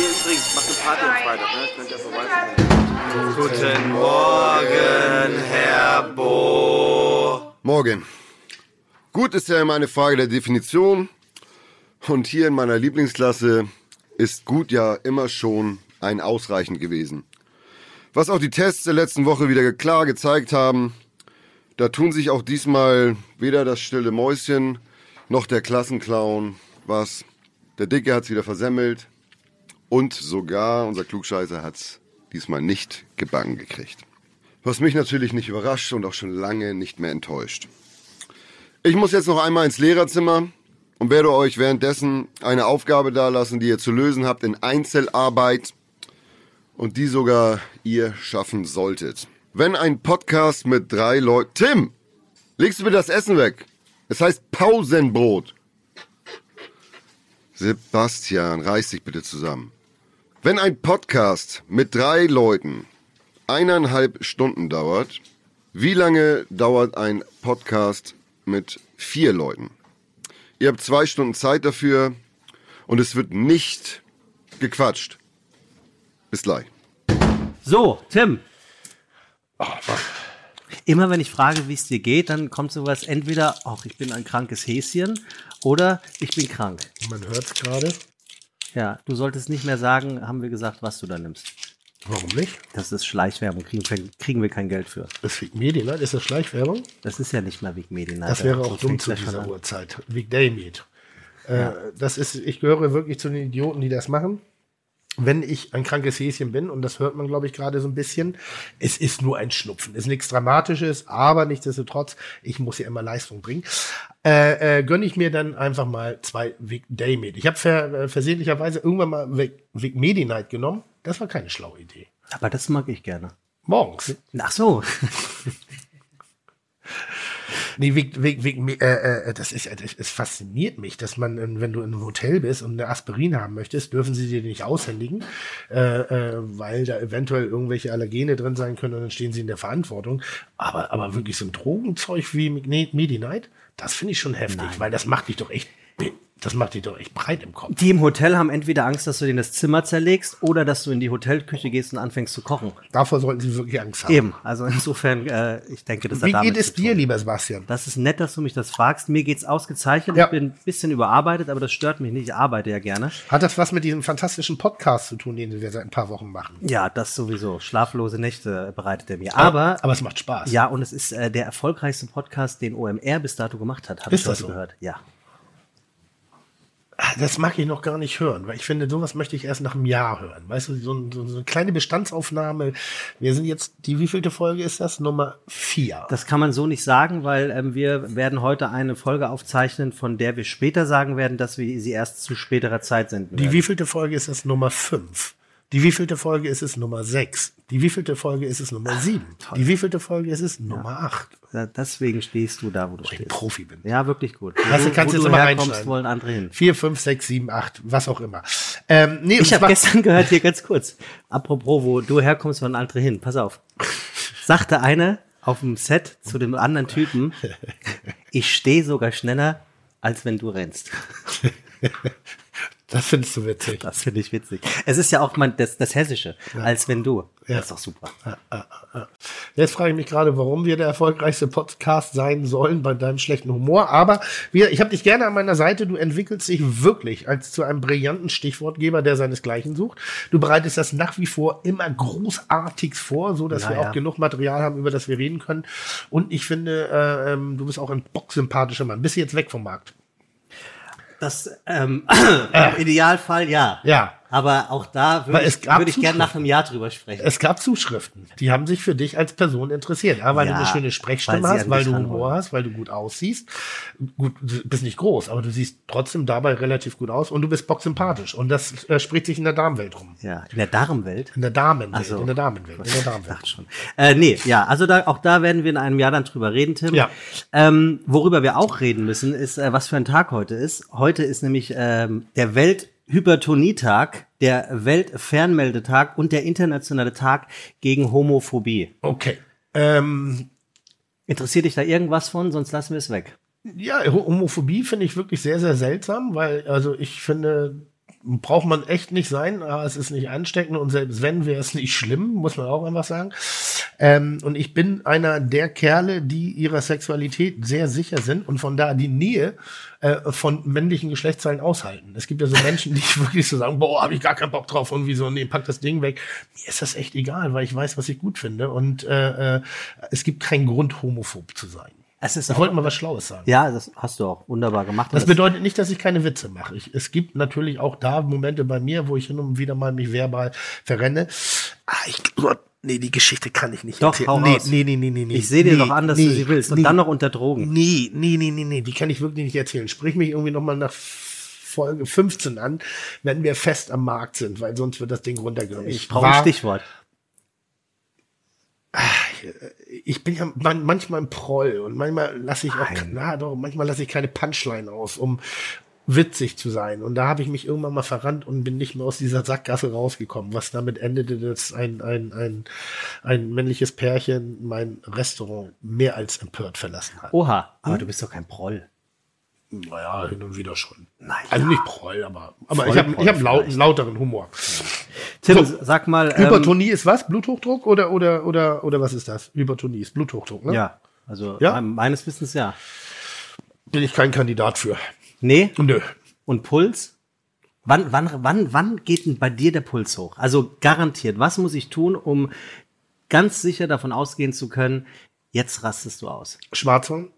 Hier übrigens, macht eine Party am Freitag, ne? Könnt ihr vorbeikommen. Guten Morgen, Herr Bo. Morgen. Gut ist ja immer eine Frage der Definition. Und hier in meiner Lieblingsklasse ist gut ja immer schon ein Ausreichend gewesen. Was auch die Tests der letzten Woche wieder klar gezeigt haben, da tun sich auch diesmal weder das stille Mäuschen noch der Klassenclown was. Der Dicke hat's wieder versemmelt und sogar unser Klugscheißer hat's diesmal nicht gebacken gekriegt. Was mich natürlich nicht überrascht und auch schon lange nicht mehr enttäuscht. Ich muss jetzt noch einmal ins Lehrerzimmer und werde euch währenddessen eine Aufgabe dalassen, die ihr zu lösen habt in Einzelarbeit und die sogar ihr schaffen solltet. Wenn ein Podcast mit drei Leuten... Tim! Legst du mir das Essen weg? Es heißt Pausenbrot. Sebastian, reiß dich bitte zusammen. Wenn ein Podcast mit drei Leuten eineinhalb Stunden dauert, wie lange dauert ein Podcast mit vier Leuten? Ihr habt zwei Stunden Zeit dafür und es wird nicht gequatscht. Bis gleich. So, Tim. Immer wenn ich frage, wie es dir geht, dann kommt sowas entweder, ach, ich bin ein krankes Häschen oder ich bin krank. Man hört es gerade. Ja, du solltest nicht mehr sagen, haben wir gesagt, was du da nimmst. Warum nicht? Das ist Schleichwerbung, kriegen, wir- kriegen wir kein Geld für. Das ist Week Mediennight. Ist das Schleichwerbung? Das ist ja nicht mehr Week Medien. Das wäre auch dumm zu dieser Uhrzeit. Week Day Meet. Äh, Das ist, ich gehöre wirklich zu den Idioten, die das machen. Wenn ich ein krankes Häschen bin, und das hört man, glaube ich, gerade so ein bisschen, es ist nur ein Schnupfen. Ist nichts Dramatisches, aber nichtsdestotrotz, ich muss ja immer Leistung bringen. Äh, äh, gönne ich mir dann einfach mal zwei Day Meet. Ich habe ver, äh, versehentlicherweise irgendwann mal Week, Week Medi Night genommen. Das war keine schlaue Idee. Aber das mag ich gerne. Morgens. Ach so. Nee, Weg, Weg, Weg, äh, äh, das ist, das, es fasziniert mich, dass man, äh, wenn du in einem Hotel bist und eine Aspirin haben möchtest, dürfen sie dir nicht aushändigen, äh, äh, weil da eventuell irgendwelche Allergene drin sein können und dann stehen sie in der Verantwortung. Aber, aber wirklich so ein Drogenzeug wie Medi Night, das finde ich schon heftig, weil das macht dich doch echt, das macht dich doch echt breit im Kopf. Die im Hotel haben entweder Angst, dass du denen das Zimmer zerlegst oder dass du in die Hotelküche gehst und anfängst zu kochen. Davor sollten sie wirklich Angst haben. Eben. Also insofern, äh, ich denke, das Wie hat damit geht es dir, lieber Sebastian? Das ist nett, dass du mich das fragst. Mir geht's ausgezeichnet. Ja. Ich bin ein bisschen überarbeitet, aber das stört mich nicht. Ich arbeite ja gerne. Hat das was mit diesem fantastischen Podcast zu tun, den wir seit ein paar Wochen machen? Ja, das sowieso. Schlaflose Nächte bereitet er mir. Aber, aber es macht Spaß. ja, und es ist äh, der erfolgreichste Podcast, den OMR bis dato gemacht hat. Habe Ist ich das heute so? gehört. Ja. Ah, Das mag ich noch gar nicht hören, weil ich finde, sowas möchte ich erst nach einem Jahr hören. Weißt du, so, ein- so, eine kleine Bestandsaufnahme. Wir sind jetzt, die wievielte Folge ist das? Nummer vier. Das kann man so nicht sagen, weil ähm, wir werden heute eine Folge aufzeichnen, von der wir später sagen werden, dass wir sie erst zu späterer Zeit senden die wievielte Folge ist das? Nummer fünf. Die wievielte Folge ist es? Nummer sechs. Die wievielte Folge ist es? Nummer sieben. Die wievielte Folge ist es? Nummer acht. Da- Deswegen stehst du da, wo du Ich stehst. Profi bin. Ja, wirklich gut. Weißt du, kannst wo jetzt du immer herkommst, reinschneiden. wollen andere hin. Vier, fünf, sechs, sieben, acht, was auch immer. Ähm, nee, Ich habe gestern gehört, hier ganz kurz, apropos, wo du herkommst, wollen andere hin. Pass auf. Sagte einer auf dem Set zu dem anderen Typen, ich stehe sogar schneller, als wenn du rennst. Das findest du witzig. Das finde ich witzig. Es ist ja auch mal das, das Hessische, als wenn du. Ja. Das ist doch super. Jetzt frage ich mich gerade, warum wir der erfolgreichste Podcast sein sollen bei deinem schlechten Humor. Aber wir, ich habe dich gerne an meiner Seite. Du entwickelst dich wirklich als zu einem brillanten Stichwortgeber, der seinesgleichen sucht. Du bereitest das nach wie vor immer großartig vor, so dass Ja, wir ja. auch genug Material haben, über das wir reden können. Und ich finde, äh, ähm, du bist auch ein bocksympathischer Mann. Bist du jetzt weg vom Markt? Das ähm, im Idealfall ja. Ja. Aber auch da Weil würde ich, gab würde ich gerne nach einem Jahr drüber sprechen. Es gab Zuschriften, die haben sich für dich als Person interessiert. Ja, weil Ja, du eine schöne weil Sprechstimme sie hast, weil du. Humor hast, weil du gut aussiehst. Gut, du bist nicht groß, aber du siehst trotzdem dabei relativ gut aus und du bist bocksympathisch. Und das äh, spricht sich in der Damenwelt rum. ja, in der Darmwelt. In der Damenwelt, Also, in der Damenwelt, in der Damenwelt. dachte schon. Äh, nee, ja, also da, auch da werden wir in einem Jahr dann drüber reden, Tim. Ja. Ähm, worüber wir auch reden müssen, ist, äh, was für ein Tag heute ist. Heute ist nämlich ähm, der Welthypertonietag, der Weltfernmeldetag und der internationale Tag gegen Homophobie. Okay. Ähm, Interessiert dich da irgendwas von? Sonst lassen wir es weg. ja, Ho- Homophobie finde ich wirklich sehr, sehr seltsam, weil, also ich finde, braucht man echt nicht sein, aber es ist nicht ansteckend und selbst wenn, wäre es nicht schlimm, muss man auch einfach sagen. Ähm, und ich bin einer der Kerle, die ihrer Sexualität sehr sicher sind und von da die Nähe äh, von männlichen Geschlechtsteilen aushalten. Es gibt ja so Menschen, die wirklich so sagen, boah, habe ich gar keinen Bock drauf und wie so, nee, pack das Ding weg. Mir ist das echt egal, weil ich weiß, was ich gut finde und äh, äh, es gibt keinen Grund, homophob zu sein. Es ist Ich wollte mal was Schlaues sagen. ja, das hast du auch wunderbar gemacht. Das bedeutet nicht, dass ich keine Witze mache. Ich, es gibt natürlich auch da Momente bei mir, wo ich hin und wieder mal mich verbal verrenne. Ah, ich, oh, nee, die Geschichte kann ich nicht Doch, erzählen. hau nee, raus. nee, nee, nee, nee, nee. ich sehe dir nee, doch an, dass nee, du sie willst. Und nee, dann noch unter Drogen. Nee, nee, nee, nee, nee, die kann ich wirklich nicht erzählen. Sprich mich irgendwie noch mal nach Folge 15 an, wenn wir fest am Markt sind, weil sonst wird das Ding runtergenommen. Ich brauche ein Stichwort. Ich bin ja man, manchmal im Proll und manchmal lasse ich auch, na doch, manchmal lasse ich keine Punchline aus, um witzig zu sein. Und da habe ich mich irgendwann mal verrannt und bin nicht mehr aus dieser Sackgasse rausgekommen, was damit endete, dass ein, ein, ein, ein männliches Pärchen mein Restaurant mehr als empört verlassen hat. Oha, aber Hm? du bist doch kein Proll. Naja, hin und wieder schon. Naja. Also nicht Proll, aber, aber Voll ich habe hab laut, vielleicht. lauteren Humor. Tim, So. sag mal. Ähm, Hypertonie ist was? Bluthochdruck oder, oder, oder, oder was ist das? Hypertonie ist Bluthochdruck, ne? ja, also Ja? me- meines Wissens ja. Bin ich kein Kandidat für. Nee, Nö. und Puls? Wann, wann, wann, wann geht denn bei dir der Puls hoch? Also garantiert, was muss ich tun, um ganz sicher davon ausgehen zu können, jetzt rastest du aus? Schwarzfahren.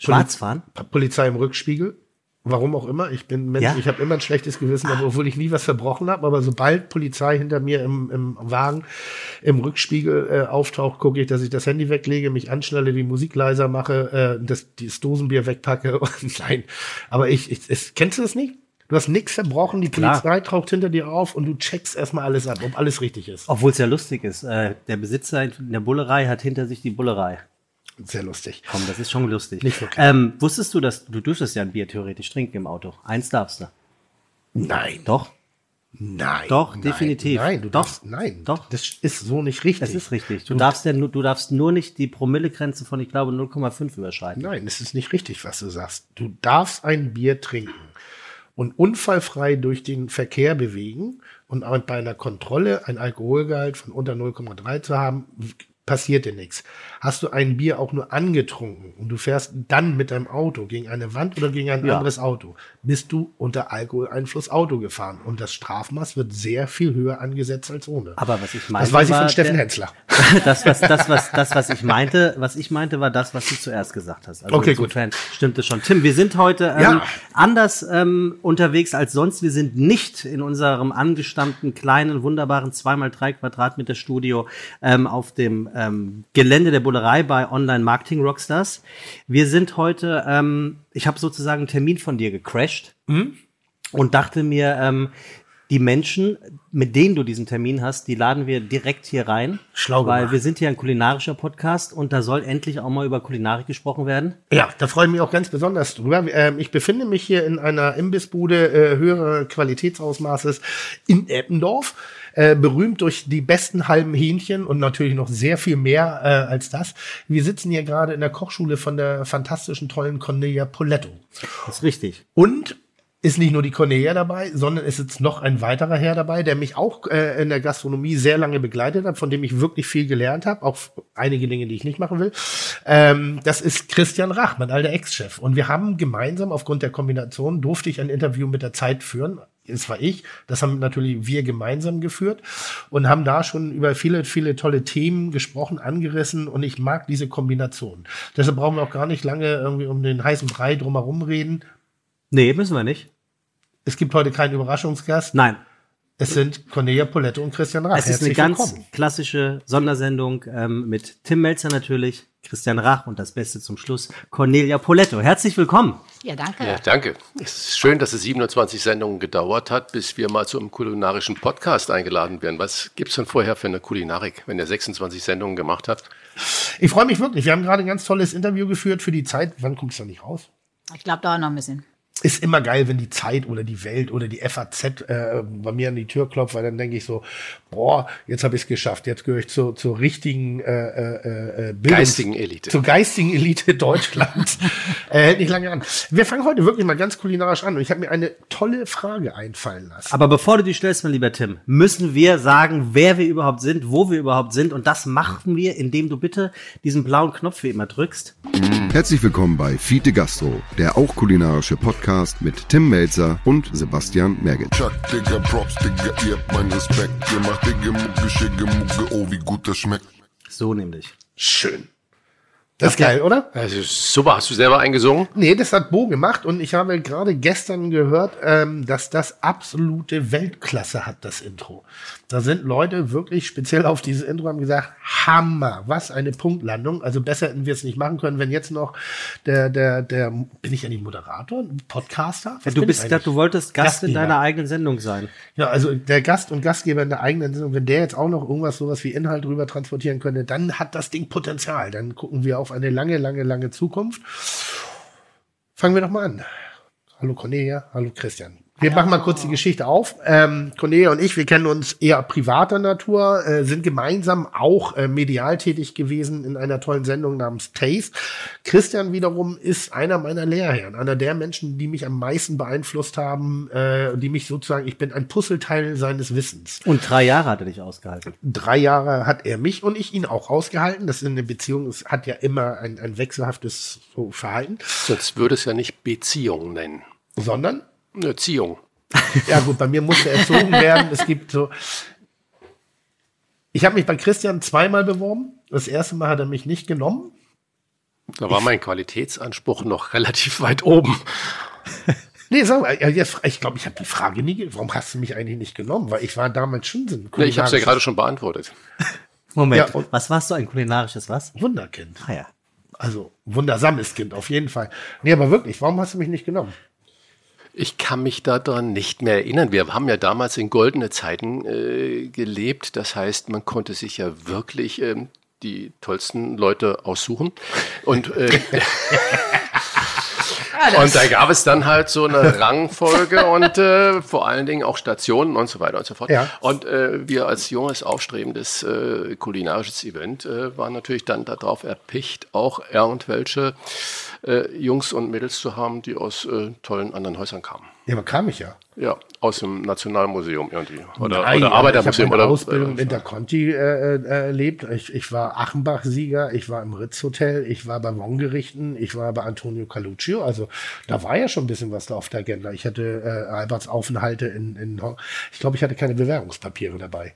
Schwarzfahren? Polizei im Rückspiegel. Warum auch immer. Ich bin Mensch, Ja. ich habe immer ein schlechtes Gewissen, aber obwohl ich nie was verbrochen habe. Aber sobald Polizei hinter mir im, im Wagen im Rückspiegel äh, auftaucht, gucke ich, dass ich das Handy weglege, mich anschnelle, die Musik leiser mache, äh, das, das Dosenbier wegpacke. Und nein. Aber ich, ich es, kennst du das nicht? Du hast nichts verbrochen, die Klar. Polizei taucht hinter dir auf und du checkst erstmal alles ab, ob alles richtig ist. Obwohl es ja lustig ist. Äh, der Besitzer in der Bullerei hat hinter sich die Bullerei. Sehr lustig. Komm, das ist schon lustig. Nicht wirklich. Ähm, wusstest du, dass du dürftest ja ein Bier theoretisch trinken im Auto? Eins darfst du. Nein. Doch, Nein. Doch, nein, definitiv. Nein, du Doch, darfst, nein. doch. Das ist so nicht richtig. das ist richtig. Du darfst ja nur, du darfst nur nicht die Promillegrenze von, ich glaube, 0,5 überschreiten. Nein, es ist nicht richtig, was du sagst. Du darfst ein Bier trinken und unfallfrei durch den Verkehr bewegen und auch bei einer Kontrolle ein Alkoholgehalt von unter 0,3 zu haben, passiert dir nichts. Hast du ein Bier auch nur angetrunken und du fährst dann mit deinem Auto gegen eine Wand oder gegen ein Ja. anderes Auto, bist du unter Alkoholeinfluss Auto gefahren und das Strafmaß wird sehr viel höher angesetzt als ohne. Aber was ich meine, das weiß ich von Steffen der- Hensler. das, was, das, was, das, was ich meinte, was ich meinte, war das, was du zuerst gesagt hast. Also Okay, gut. stimmt es schon. Tim, wir sind heute ähm, Ja. anders ähm, unterwegs als sonst. Wir sind nicht in unserem angestammten kleinen, wunderbaren 2x3 Quadratmeter Studio ähm, auf dem ähm, Gelände der Bullerei bei Online Marketing Rockstars. Wir sind heute, ähm, ich habe sozusagen einen Termin von dir gecrashed Mhm. und dachte mir, ähm, die Menschen, mit denen du diesen Termin hast, die laden wir direkt hier rein. Schlau Weil gemacht. wir sind hier ein kulinarischer Podcast und da soll endlich auch mal über Kulinarik gesprochen werden. Ja, da freue ich mich auch ganz besonders drüber. Ähm, ich befinde mich hier in einer Imbissbude äh, höherer Qualitätsausmaßes in Eppendorf. Äh, berühmt durch die besten halben Hähnchen und natürlich noch sehr viel mehr äh, als das. Wir sitzen hier gerade in der Kochschule von der fantastischen, tollen Cornelia Poletto. Das ist richtig. Und ist nicht nur die Cornelia dabei, sondern es ist noch ein weiterer Herr dabei, der mich auch äh, in der Gastronomie sehr lange begleitet hat, von dem ich wirklich viel gelernt habe, auch einige Dinge, die ich nicht machen will. Ähm, das ist Christian Rach, mein alter Ex-Chef. Und wir haben gemeinsam, aufgrund der Kombination, durfte ich ein Interview mit der Zeit führen. Das war ich. Das haben natürlich wir gemeinsam geführt und haben da schon über viele, viele tolle Themen gesprochen, angerissen und ich mag diese Kombination. Deshalb brauchen wir auch gar nicht lange irgendwie um den heißen Brei drumherum reden. Nee, müssen wir nicht. Es gibt heute keinen Überraschungsgast. Nein. Es sind Cornelia Poletto und Christian Rach. Es ist eine Herzlich ganz willkommen. klassische Sondersendung ähm, mit Tim Melzer natürlich, Christian Rach und das Beste zum Schluss, Cornelia Poletto. Herzlich willkommen. Ja, danke. Ja, danke. Es ist schön, dass es 27 Sendungen gedauert hat, bis wir mal zu einem kulinarischen Podcast eingeladen werden. Was gibt's denn vorher für eine Kulinarik, wenn ihr 26 Sendungen gemacht habt? Ich freue mich wirklich. Wir haben gerade ein ganz tolles Interview geführt für die Zeit. Wann kommt es da nicht raus? Ich glaube, dauert noch ein bisschen. Ist immer geil, wenn die Zeit oder die Welt oder die FAZ äh, bei mir an die Tür klopft, weil dann denke ich so, boah, jetzt habe ich es geschafft, jetzt gehöre ich zur, zur richtigen äh, äh, äh, Bildungs Geistigen Elite. Zur geistigen Elite Deutschlands. äh, hält nicht lange an. Wir fangen heute wirklich mal ganz kulinarisch an und ich habe mir eine tolle Frage einfallen lassen. Aber bevor du die stellst, mein lieber Tim, müssen wir sagen, wer wir überhaupt sind, wo wir überhaupt sind. Und das machen wir, indem du bitte diesen blauen Knopf wie immer drückst. Herzlich willkommen bei Fiete Gastro, der auch kulinarische Podcast mit Tim Melzer und Sebastian Merget. Chuck, Digga, Props, Digga, ihr habt meinen Respekt. Ihr macht Digga, Mucke, Schicke, Mucke, oh, wie gut das schmeckt. So nämlich. Schön. Das ist geil, oder? Also super, hast du selber eingesungen? Nee, das hat Bo gemacht und ich habe gerade gestern gehört, ähm, dass das absolute Weltklasse hat, das Intro. Da sind Leute wirklich speziell auf dieses Intro haben gesagt, Hammer, was eine Punktlandung. Also besser hätten wir es nicht machen können, wenn jetzt noch der, der, der, bin ich ja nicht Moderator, Podcaster? Was du bist, ich du wolltest Gast in deiner eigenen Sendung sein. Ja, also der Gast und Gastgeber in der eigenen Sendung, wenn der jetzt auch noch irgendwas sowas wie Inhalt rüber transportieren könnte, dann hat das Ding Potenzial. Dann gucken wir auf eine lange, lange, lange Zukunft. Fangen wir doch mal an. Hallo Cornelia, hallo Christian. Wir machen mal kurz die Geschichte auf. Ähm, Cornelia und ich, wir kennen uns eher privater Natur, äh, sind gemeinsam auch äh, medial tätig gewesen in einer tollen Sendung namens Taste. Christian wiederum ist einer meiner Lehrherren, einer der Menschen, die mich am meisten beeinflusst haben, äh, die mich sozusagen, ich bin ein Puzzleteil seines Wissens. Und drei Jahre hat er dich ausgehalten. Drei Jahre hat er mich und ich ihn auch ausgehalten. Das ist eine Beziehung, es hat ja immer ein, ein wechselhaftes so Verhalten, Sonst würde es ja nicht Beziehung nennen. sondern Eine Ziehung. Ja gut, bei mir musste erzogen werden. Es gibt so. Ich habe mich bei Christian zweimal beworben. Das erste Mal hat er mich nicht genommen. Da war mein Qualitätsanspruch noch relativ weit oben. Nee, sag mal, ich glaube, ich habe die Frage nie. Warum hast du mich eigentlich nicht genommen? Weil ich war damals schon so ein Nee, ich habe es ja gerade schon beantwortet. Moment, Ja, und- was warst du, ein kulinarisches was? Wunderkind. Ah ja. Also wundersames Kind, auf jeden Fall. Nee, aber wirklich, warum hast du mich nicht genommen? Ich kann mich daran nicht mehr erinnern. Wir haben ja damals in goldene Zeiten äh, gelebt. Das heißt, man konnte sich ja wirklich ähm, die tollsten Leute aussuchen. Und, äh, und da gab es dann halt so eine Rangfolge und äh, vor allen Dingen auch Stationen und so weiter und so fort. Ja. Und äh, wir als junges, aufstrebendes äh, kulinarisches Event äh, waren natürlich dann darauf erpicht, auch irgendwelche äh, Jungs und Mädels zu haben, die aus äh, tollen anderen Häusern kamen. Ja, aber kam ich ja. Ja, aus dem Nationalmuseum irgendwie. Oder, Nein, oder Arbeitermuseum. Ich habe Oder, meine Ausbildung äh, im Interconti äh, äh, erlebt. Ich, ich war Achenbach-Sieger, ich war im Ritz-Hotel, ich war bei Wongerichten, ich war bei Antonio Caluccio. Also da war ja schon ein bisschen was da auf der Agenda. Ich hatte äh, Alberts Aufenthalte in, in Hong Ich glaube, ich hatte keine Bewerbungspapiere dabei.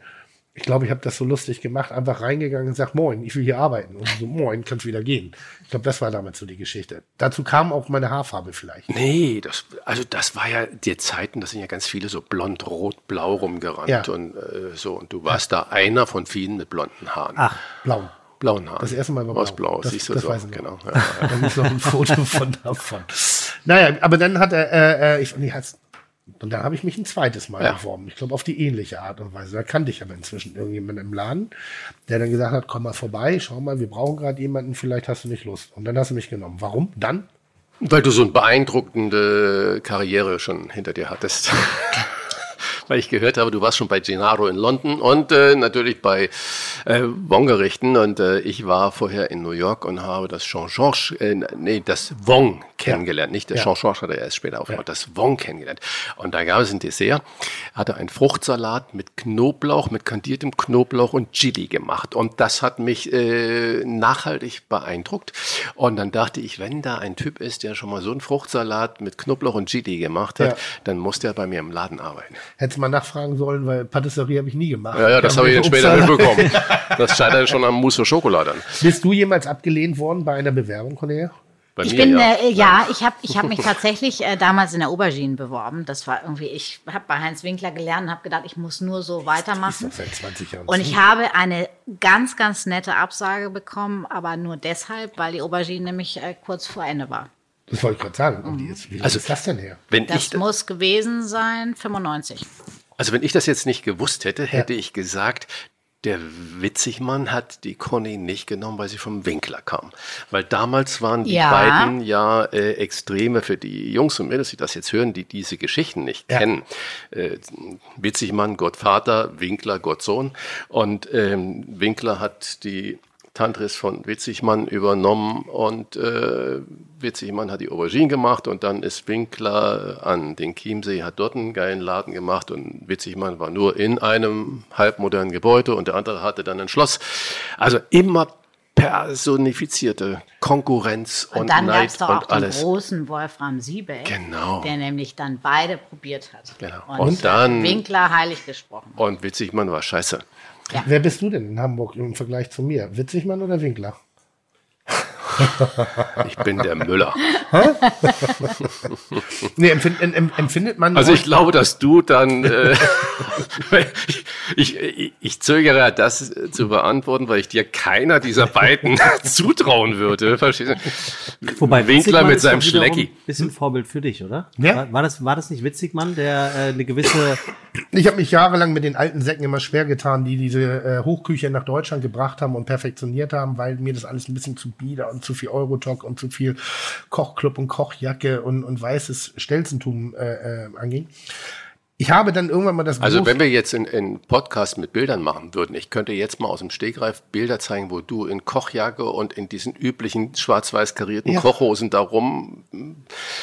Ich glaube, ich habe das so lustig gemacht, einfach reingegangen und gesagt, moin, ich will hier arbeiten. Und so, moin, kannst wieder gehen. Ich glaube, das war damals so die Geschichte. Dazu kam auch meine Haarfarbe vielleicht. Nee, das, also das war ja die Zeiten, da sind ja ganz viele so blond, rot, blau rumgerannt Ja. und äh, so. Und du warst da einer von vielen mit blonden Haaren. Ach, Blau. Blauen Haaren. Das erste Mal war Aus blau. blau, Das- siehst du das so. weiß ich. Genau. Ja, ja. Da ist noch ein Foto von davon. Naja, aber dann hat er, äh, äh, ich, nee, hat's, und dann habe ich mich ein zweites Mal Ja. beworben. Ich glaube, auf die ähnliche Art und Weise. Da kannte ich aber inzwischen irgendjemanden im Laden, der dann gesagt hat, komm mal vorbei, schau mal, wir brauchen gerade jemanden, vielleicht hast du nicht Lust. Und dann hast du mich genommen. Warum? Dann? Weil du so eine beeindruckende Karriere schon hinter dir hattest. Weil ich gehört habe, du warst schon bei Gennaro in London und äh, natürlich bei äh, Wong-Gerichten. Und äh, ich war vorher in New York und habe das Jean-Georges, äh, nee, das Wong kennengelernt. Nicht das Ja. Jean-Georges hat er erst später aufgemacht, das Wong kennengelernt. Und da gab es ein Dessert, hatte einen Fruchtsalat mit Knoblauch, mit kandiertem Knoblauch und Chili gemacht. Und das hat mich äh, nachhaltig beeindruckt. Und dann dachte ich, wenn da ein Typ ist, der schon mal so einen Fruchtsalat mit Knoblauch und Chili gemacht hat, Ja. dann muss der bei mir im Laden arbeiten. Hättest mal nachfragen sollen, weil Patisserie habe ich nie gemacht. Ja, ja, das habe ich dann später mitbekommen. Das scheitert schon am Mousse au Chocolat dann. Bist du jemals abgelehnt worden bei einer Bewerbung, Cornelia? Bei Ich mir, bin, ja. äh, ja, ich habe ich hab mich tatsächlich äh, damals in der Aubergine beworben. Das war irgendwie, ich habe bei Heinz Winkler gelernt und habe gedacht, ich muss nur so Ist weitermachen. doch seit 20 Jahren. Und zu. ich habe eine ganz, ganz nette Absage bekommen, aber nur deshalb, weil die Aubergine nämlich äh, kurz vor Ende war. Das wollte ich gerade sagen. Die ist, wie Also- ist das denn her? Wenn Das ich, muss gewesen sein 95. Also wenn ich das jetzt nicht gewusst hätte, hätte ich gesagt, der Witzigmann hat die Conny nicht genommen, weil sie vom Winkler kam. Weil damals waren die Ja. beiden ja äh, Extreme für die Jungs und Mädels, die das jetzt hören, die diese Geschichten nicht Ja. kennen. Äh, Witzigmann, Gott Vater, Winkler, Gott Sohn. Und ähm, Winkler hat die Tantris von Witzigmann übernommen und äh, Witzigmann hat die Aubergine gemacht und dann ist Winkler an den Chiemsee, hat dort einen geilen Laden gemacht und Witzigmann war nur in einem halbmodernen Gebäude und der andere hatte dann ein Schloss. Also immer personifizierte Konkurrenz und, Und dann gab Neid es doch auch und den alles. großen Wolfram Siebeck, Genau. der nämlich dann beide probiert hat. Genau. Und, Und dann- Winkler heilig gesprochen. Und Witzigmann war scheiße. Wer bist du denn in Hamburg im Vergleich zu mir? Witzigmann oder Winkler? Ich bin der Müller. Nee, empfind, em, em, empfindet man. Also ich glaube, dass du dann, äh, ich, ich, ich zögere das zu beantworten, weil ich dir keiner dieser beiden zutrauen würde. Verstehst du? Wobei Winkler mit seinem Schlecki. ein Bisschen Vorbild für dich, oder? Ja. War, war, das, war das nicht Witzigmann, der äh, eine gewisse Ich habe mich jahrelang mit den alten Säcken immer schwer getan, die diese äh, Hochküche nach Deutschland gebracht haben und perfektioniert haben, weil mir das alles ein bisschen zu bieder und zu viel Eurotalk und zu viel Kochclub und Kochjacke und, und weißes Stelzentum äh, äh, anging. Ich habe dann irgendwann mal das Also wenn wir jetzt in, in Podcast mit Bildern machen würden, ich könnte jetzt mal aus dem Stegreif Bilder zeigen, wo du in Kochjacke und in diesen üblichen schwarz-weiß karierten Ja. Kochhosen darum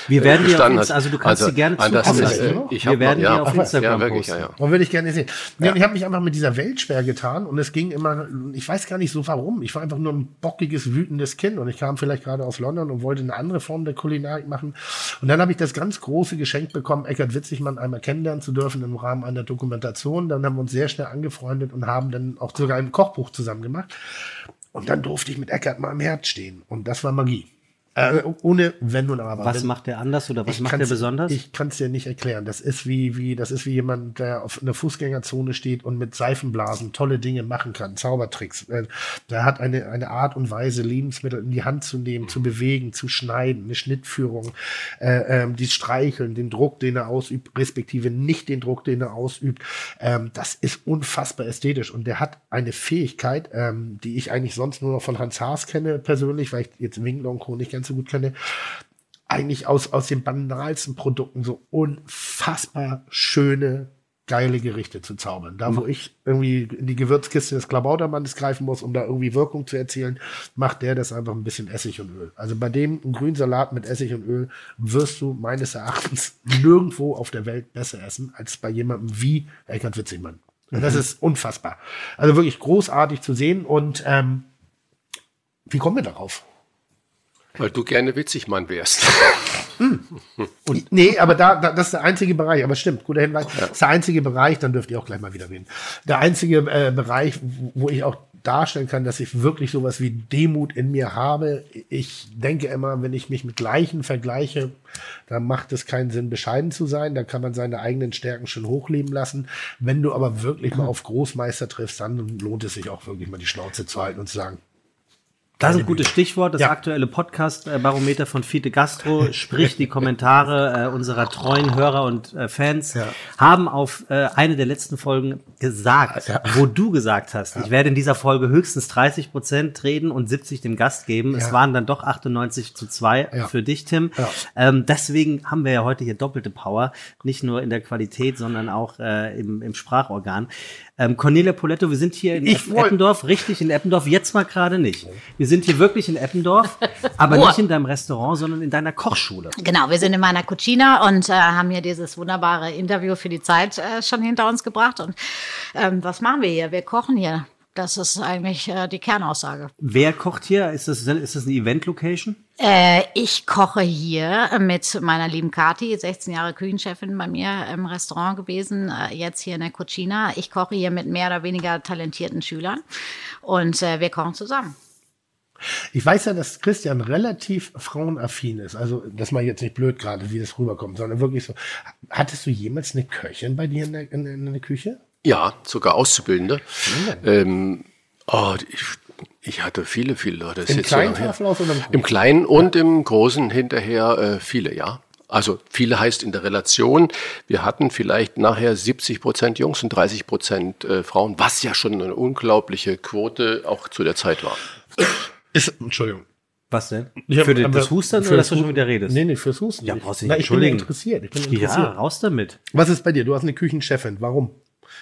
Wir werden die auf gestanden Insta, hast. also du kannst Also, die gerne zukommen ist, lassen. äh, ich Wir hab werden ja. die auf Instagram ja, wirklich, posten. ja, ja. Und würde ich gerne sehen. Und ich habe mich einfach mit dieser Welt schwer getan und es ging immer, ich weiß gar nicht so warum. Ich war einfach nur ein bockiges, wütendes Kind und ich kam vielleicht gerade aus London und wollte eine andere Form der Kulinarik machen. Und dann habe ich das ganz große Geschenk bekommen, Eckhard Witzigmann einmal kennenlernen zu dürfen im Rahmen einer Dokumentation. Dann haben wir uns sehr schnell angefreundet und haben dann auch sogar ein Kochbuch zusammen gemacht. Und dann durfte ich mit Eckhard mal im Herd stehen. Und das war Magie. Äh, ohne Wenn und Aber. Was Wenn- macht der anders oder was macht der besonders? Ich kann es dir nicht erklären. Das ist wie, wie, das ist wie jemand, der auf einer Fußgängerzone steht und mit Seifenblasen tolle Dinge machen kann, Zaubertricks. Äh, Der hat eine, eine Art und Weise, Lebensmittel in die Hand zu nehmen, zu bewegen, zu schneiden, eine Schnittführung, äh, ähm, die Streicheln, den Druck, den er ausübt, respektive nicht den Druck, den er ausübt. Ähm, das ist unfassbar ästhetisch und der hat eine Fähigkeit, ähm, die ich eigentlich sonst nur noch von Hans Haas kenne persönlich, weil ich jetzt Winkler und Co. nicht ganz so gut kenne eigentlich aus, aus den banalsten Produkten so unfassbar schöne, geile Gerichte zu zaubern. Da, wo ich irgendwie in die Gewürzkiste des Klabautermannes greifen muss, um da irgendwie Wirkung zu erzielen, macht der das einfach ein bisschen Essig und Öl. Also bei dem grünen Salat mit Essig und Öl wirst du meines Erachtens nirgendwo auf der Welt besser essen, als bei jemandem wie Eckhard Witzigmann. Das ist unfassbar. Also wirklich großartig zu sehen und ähm, wie kommen wir darauf? Weil du gerne Witzigmann wärst. Und, nee, aber da, da, das ist der einzige Bereich, aber stimmt, guter Hinweis, das ist der einzige Bereich, dann dürft ihr auch gleich mal wieder reden. Der einzige äh, Bereich, wo- wo ich auch darstellen kann, dass ich wirklich sowas wie Demut in mir habe. Ich denke immer, wenn ich mich mit Gleichen vergleiche, dann macht es keinen Sinn, bescheiden zu sein. Da kann man seine eigenen Stärken schon hochleben lassen. Wenn du aber wirklich mal auf Großmeister triffst, dann lohnt es sich auch wirklich mal die Schnauze zu halten und zu sagen, Das ist ein gutes Stichwort. Das Ja. aktuelle Podcast-Barometer von Fiete Gastro, sprich die Kommentare äh, unserer treuen Hörer und äh, Fans, Ja. haben auf äh, eine der letzten Folgen gesagt, wo du gesagt hast, ich werde in dieser Folge höchstens 30 Prozent reden und 70 dem Gast geben. Es Ja. waren dann doch 98 zu 2 Ja. für dich, Tim. Ja. Ähm, deswegen haben wir ja heute hier doppelte Power, nicht nur in der Qualität, sondern auch äh, im, im Sprachorgan. Ähm, Cornelia Poletto, wir sind hier in Ich Eppendorf, richtig in Eppendorf, jetzt mal gerade nicht. Wir sind hier wirklich in Eppendorf, aber nicht in deinem Restaurant, sondern in deiner Kochschule. Genau, wir sind in meiner Cucina und äh, haben hier dieses wunderbare Interview für die Zeit äh, schon hinter uns gebracht. Und ähm, was machen wir hier? Wir kochen hier. Das ist eigentlich äh, die Kernaussage. Wer kocht hier? Ist das, ist das eine Event-Location? Äh, ich koche hier mit meiner lieben Kati, 16 Jahre Küchenchefin bei mir im Restaurant gewesen, äh, jetzt hier in der Cucina. Ich koche hier mit mehr oder weniger talentierten Schülern und äh, wir kochen zusammen. Ich weiß ja, dass Christian relativ frauenaffin ist. Also, das mal jetzt nicht blöd gerade, wie das rüberkommt, sondern wirklich so. Hattest du jemals eine Köchin bei dir in der, in, in der Küche? Ja, sogar Auszubildende. Ähm, oh, ich, ich hatte viele, viele Leute. Im kleinen. Tafelhaus oder im? Im Kleinen und im Großen hinterher äh, viele, ja. Also viele heißt in der Relation, wir hatten vielleicht nachher 70 Prozent Jungs und 30 Prozent äh, Frauen, was ja schon eine unglaubliche Quote auch zu der Zeit war. Ist, Entschuldigung. Was denn? Ich hab- für den, das Hustern für oder das dass du schon Husten- wieder redest? Nee, nee, fürs Husten. Ja, nicht. brauchst du dich Na, ich bin interessiert. Ich bin Ja, interessiert. raus damit. Was ist bei dir? Du hast eine Küchenchefin. Warum?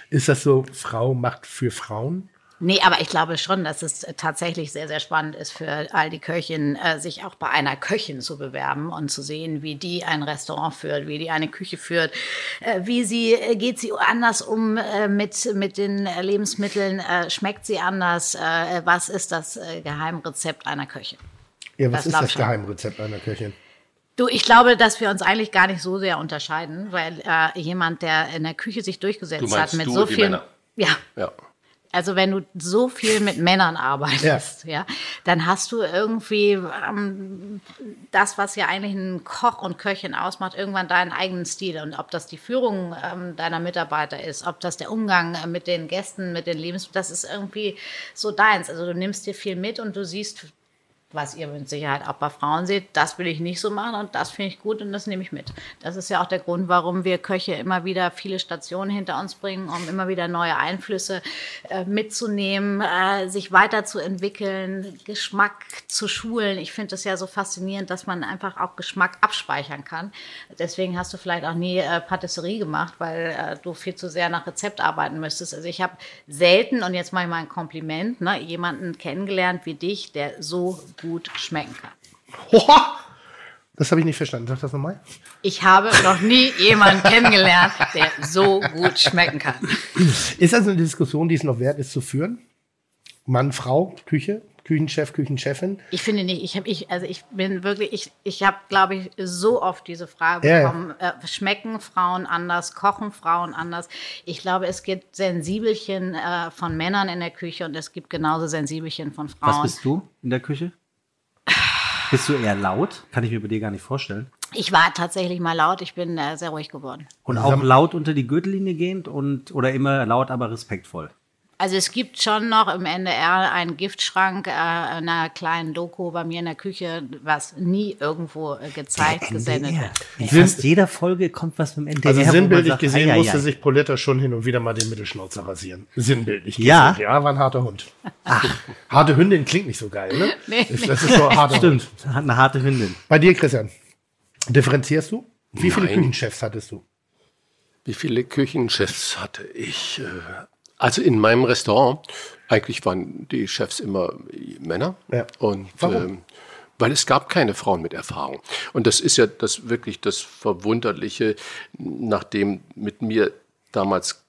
Ist das so, Frau macht für Frauen? Nee, aber ich glaube schon, dass es tatsächlich sehr, sehr spannend ist für all die Köchinnen, äh, sich auch bei einer Köchin zu bewerben und zu sehen, wie die ein Restaurant führt, wie die eine Küche führt, äh, wie sie, äh, geht sie anders um äh, mit, mit den äh, Lebensmitteln, äh, schmeckt sie anders, äh, was ist das äh, Geheimrezept einer Köchin? Ja, was Das ist das. Geheimrezept einer Köchin? Du, ich glaube, dass wir uns eigentlich gar nicht so sehr unterscheiden, weil äh, jemand, der in der Küche sich durchgesetzt hat mit so die viel, Männer? ja, Ja. also wenn du so viel mit Männern arbeitest, ja, dann hast du irgendwie ähm, das, was ja eigentlich ein Koch und Köchin ausmacht, irgendwann deinen eigenen Stil. Und ob das die Führung ähm, deiner Mitarbeiter ist, ob das der Umgang äh, mit den Gästen, mit den Lebensmitteln, das ist irgendwie so deins. Also du nimmst dir viel mit und du siehst, was ihr mit Sicherheit auch bei Frauen seht, das will ich nicht so machen und das finde ich gut und das nehme ich mit. Das ist ja auch der Grund, warum wir Köche immer wieder viele Stationen hinter uns bringen, um immer wieder neue Einflüsse äh, mitzunehmen, äh, sich weiterzuentwickeln, Geschmack zu schulen. Ich finde es ja so faszinierend, dass man einfach auch Geschmack abspeichern kann. Deswegen hast du vielleicht auch nie äh, Patisserie gemacht, weil äh, du viel zu sehr nach Rezept arbeiten müsstest. Also ich habe selten, und jetzt mache ich mal ein Kompliment, ne, jemanden kennengelernt wie dich, der so gut schmecken kann. Hoha! Das habe ich nicht verstanden. Sag das nochmal. Ich habe noch nie jemanden kennengelernt, der so gut schmecken kann. Ist das eine Diskussion, die es noch wert ist zu führen? Mann, Frau, Küche, Küchenchef, Küchenchefin? Ich finde nicht, ich habe ich, also ich bin wirklich, ich, ich habe, glaube ich, so oft diese Frage Ja, ja. bekommen, äh, schmecken Frauen anders, kochen Frauen anders. Ich glaube, es gibt Sensibelchen äh, von Männern in der Küche und es gibt genauso Sensibelchen von Was Frauen. bist du in der Küche? Bist du eher laut? Kann ich mir bei dir gar nicht vorstellen. Ich war tatsächlich mal laut, ich bin äh, sehr ruhig geworden. Und auch laut unter die Gürtellinie gehend und oder immer laut, aber respektvoll. Also es gibt schon noch im NDR einen Giftschrank, äh, einer kleinen Doku bei mir in der Küche, was nie irgendwo äh, gezeigt, gesendet wird. In fast jeder Folge kommt was mit dem NDR. Also sinnbildlich sagt, gesehen ei, ei, musste ei. sich Poletta schon hin und wieder mal den Mittelschnauzer rasieren. Sinnbildlich Ja? gesehen. Ja, war ein harter Hund. Harte Hündin klingt nicht so geil, ne? Nee, Das ist so harter Stimmt, Hund. hat eine harte Hündin. Bei dir, Christian, differenzierst du? Wie viele Nein. Küchenchefs hattest du? Wie viele Küchenchefs hatte ich? Also in meinem Restaurant, eigentlich waren die Chefs immer Männer. Ja. Und Warum? ähm, weil es gab keine Frauen mit Erfahrung. Und das ist ja das wirklich das Verwunderliche, nachdem mit mir damals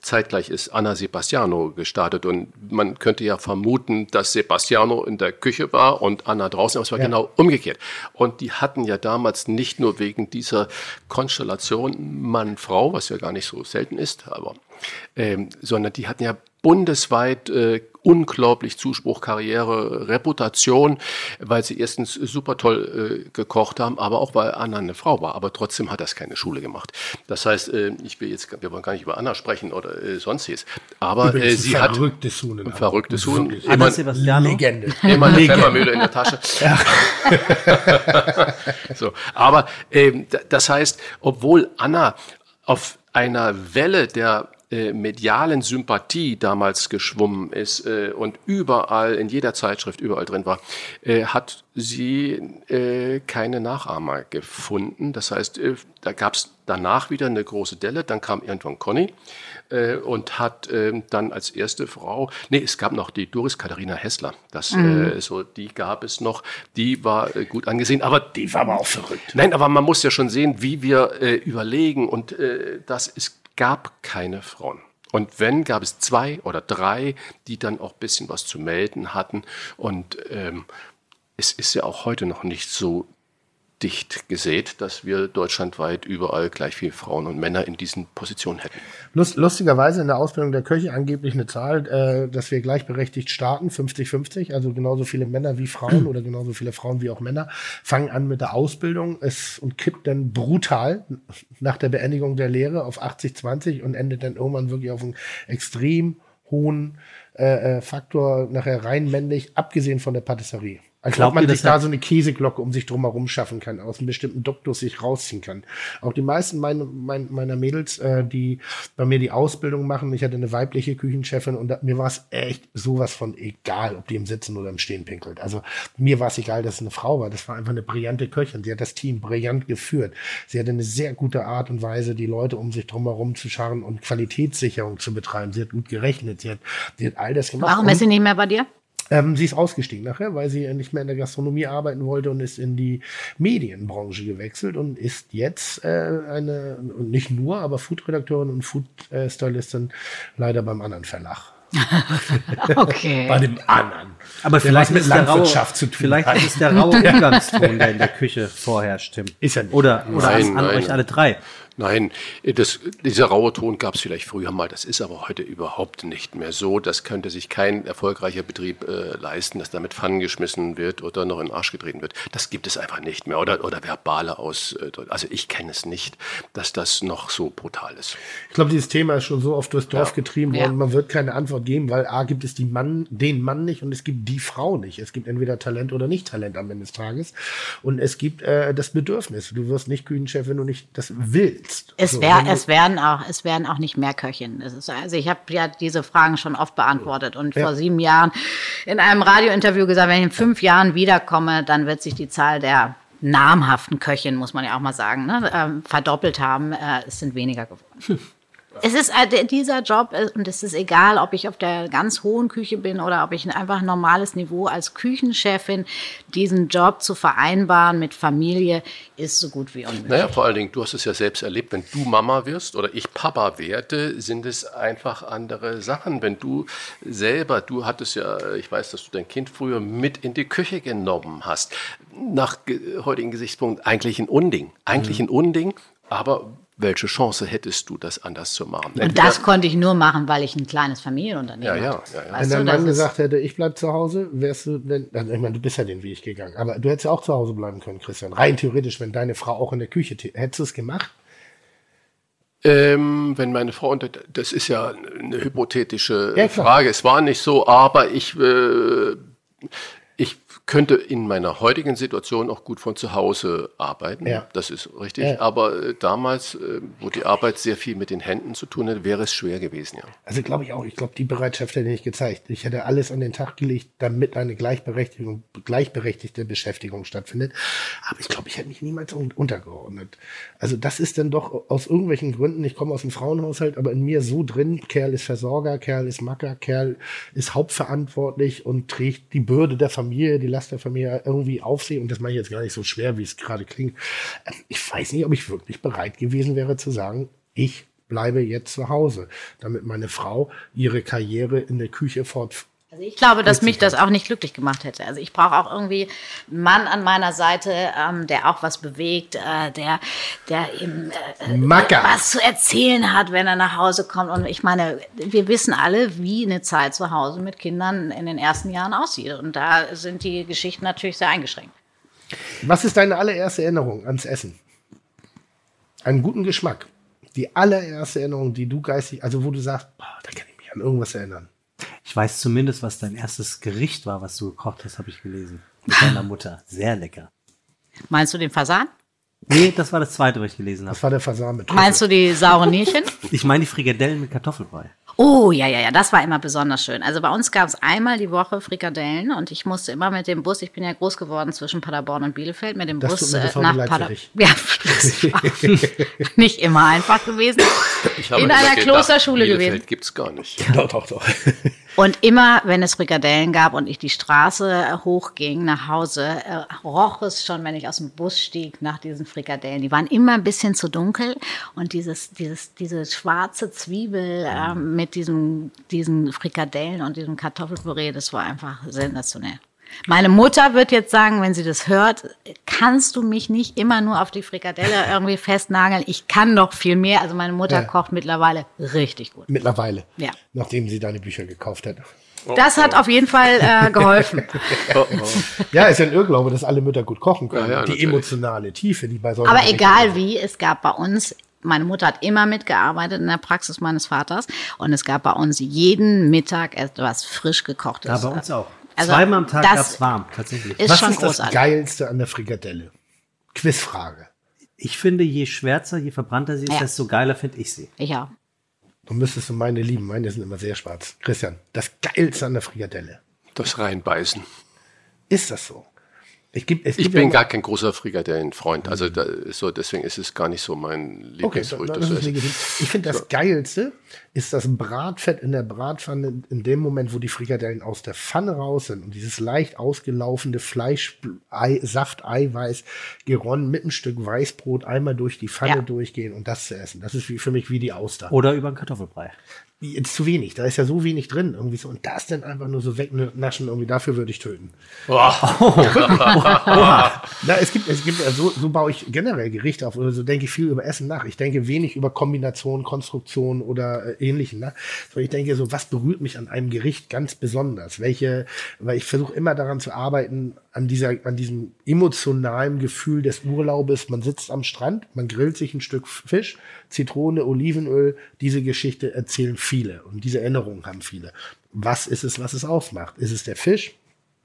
zeitgleich ist Anna Sebastiano gestartet. Und man könnte ja vermuten, dass Sebastiano in der Küche war und Anna draußen, aber es war genau umgekehrt. Und die hatten ja damals nicht nur wegen dieser Konstellation Mann-Frau, was ja gar nicht so selten ist, aber ähm, sondern die hatten ja bundesweit äh, unglaublich Zuspruch, Karriere, Reputation, weil sie erstens super toll äh, gekocht haben, aber auch weil Anna eine Frau war. Aber trotzdem hat das keine Schule gemacht. Das heißt, äh, ich will jetzt, wir wollen gar nicht über Anna sprechen oder äh, sonstiges. Aber äh, sie ein hat verrücktes Huhn. verrücktes Huhn. Immer. Legende. immer eine Pfeffermühle in der Tasche. so, aber ähm, d- das heißt, obwohl Anna auf einer Welle der äh, medialen Sympathie damals geschwommen ist äh, und überall in jeder Zeitschrift überall drin war, äh, hat sie äh, keine Nachahmer gefunden. Das heißt, äh, da gab es danach wieder eine große Delle. Dann kam irgendwann Conny und hat dann als erste Frau, nee, es gab noch die Doris Katharina Hessler. Das, äh, so, die gab es noch. Die war gut angesehen, aber Die war aber auch verrückt. Nein, aber man muss ja schon sehen, wie wir überlegen und dass es gab keine Frauen. Und wenn, gab es zwei oder drei, die dann auch ein bisschen was zu melden hatten. Und ähm, es ist ja auch heute noch nicht so dicht gesät, dass wir deutschlandweit überall gleich viele Frauen und Männer in diesen Positionen hätten. Lust, lustigerweise in der Ausbildung der Köche angeblich eine Zahl, äh, dass wir gleichberechtigt starten, 50-50, also genauso viele Männer wie Frauen oder genauso viele Frauen wie auch Männer, fangen an mit der Ausbildung es, und kippt dann brutal nach der Beendigung der Lehre auf 80-20 und endet dann irgendwann wirklich auf einen extrem hohen äh, äh, Faktor, nachher rein männlich, abgesehen von der Patisserie. Als Glaubt ob man sich da so eine Käseglocke um sich drumherum schaffen kann, aus einem bestimmten Duktus sich rausziehen kann. Auch die meisten meine, mein, meiner Mädels, äh, die bei mir die Ausbildung machen, ich hatte eine weibliche Küchenchefin und da, mir war es echt sowas von egal, ob die im Sitzen oder im Stehen pinkelt. Also mir war es egal, dass es eine Frau war. Das war einfach eine brillante Köchin. Sie hat das Team brillant geführt. Sie hatte eine sehr gute Art und Weise, die Leute um sich drumherum zu scharren und Qualitätssicherung zu betreiben. Sie hat gut gerechnet. Sie hat, sie hat all das gemacht. Warum ist sie nicht mehr bei dir? Ähm, sie ist ausgestiegen nachher, weil sie nicht mehr in der Gastronomie arbeiten wollte und ist in die Medienbranche gewechselt und ist jetzt äh, eine, und nicht nur, aber Foodredakteurin und Food-Stylistin leider beim anderen Verlag. Okay. Bei dem anderen. Aber Der vielleicht mit der raue, Landwirtschaft zu tun vielleicht hat. ist es der raue Umgangston, der in der Küche vorherrscht, Tim. Ist ja nicht. Oder, oder Nein, an, an nein. euch alle drei. Nein, das, dieser raue Ton gab es vielleicht früher mal, das ist aber heute überhaupt nicht mehr so. Das könnte sich kein erfolgreicher Betrieb äh, leisten, dass damit Pfannen geschmissen wird oder noch in den Arsch getreten wird. Das gibt es einfach nicht mehr. Oder, oder verbale aus, äh, also ich kenne es nicht, dass das noch so brutal ist. Ich glaube, dieses Thema ist schon so oft durchs Dorf Ja. getrieben worden. Ja. Man wird keine Antwort geben, weil A gibt es die Mann, den Mann nicht und es gibt die Frau nicht. Es gibt entweder Talent oder nicht Talent am Ende des Tages. Und es gibt äh, das Bedürfnis. Du wirst nicht Küchenchef, wenn du nicht das willst. Es, wär, du- es, werden auch, es werden auch nicht mehr Köchinnen. Ist, also ich habe ja diese Fragen schon oft beantwortet und Ja. vor sieben Jahren in einem Radiointerview gesagt, wenn ich in fünf Jahren wiederkomme, dann wird sich die Zahl der namhaften Köchinnen, muss man ja auch mal sagen, ne, ähm, verdoppelt haben. Äh, es sind weniger geworden. Es ist äh, dieser Job äh, und es ist egal, ob ich auf der ganz hohen Küche bin oder ob ich ein einfach normales Niveau als Küchenchefin diesen Job zu vereinbaren mit Familie ist so gut wie unmöglich. Naja, vor allen Dingen, du hast es ja selbst erlebt, wenn du Mama wirst oder ich Papa werde, sind es einfach andere Sachen. Wenn du selber, du hattest ja, ich weiß, dass du dein Kind früher mit in die Küche genommen hast, nach ge- heutigen Gesichtspunkt eigentlich ein Unding. Eigentlich ein Unding, aber welche Chance hättest du, das anders zu machen? Und das konnte ich nur machen, weil ich ein kleines Familienunternehmen Ja, ja, hatte. ja, ja. Wenn du, dein Mann gesagt hätte, ich bleib zu Hause, wärst du denn, also ich meine, du bist ja den Weg gegangen, aber du hättest ja auch zu Hause bleiben können, Christian. Rein theoretisch, wenn deine Frau auch in der Küche, hättest du es gemacht? Ähm, wenn meine Frau, und das ist ja eine hypothetische Ja. Frage, es war nicht so, aber ich, äh, ich könnte in meiner heutigen Situation auch gut von zu Hause arbeiten. Ja. Das ist richtig. Ja. Aber äh, damals, äh, wo die Arbeit sehr viel mit den Händen zu tun hat, wäre es schwer gewesen, ja. Also glaube ich auch, ich glaube, die Bereitschaft hätte ich gezeigt. Ich hätte alles an den Tag gelegt, damit eine Gleichberechtigung, gleichberechtigte Beschäftigung stattfindet. Aber ich glaube, ich hätte mich niemals un untergeordnet. Also das ist dann doch aus irgendwelchen Gründen, ich komme aus einem Frauenhaushalt, aber in mir so drin, Kerl ist Versorger, Kerl ist Macker, Kerl ist hauptverantwortlich und trägt die Bürde der Familie, die Last der Familie irgendwie auf sich. Und das mache ich jetzt gar nicht so schwer, wie es gerade klingt. Ähm, Ich weiß nicht, ob ich wirklich bereit gewesen wäre zu sagen, ich bleibe jetzt zu Hause, damit meine Frau ihre Karriere in der Küche fort. Also ich glaube, dass mich das auch nicht glücklich gemacht hätte. Also ich brauche auch irgendwie einen Mann an meiner Seite, ähm, der auch was bewegt, äh, der, der eben äh, was zu erzählen hat, wenn er nach Hause kommt. Und ich meine, wir wissen alle, wie eine Zeit zu Hause mit Kindern in den ersten Jahren aussieht. Und da sind die Geschichten natürlich sehr eingeschränkt. Was ist deine allererste Erinnerung ans Essen? Einen guten Geschmack. Die allererste Erinnerung, die du geistig, also wo du sagst, boah, da kann ich mich an irgendwas erinnern. Ich weiß zumindest, was dein erstes Gericht war, was du gekocht hast, habe ich gelesen. Mit deiner Mutter. Sehr lecker. Meinst du den Fasan? Nee, das war das zweite, was ich gelesen habe. Das war der Fasan mit Meinst du die sauren Nierchen? Ich meine die Frikadellen mit Kartoffelbrei. Oh, ja, ja, ja, das war immer besonders schön. Also bei uns gab es einmal die Woche Frikadellen und ich musste immer mit dem Bus, ich bin ja groß geworden zwischen Paderborn und Bielefeld, mit dem Das Bus tut mir bis äh, nach Paderborn. Ja, nicht immer einfach gewesen. Ich habe In einer gedacht, Klosterschule Bielefeld gewesen. gibt's gar nicht. Doch, doch, doch. Und immer, wenn es Frikadellen gab und ich die Straße äh, hochging nach Hause, äh, roch es schon, wenn ich aus dem Bus stieg, nach diesen Frikadellen. Die waren immer ein bisschen zu dunkel und dieses, dieses, diese schwarze Zwiebel äh, mit diesem, diesen Frikadellen und diesem Kartoffelpüree, das war einfach sensationell. Meine Mutter wird jetzt sagen, wenn sie das hört, kannst du mich nicht immer nur auf die Frikadelle irgendwie festnageln. Ich kann noch viel mehr. Also meine Mutter Ja. kocht mittlerweile richtig gut. Mittlerweile. Ja. Nachdem sie deine Bücher gekauft hat. Das hat auf jeden Fall äh, geholfen. Ja, ist ja ein Irrglaube, dass alle Mütter gut kochen können. Ja, ja, die natürlich. emotionale Tiefe, die bei solchen Aber egal wie, es gab bei uns, meine Mutter hat immer mitgearbeitet in der Praxis meines Vaters und es gab bei uns jeden Mittag etwas frisch gekochtes. Ja, bei uns auch. Also Zweimal am Tag das gab's warm, tatsächlich. Ist Was schon ist das großartig. Geilste an der Frikadelle? Quizfrage. Ich finde, je schwärzer, je verbrannter sie ist, Ja. desto geiler finde ich sie. Ja. Du müsstest du meine lieben. Meine sind immer sehr schwarz. Christian, das Geilste an der Frikadelle. Das reinbeißen. Ist das so? Ich, geb, es Ich gibt ja bin immer- gar kein großer Frikadellenfreund. Also da ist so, deswegen ist es gar nicht so mein Okay, ist ist- legitim. Ich finde, das Geilste ist das Bratfett in der Bratpfanne in dem Moment, wo die Frikadellen aus der Pfanne raus sind und dieses leicht ausgelaufene Fleisch, Ei, Saft, Eiweiß geronnen mit einem Stück Weißbrot einmal durch die Pfanne Ja. durchgehen und das zu essen. Das ist wie, für mich wie die Auster. Oder über einen Kartoffelbrei. Jetzt zu wenig, da ist ja so wenig drin irgendwie so und das dann einfach nur so wegnaschen irgendwie dafür würde ich töten. Na, es gibt, es gibt, so, so baue ich generell Gerichte auf oder so denke ich viel über Essen nach. Ich denke wenig über Kombination, Konstruktion oder äh, ähnlichen. Ne? So, ich denke so, was berührt mich an einem Gericht ganz besonders? Welche, weil ich versuche immer daran zu arbeiten, an dieser, an diesem emotionalen Gefühl des Urlaubes. Man sitzt am Strand, man grillt sich ein Stück Fisch, Zitrone, Olivenöl. Diese Geschichte erzählen viele und diese Erinnerungen haben viele. Was ist es, was es ausmacht? Ist es der Fisch?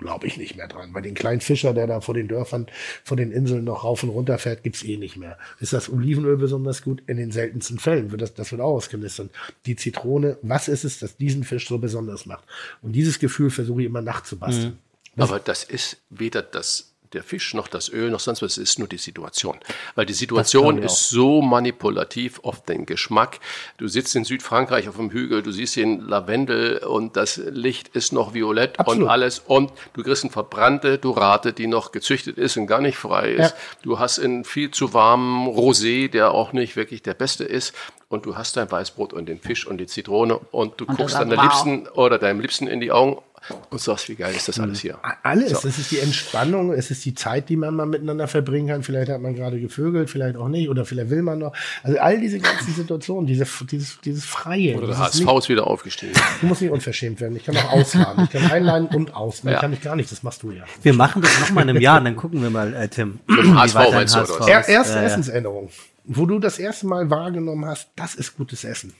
glaube ich nicht mehr dran. Bei den kleinen Fischer, der da vor den Dörfern, vor den Inseln noch rauf und runter fährt, gibt's eh nicht mehr. Ist das Olivenöl besonders gut? In den seltensten Fällen wird das, das wird auch ausgelistet. Die Zitrone, was ist es, das diesen Fisch so besonders macht? Und dieses Gefühl versuche ich immer nachzubasteln. Aber das ist weder das, der Fisch noch das Öl noch sonst was, es ist nur die Situation. Weil die Situation ist so manipulativ auf den Geschmack. Du sitzt in Südfrankreich auf dem Hügel, du siehst den Lavendel und das Licht ist noch violett Absolut. und alles und du kriegst eine verbrannte Dorate, die noch gezüchtet ist und gar nicht frei ist. Ja. Du hast einen viel zu warmen Rosé, der auch nicht wirklich der beste ist. Und du hast dein Weißbrot und den Fisch und die Zitrone und du Und guckst das deiner wow. Liebsten oder deinem Liebsten in die Augen und sagst, wie geil ist das alles hier. Alles. Es ist die Entspannung, es ist die Zeit, die man mal miteinander verbringen kann. Vielleicht hat man gerade gevögelt, vielleicht auch nicht, oder vielleicht will man noch. Also all diese ganzen Situationen, diese, dieses, dieses Freie. Oder der HSV ist wieder aufgestiegen. Du musst nicht unverschämt werden. Ich kann auch ausladen. Ich kann einladen und ausladen. Ja. Ich kann ich gar nicht. Das machst du ja. Wir machen das noch mal in einem Jahr und dann gucken wir mal, äh, Tim. HSV meinst du, oder was? HSV Er, ist. erste Äh, Essensänderung. Wo du das erste Mal wahrgenommen hast, das ist gutes Essen.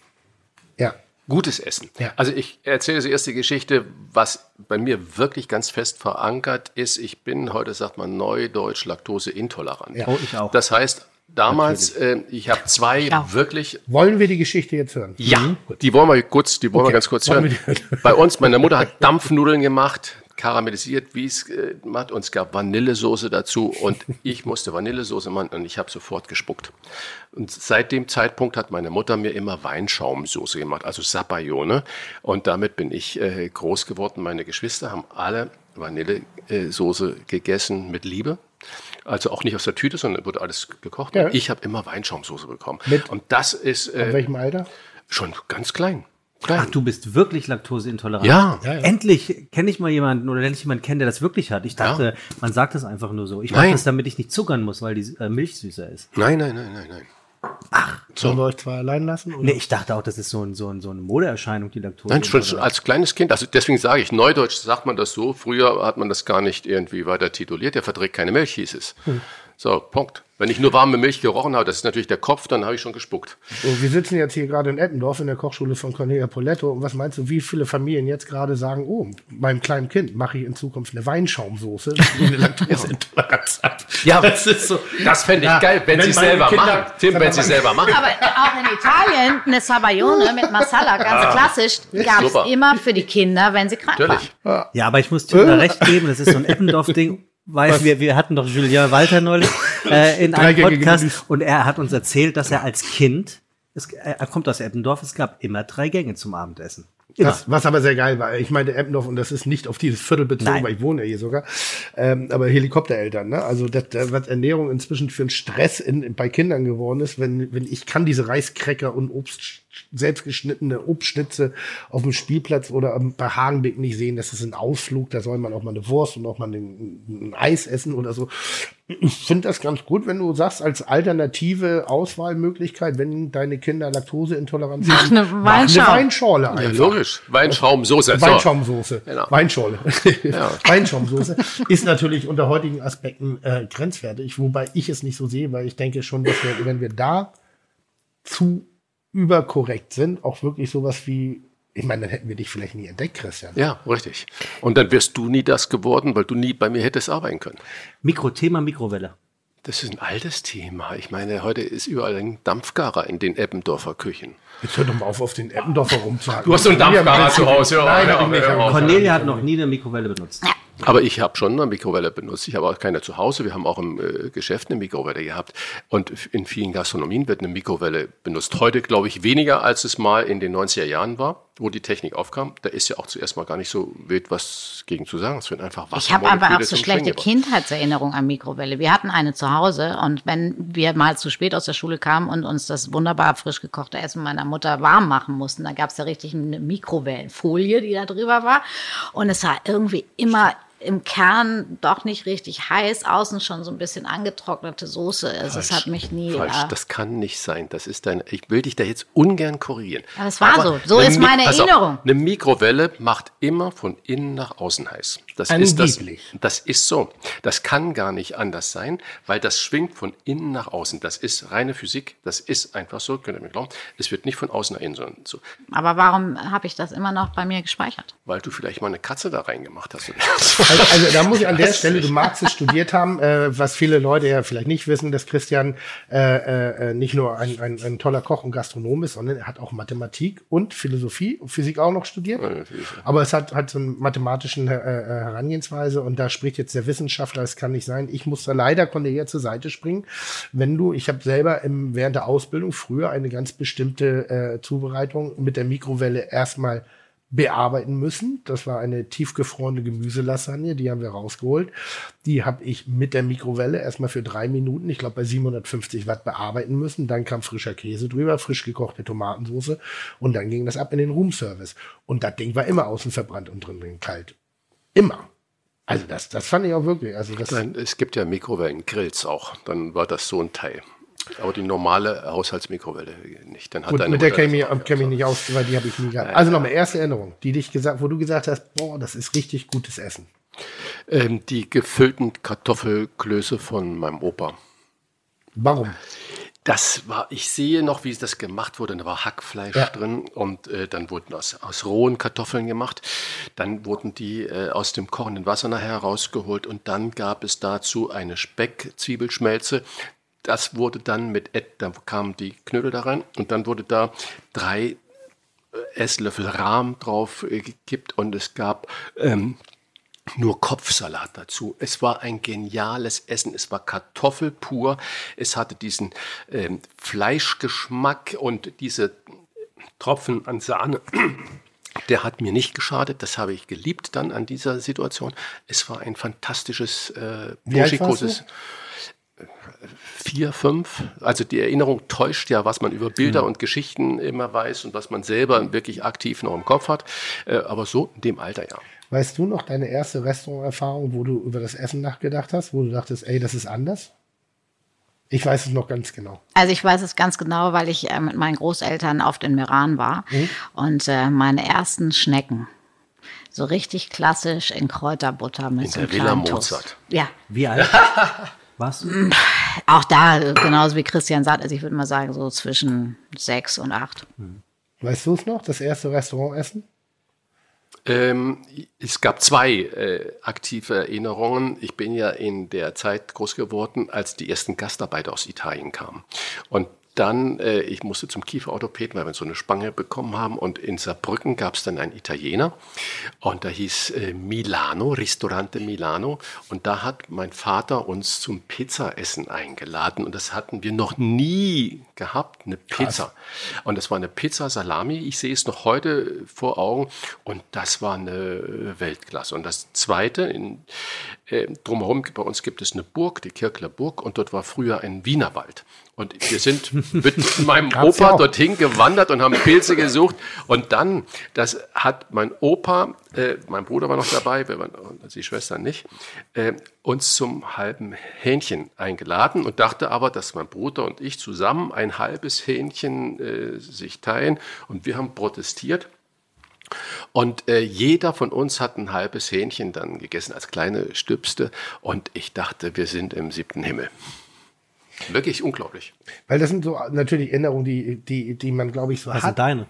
Ja. Gutes Essen. Ja. Also ich erzähle die erste Geschichte, was bei mir wirklich ganz fest verankert ist. Ich bin heute, sagt man, neudeutsch laktoseintolerant. Ja. Oh, ich auch. Das heißt, damals, äh, ich habe zwei auch. wirklich Wollen wir die Geschichte jetzt hören? Ja, die wollen wir kurz, die wollen wir Okay, ganz kurz hören. wir die- Bei uns, meine Mutter hat Dampfnudeln gemacht, karamellisiert, wie es äh, macht, und es gab Vanillesoße dazu und ich musste Vanillesoße machen und ich habe sofort gespuckt. Und seit dem Zeitpunkt hat meine Mutter mir immer Weinschaumsoße gemacht, also Sapayone. Und damit bin ich äh, groß geworden. Meine Geschwister haben alle Vanillesoße gegessen mit Liebe. Also auch nicht aus der Tüte, sondern wurde alles gekocht. Ja. Ich habe immer Weinschaumsoße bekommen. Mit- und das ist In äh, welchem Alter? Schon ganz klein. Ach, du bist wirklich laktoseintolerant. Ja. Ja, ja. Endlich kenne ich mal jemanden oder lerne ich jemanden kennen, der das wirklich hat. Ich dachte, man sagt das einfach nur so. Ich mache das, damit ich nicht zuckern muss, weil die äh, Milch süßer ist. Nein, nein, nein, nein, nein. Sollen wir euch zwei allein lassen? Oder? Nee, ich dachte auch, das ist so, ein, so, ein, so eine Modeerscheinung, die Laktose. Nein, schon, schon als kleines Kind. Also deswegen sage ich, Neudeutsch sagt man das so. Früher hat man das gar nicht irgendwie weiter tituliert. Der verträgt keine Milch, hieß es. So, Punkt. Wenn ich nur warme Milch gerochen habe, das ist natürlich der Kopf, dann habe ich schon gespuckt. So, wir sitzen jetzt hier gerade in Eppendorf in der Kochschule von Cornelia Poletto. Und was meinst du, wie viele Familien jetzt gerade sagen, oh, meinem kleinen Kind mache ich in Zukunft eine Weinschaumsoße, die eine Laktoseintoleranz hat. Ja, das ist so. Das fände ich Ja, geil, wenn, wenn sie selber Kinder- machen. Tim, wenn sie selber machen. Aber auch in Italien eine Sabayone mit Masala, ganz klassisch, gab es super. immer für die Kinder, wenn sie krank Natürlich. waren. Ja, aber ich muss Tim da recht geben, das ist so ein Eppendorf-Ding. Weiß, wir, wir hatten doch Julien Walter neulich äh, in einem Podcast und er hat uns erzählt, dass er als Kind, es, er kommt aus Eppendorf, es gab immer drei Gänge zum Abendessen. Das, was aber sehr geil war, ich meinte Eppendorf und das ist nicht auf dieses Viertel bezogen, Nein. weil ich wohne ja hier sogar, ähm, aber Helikoptereltern, ne? Also das, das, was Ernährung inzwischen für einen Stress in, bei Kindern geworden ist, wenn, wenn ich kann diese Reiskräcker und Obst, selbstgeschnittene Obstschnitze auf dem Spielplatz oder am- bei Hagenbeck nicht sehen, das ist ein Ausflug, da soll man auch mal eine Wurst und auch mal ein, ein Eis essen oder so. Ich finde das ganz gut, wenn du sagst, als alternative Auswahlmöglichkeit, wenn deine Kinder Laktoseintoleranz Mach haben, eine mach Weinschau. eine Weinschorle Ja, einfach. logisch. Weinschaumsoße. So. Weinschaumsoße. Genau. Weinschorle. Weinschaumsoße ist natürlich unter heutigen Aspekten äh, grenzwertig, wobei ich es nicht so sehe, weil ich denke schon, dass wir, wenn wir da zu überkorrekt sind, auch wirklich sowas wie Ich meine, dann hätten wir dich vielleicht nie entdeckt, Christian. Ja, richtig. Und dann wärst du nie das geworden, weil du nie bei mir hättest arbeiten können. Mikro, Thema Mikrowelle. Das ist ein altes Thema. Ich meine, heute ist überall ein Dampfgarer in den Eppendorfer Küchen. Jetzt hör doch mal auf, auf den Eppendorfer rumzuhaken. Du hast so einen Dampfgarer zu Hause, ja. Nein, nicht. hör auf. Cornelia hat noch nie eine Mikrowelle benutzt. Aber ich habe schon eine Mikrowelle benutzt. Ich habe auch keine zu Hause. Wir haben auch im äh, Geschäft eine Mikrowelle gehabt. Und in vielen Gastronomien wird eine Mikrowelle benutzt. Heute glaube ich weniger, als es mal in den 90er Jahren war, wo die Technik aufkam. Da ist ja auch zuerst mal gar nicht so wild was gegen zu sagen. Es wird einfach Wasser. Ich habe aber auch so schlechte Kindheitserinnerungen an Mikrowelle. Wir hatten eine zu Hause und wenn wir mal zu spät aus der Schule kamen und uns das wunderbar frisch gekochte Essen meiner Mutter warm machen mussten, dann gab es ja richtig eine Mikrowellenfolie, die da drüber war. Und es war irgendwie immer im Kern doch nicht richtig heiß, außen schon so ein bisschen angetrocknete Soße. Also es hat mich nie. Falsch, äh, das kann nicht sein. Das ist dein. Ich will dich da jetzt ungern korrigieren. Aber es war so. So eine ist Mi- meine auf, Erinnerung. eine Mikrowelle macht immer von innen nach außen heiß. Das ist das. Angeblich. Das ist so. Das kann gar nicht anders sein, weil das schwingt von innen nach außen. Das ist reine Physik. Das ist einfach so. Könnt ihr mir glauben? Es wird nicht von außen nach innen, sondern so, aber warum habe ich das immer noch bei mir gespeichert? weil du vielleicht mal eine Katze da reingemacht hast. Also, also da muss ich an der Stelle, du magst es studiert haben, äh, was viele Leute ja vielleicht nicht wissen, dass Christian äh, äh, nicht nur ein, ein, ein toller Koch und Gastronom ist, sondern er hat auch Mathematik und Philosophie und Physik auch noch studiert. Aber es hat, hat so eine mathematischen äh, äh, Herangehensweise und da spricht jetzt der Wissenschaftler, es kann nicht sein. Ich muss da leider Cornelia zur Seite springen. Wenn du, ich habe selber im, während der Ausbildung früher eine ganz bestimmte äh, Zubereitung mit der Mikrowelle erstmal bearbeiten müssen. Das war eine tiefgefrorene Gemüselasagne, die haben wir rausgeholt. Die habe ich mit der Mikrowelle erstmal für drei Minuten, ich glaube bei 750 Watt bearbeiten müssen. Dann kam frischer Käse drüber, frisch gekochte Tomatensauce und dann ging das ab in den Roomservice. Und das Ding war immer außen verbrannt und drin kalt. Immer. Also das, das fand ich auch wirklich. Also das, Nein, es gibt ja Mikrowellengrills auch. Dann war das so ein Teil. Aber die normale Haushaltsmikrowelle nicht. Dann hat Gut, mit der kenne ich, kenn mich nicht aus, weil die habe ich nie gehabt. Also nochmal, erste Erinnerung, die dich gesagt, wo du gesagt hast, boah, das ist richtig gutes Essen. Ähm, die gefüllten Kartoffelklöße von meinem Opa. Warum? Das war, ich sehe noch, wie das gemacht wurde. Da war Hackfleisch Ja. drin und äh, dann wurden aus, aus rohen Kartoffeln gemacht. Dann wurden die äh, aus dem kochenden Wasser nachher rausgeholt und dann gab es dazu eine Speck-Zwiebelschmelze. Das wurde dann mit, Ed- da kamen die Knödel da rein und dann wurde da drei äh, Esslöffel Rahm drauf äh, gekippt und es gab ähm, nur Kopfsalat dazu. Es war ein geniales Essen. Es war Kartoffel pur. Es hatte diesen ähm, Fleischgeschmack und diese Tropfen an Sahne. Der hat mir nicht geschadet. Das habe ich geliebt dann an dieser Situation. Es war ein fantastisches äh, warst burschikoses vier, fünf. Also die Erinnerung täuscht ja, was man über Bilder und Geschichten immer weiß und was man selber wirklich aktiv noch im Kopf hat. Äh, aber so in dem Alter ja. Weißt du noch deine erste Restauranterfahrung, wo du über das Essen nachgedacht hast, wo du dachtest, ey, das ist anders? Ich weiß es noch ganz genau. Also ich weiß es ganz genau, weil ich äh, mit meinen Großeltern oft in Meran war und äh, meine ersten Schnecken so richtig klassisch in Kräuterbutter mit In so der einem Villa. Mozart. Ja, Wie alt du? auch da äh, genauso wie Christian sagt, also ich würde mal sagen so zwischen sechs und acht. Weißt du es noch, das erste Restaurantessen? Ähm, es gab zwei äh, aktive Erinnerungen. Ich bin ja in der Zeit groß geworden, als die ersten Gastarbeiter aus Italien kamen. Und dann, äh, ich musste zum Kieferorthopäden, weil wir so eine Spange bekommen haben. Und in Saarbrücken gab es dann einen Italiener. Und da hieß äh, Milano, Ristorante Milano. Und da hat mein Vater uns zum Pizzaessen eingeladen. Und das hatten wir noch nie gehabt, eine Pizza. Und das war eine Pizza Salami. Ich sehe es noch heute vor Augen. Und das war eine Weltklasse. Und das Zweite, in, äh, drumherum bei uns gibt es eine Burg, die Kirkler Burg. Und dort war früher ein Wienerwald. Und wir sind mit meinem Opa dorthin gewandert und haben Pilze gesucht. Und dann, das hat mein Opa, äh, mein Bruder war noch dabei, wir waren, die Schwester nicht, äh, uns zum halben Hähnchen eingeladen und dachte aber, dass mein Bruder und ich zusammen ein halbes Hähnchen äh, sich teilen. Und wir haben protestiert. Und äh, jeder von uns hat ein halbes Hähnchen dann gegessen als kleine Stüpste. Und ich dachte, wir sind im siebten Himmel. Wirklich unglaublich. Weil das sind so natürlich Erinnerungen, die, die, die man, glaube ich, so Was hat. sind deine?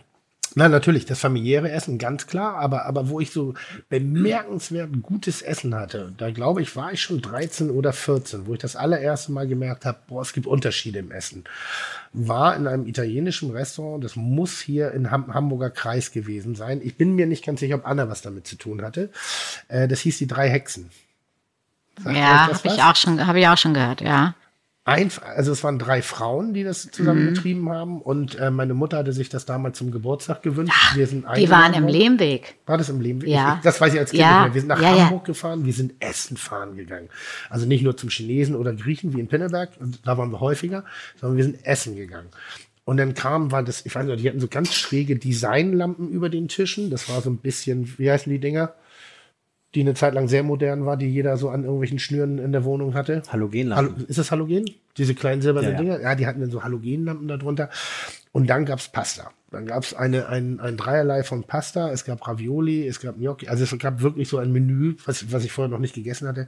Na, natürlich, das familiäre Essen, ganz klar, aber, aber wo ich so bemerkenswert gutes Essen hatte, da glaube ich, war ich schon 13 oder 14, wo ich das allererste Mal gemerkt habe, boah, es gibt Unterschiede im Essen. War in einem italienischen Restaurant, das muss hier in Ham Hamburger Kreis gewesen sein. Ich bin mir nicht ganz sicher, ob Anna was damit zu tun hatte. Äh, das hieß die drei Hexen. Sagt Ja, habe ich auch schon, habe ich auch schon gehört, ja. Ein, also es waren drei Frauen, die das zusammen betrieben haben und äh, meine Mutter hatte sich das damals zum Geburtstag gewünscht. Wir sind Die waren im. Lehmweg. War das im Leben? Ja. Ich, das weiß ich als Kind Ja. nicht mehr. Wir sind nach Ja, ja. Hamburg gefahren, wir sind Essen fahren gegangen. Also nicht nur zum Chinesen oder Griechen wie in Pinneberg, da waren wir häufiger, sondern wir sind Essen gegangen. Und dann kam, war das, ich weiß nicht, die hatten so ganz schräge Designlampen über den Tischen. Das war so ein bisschen, wie heißen die Dinger? Die eine Zeit lang sehr modern war, die jeder so an irgendwelchen Schnüren in der Wohnung hatte. Halogenlampen. Ist das Halogen? Diese kleinen silbernen Ja, ja. Dinger? Ja, die hatten dann so Halogenlampen darunter. Und dann gab's Pasta. Dann gab's eine, ein, ein Dreierlei von Pasta. Es gab Ravioli, es gab Gnocchi. Also es gab wirklich so ein Menü, was, was ich vorher noch nicht gegessen hatte.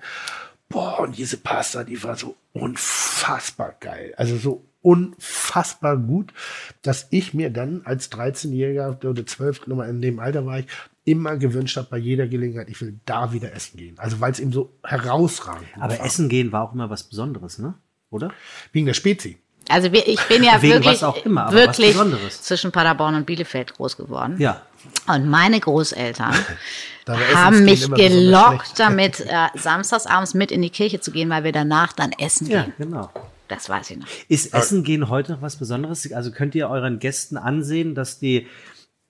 Boah, und diese Pasta, die war so unfassbar geil. Also so unfassbar gut, dass ich mir dann als 13-Jähriger oder 12, nochmal in dem Alter war ich, immer gewünscht habe, bei jeder Gelegenheit, ich will da wieder essen gehen. Also weil es eben so herausragend Aber war. Essen gehen war auch immer was Besonderes, ne? Oder? Wegen der Spezi. Also ich bin ja Wegen wirklich, immer, wirklich Besonderes. zwischen Paderborn und Bielefeld groß geworden. Ja. Und meine Großeltern haben mich gelockt, damit äh, samstagsabends mit in die Kirche zu gehen, weil wir danach dann essen Ja, gehen. genau. Das weiß ich noch. Ist Essen gehen heute noch was Besonderes? Also könnt ihr euren Gästen ansehen, dass die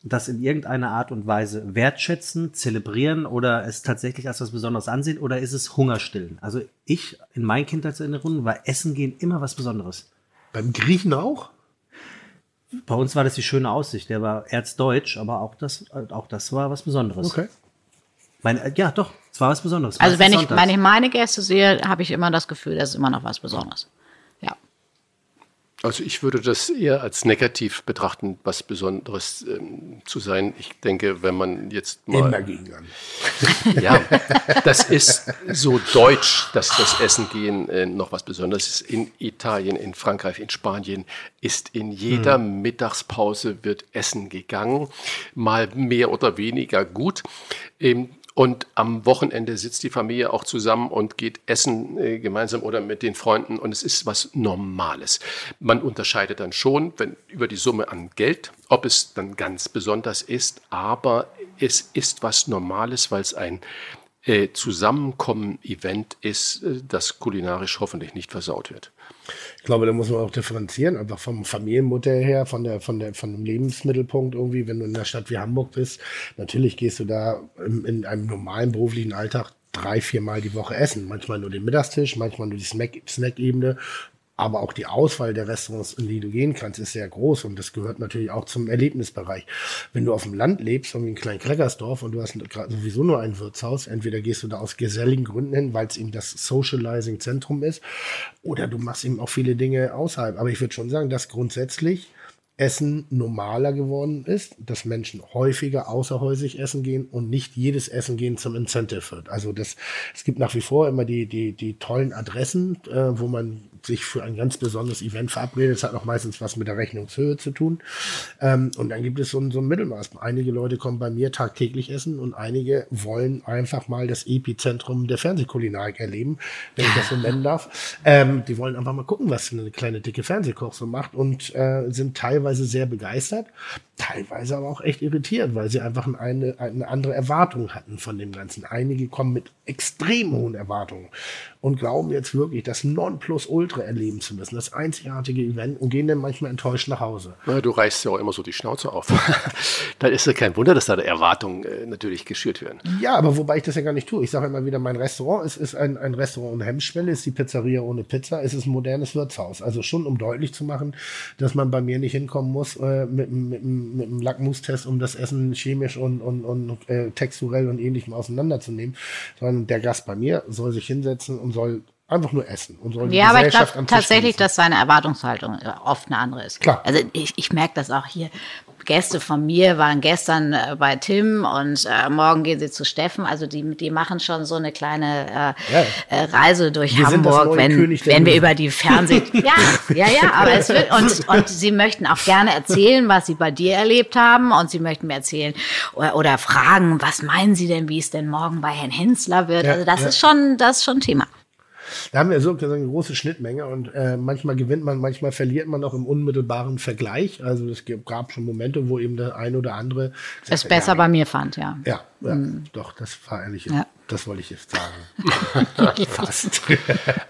das in irgendeiner Art und Weise wertschätzen, zelebrieren oder es tatsächlich als was Besonderes ansehen oder ist es Hungerstillen? Also ich in meinen Kindheitserinnerungen war Essen gehen immer was Besonderes. Beim Griechen auch? Bei uns war das die schöne Aussicht. Der war erzdeutsch, aber auch das, auch das war was Besonderes. Okay. Mein, äh, ja, doch, es war was Besonderes. Also wenn ich, Meistens wenn ich sonntags. meine Gäste sehe, habe ich immer das Gefühl, das ist immer noch was Besonderes. Ja. Also ich würde das eher als negativ betrachten, was Besonderes ähm, zu sein. Ich denke, wenn man jetzt mal Immer gegen an. Ja, das ist so deutsch, dass das Essen gehen äh, noch was Besonderes ist. In Italien, in Frankreich, in Spanien ist in jeder Mittagspause wird Essen gegangen, mal mehr oder weniger gut. Ähm, und am Wochenende sitzt die Familie auch zusammen und geht essen äh, gemeinsam oder mit den Freunden und es ist was Normales. Man unterscheidet dann schon, wenn über die Summe an Geld, ob es dann ganz besonders ist, aber es ist was Normales, weil es ein äh, Zusammenkommen-Event ist, äh, das kulinarisch hoffentlich nicht versaut wird. Ich glaube, da muss man auch differenzieren, einfach vom Familienmodell her, von der, von der, von dem Lebensmittelpunkt irgendwie, wenn du in einer Stadt wie Hamburg bist, natürlich gehst du da in, in einem normalen beruflichen Alltag drei, viermal die Woche essen. Manchmal nur den Mittagstisch, manchmal nur die Snack- Snack-Ebene. Aber auch die Auswahl der Restaurants, in die du gehen kannst, ist sehr groß und das gehört natürlich auch zum Erlebnisbereich. Wenn du auf dem Land lebst, irgendwie in kleinen Kleckersdorf und du hast sowieso nur ein Wirtshaus, entweder gehst du da aus geselligen Gründen hin, weil es eben das Socializing-Zentrum ist, oder du machst eben auch viele Dinge außerhalb. Aber ich würde schon sagen, dass grundsätzlich Essen normaler geworden ist, dass Menschen häufiger außerhäusig essen gehen und nicht jedes Essen gehen zum Incentive wird. Also das, es gibt nach wie vor immer die, die, die tollen Adressen, äh, wo man sich für ein ganz besonderes Event verabredet. Das hat auch meistens was mit der Rechnungshöhe zu tun. Ähm, und dann gibt es so ein, so ein Mittelmaß. Einige Leute kommen bei mir tagtäglich essen und einige wollen einfach mal das Epizentrum der Fernsehkulinarik erleben, wenn ich das so nennen darf. Ähm, die wollen einfach mal gucken, was eine kleine dicke Fernsehkoch so macht und äh, sind teilweise sehr begeistert, teilweise aber auch echt irritiert, weil sie einfach eine, eine andere Erwartung hatten von dem Ganzen. Einige kommen mit extrem hohen Erwartungen und glauben jetzt wirklich, das Nonplusultra erleben zu müssen, das einzigartige Event und gehen dann manchmal enttäuscht nach Hause. Na, du reißt ja auch immer so die Schnauze auf. Dann ist ja kein Wunder, dass da Erwartungen äh, natürlich geschürt werden. Ja, aber wobei ich das ja gar nicht tue. Ich sage immer wieder, mein Restaurant ist, ist ein, ein Restaurant ohne Hemmschwelle, ist die Pizzeria ohne Pizza, es ist ein modernes Wirtshaus. Also schon, um deutlich zu machen, dass man bei mir nicht hinkommen muss äh, mit, mit, einem Lackmustest, um das Essen chemisch und, und, und äh, texturell und ähnlichem auseinanderzunehmen, sondern der Gast bei mir soll sich hinsetzen und soll Einfach nur essen. Und die Ja, aber ich glaube tatsächlich, dass seine Erwartungshaltung äh, oft eine andere ist. Klar. Also ich, ich merke das auch hier. Gäste von mir waren gestern äh, bei Tim und äh, morgen gehen sie zu Steffen. Also die, die machen schon so eine kleine äh, Ja. äh, Reise durch Wir Hamburg, wenn, König wenn wir über die Fernseh... ja, ja, ja, aber es wird... Und, und sie möchten auch gerne erzählen, was sie bei dir erlebt haben und sie möchten mir erzählen oder, oder fragen, was meinen sie denn, wie es denn morgen bei Herrn Hensler wird. Ja, also das ja. ist schon, das ist schon Thema. Da haben wir so eine große Schnittmenge und äh, manchmal gewinnt man, manchmal verliert man auch im unmittelbaren Vergleich. Also es gab schon Momente, wo eben der ein oder andere Es besser ja, bei mir fand, ja. Ja, ja doch, das war ehrlich. Ja. Das wollte ich jetzt sagen. Fast.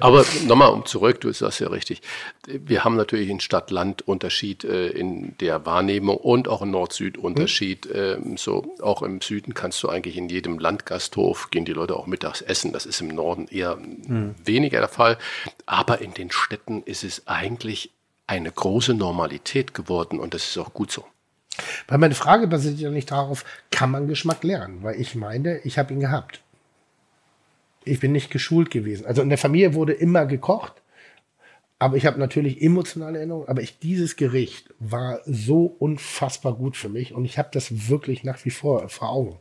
Aber nochmal um zurück, du sagst ja richtig. Wir haben natürlich einen Stadt-Land-Unterschied äh, in der Wahrnehmung und auch einen Nord-Süd-Unterschied. Ähm, so auch im Süden kannst du eigentlich in jedem Landgasthof gehen die Leute auch mittags essen. Das ist im Norden eher weniger der Fall. Aber in den Städten ist es eigentlich eine große Normalität geworden und das ist auch gut so. Weil meine Frage basiert ja nicht darauf, kann man Geschmack lernen? Weil ich meine, ich habe ihn gehabt. Ich bin nicht geschult gewesen. Also in der Familie wurde immer gekocht. Aber ich habe natürlich emotionale Erinnerungen. Aber ich, dieses Gericht war so unfassbar gut für mich. Und ich habe das wirklich nach wie vor vor Augen.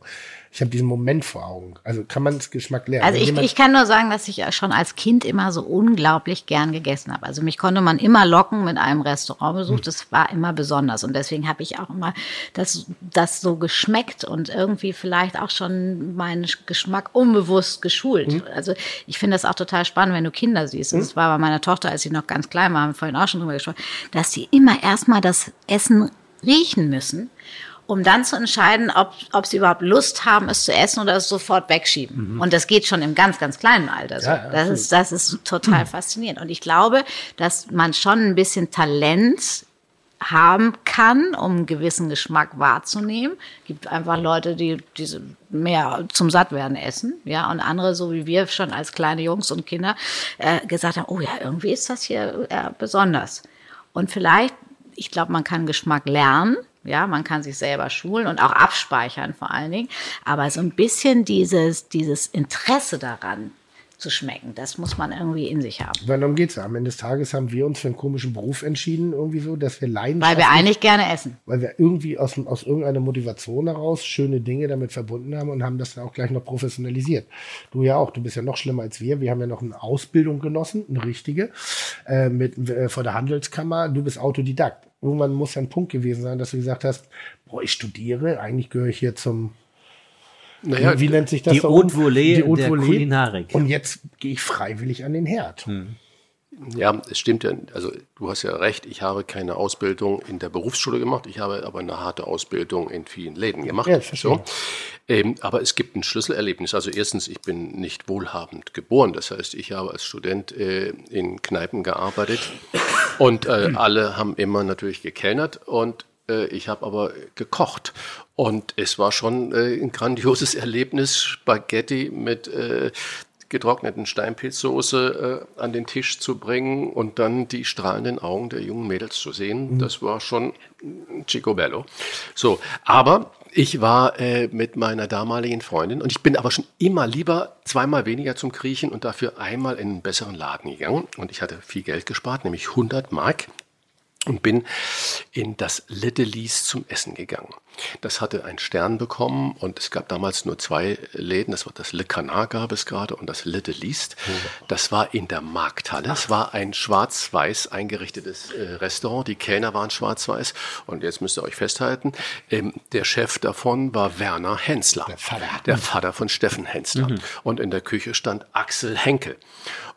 Ich habe diesen Moment vor Augen. Also kann man das Geschmack lernen. Also ich, ich kann nur sagen, dass ich ja schon als Kind immer so unglaublich gern gegessen habe. Also mich konnte man immer locken mit einem Restaurantbesuch. Das war immer besonders. Und deswegen habe ich auch immer das, das so geschmeckt und irgendwie vielleicht auch schon meinen Geschmack unbewusst geschult. Also ich finde das auch total spannend, wenn du Kinder siehst. Und das war bei meiner Tochter, als sie noch ganz klein war, haben wir vorhin auch schon drüber gesprochen, dass sie immer erstmal das Essen riechen müssen um dann zu entscheiden, ob, ob sie überhaupt Lust haben, es zu essen oder es sofort wegschieben. Und das geht schon im ganz, ganz kleinen Alter. So. Ja, ja, das, ist, das ist total faszinierend. Und ich glaube, dass man schon ein bisschen Talent haben kann, um einen gewissen Geschmack wahrzunehmen. gibt einfach Leute, die diese mehr zum Sattwerden essen, ja, und andere, so wie wir schon als kleine Jungs und Kinder, äh, gesagt haben, oh ja, irgendwie ist das hier äh, besonders. Und vielleicht, ich glaube, man kann Geschmack lernen, ja, man kann sich selber schulen und auch abspeichern vor allen Dingen, aber so ein bisschen dieses, dieses Interesse daran zu schmecken, das muss man irgendwie in sich haben. Weil darum geht's ja. Am Ende des Tages haben wir uns für einen komischen Beruf entschieden, irgendwie so, dass wir Weil leidenschaftlich wir eigentlich gerne essen. weil wir irgendwie aus, aus irgendeiner Motivation heraus schöne Dinge damit verbunden haben und haben das dann auch gleich noch professionalisiert. Du ja auch, du bist ja noch schlimmer als wir. Wir haben ja noch eine Ausbildung genossen, eine richtige, äh, mit, äh, vor der Handelskammer. Du bist Autodidakt. Irgendwann muss ja ein Punkt gewesen sein, dass du gesagt hast, boah, ich studiere, eigentlich gehöre ich hier zum, Naja, wie, nennt sich das die Haute? Volée der. Kulinarik. Und jetzt gehe ich freiwillig an den Herd. Ja, es stimmt ja. Also du hast ja recht, ich habe keine Ausbildung in der Berufsschule gemacht, ich habe aber eine harte Ausbildung in vielen Läden gemacht. Ja, verstehe. Ähm, aber es gibt ein Schlüsselerlebnis. Also erstens, ich bin nicht wohlhabend geboren. Das heißt, ich habe als Student äh, in Kneipen gearbeitet und äh, alle haben immer natürlich gekellnert und äh, ich habe aber gekocht. Und es war schon äh, ein grandioses Erlebnis, Spaghetti mit äh, getrockneten Steinpilzsoße äh, an den Tisch zu bringen und dann die strahlenden Augen der jungen Mädels zu sehen. Das war schon Chico Bello. So, aber ich war äh, mit meiner damaligen Freundin und ich bin aber schon immer lieber zweimal weniger zum Griechen und dafür einmal in einen besseren Laden gegangen und ich hatte viel Geld gespart, nämlich 100 Mark und bin in das Little Lees zum Essen gegangen. Das hatte einen Stern bekommen und es gab damals nur zwei Läden. Das war das Le Canard gab es gerade und das Little Least. Das war in der Markthalle. Es war ein schwarz-weiß eingerichtetes äh, Restaurant. Die Kellner waren schwarz-weiß und jetzt müsst ihr euch festhalten, ähm, der Chef davon war Werner Hensler. Der Vater. Der Vater von Steffen Hensler. Und in der Küche stand Axel Henkel.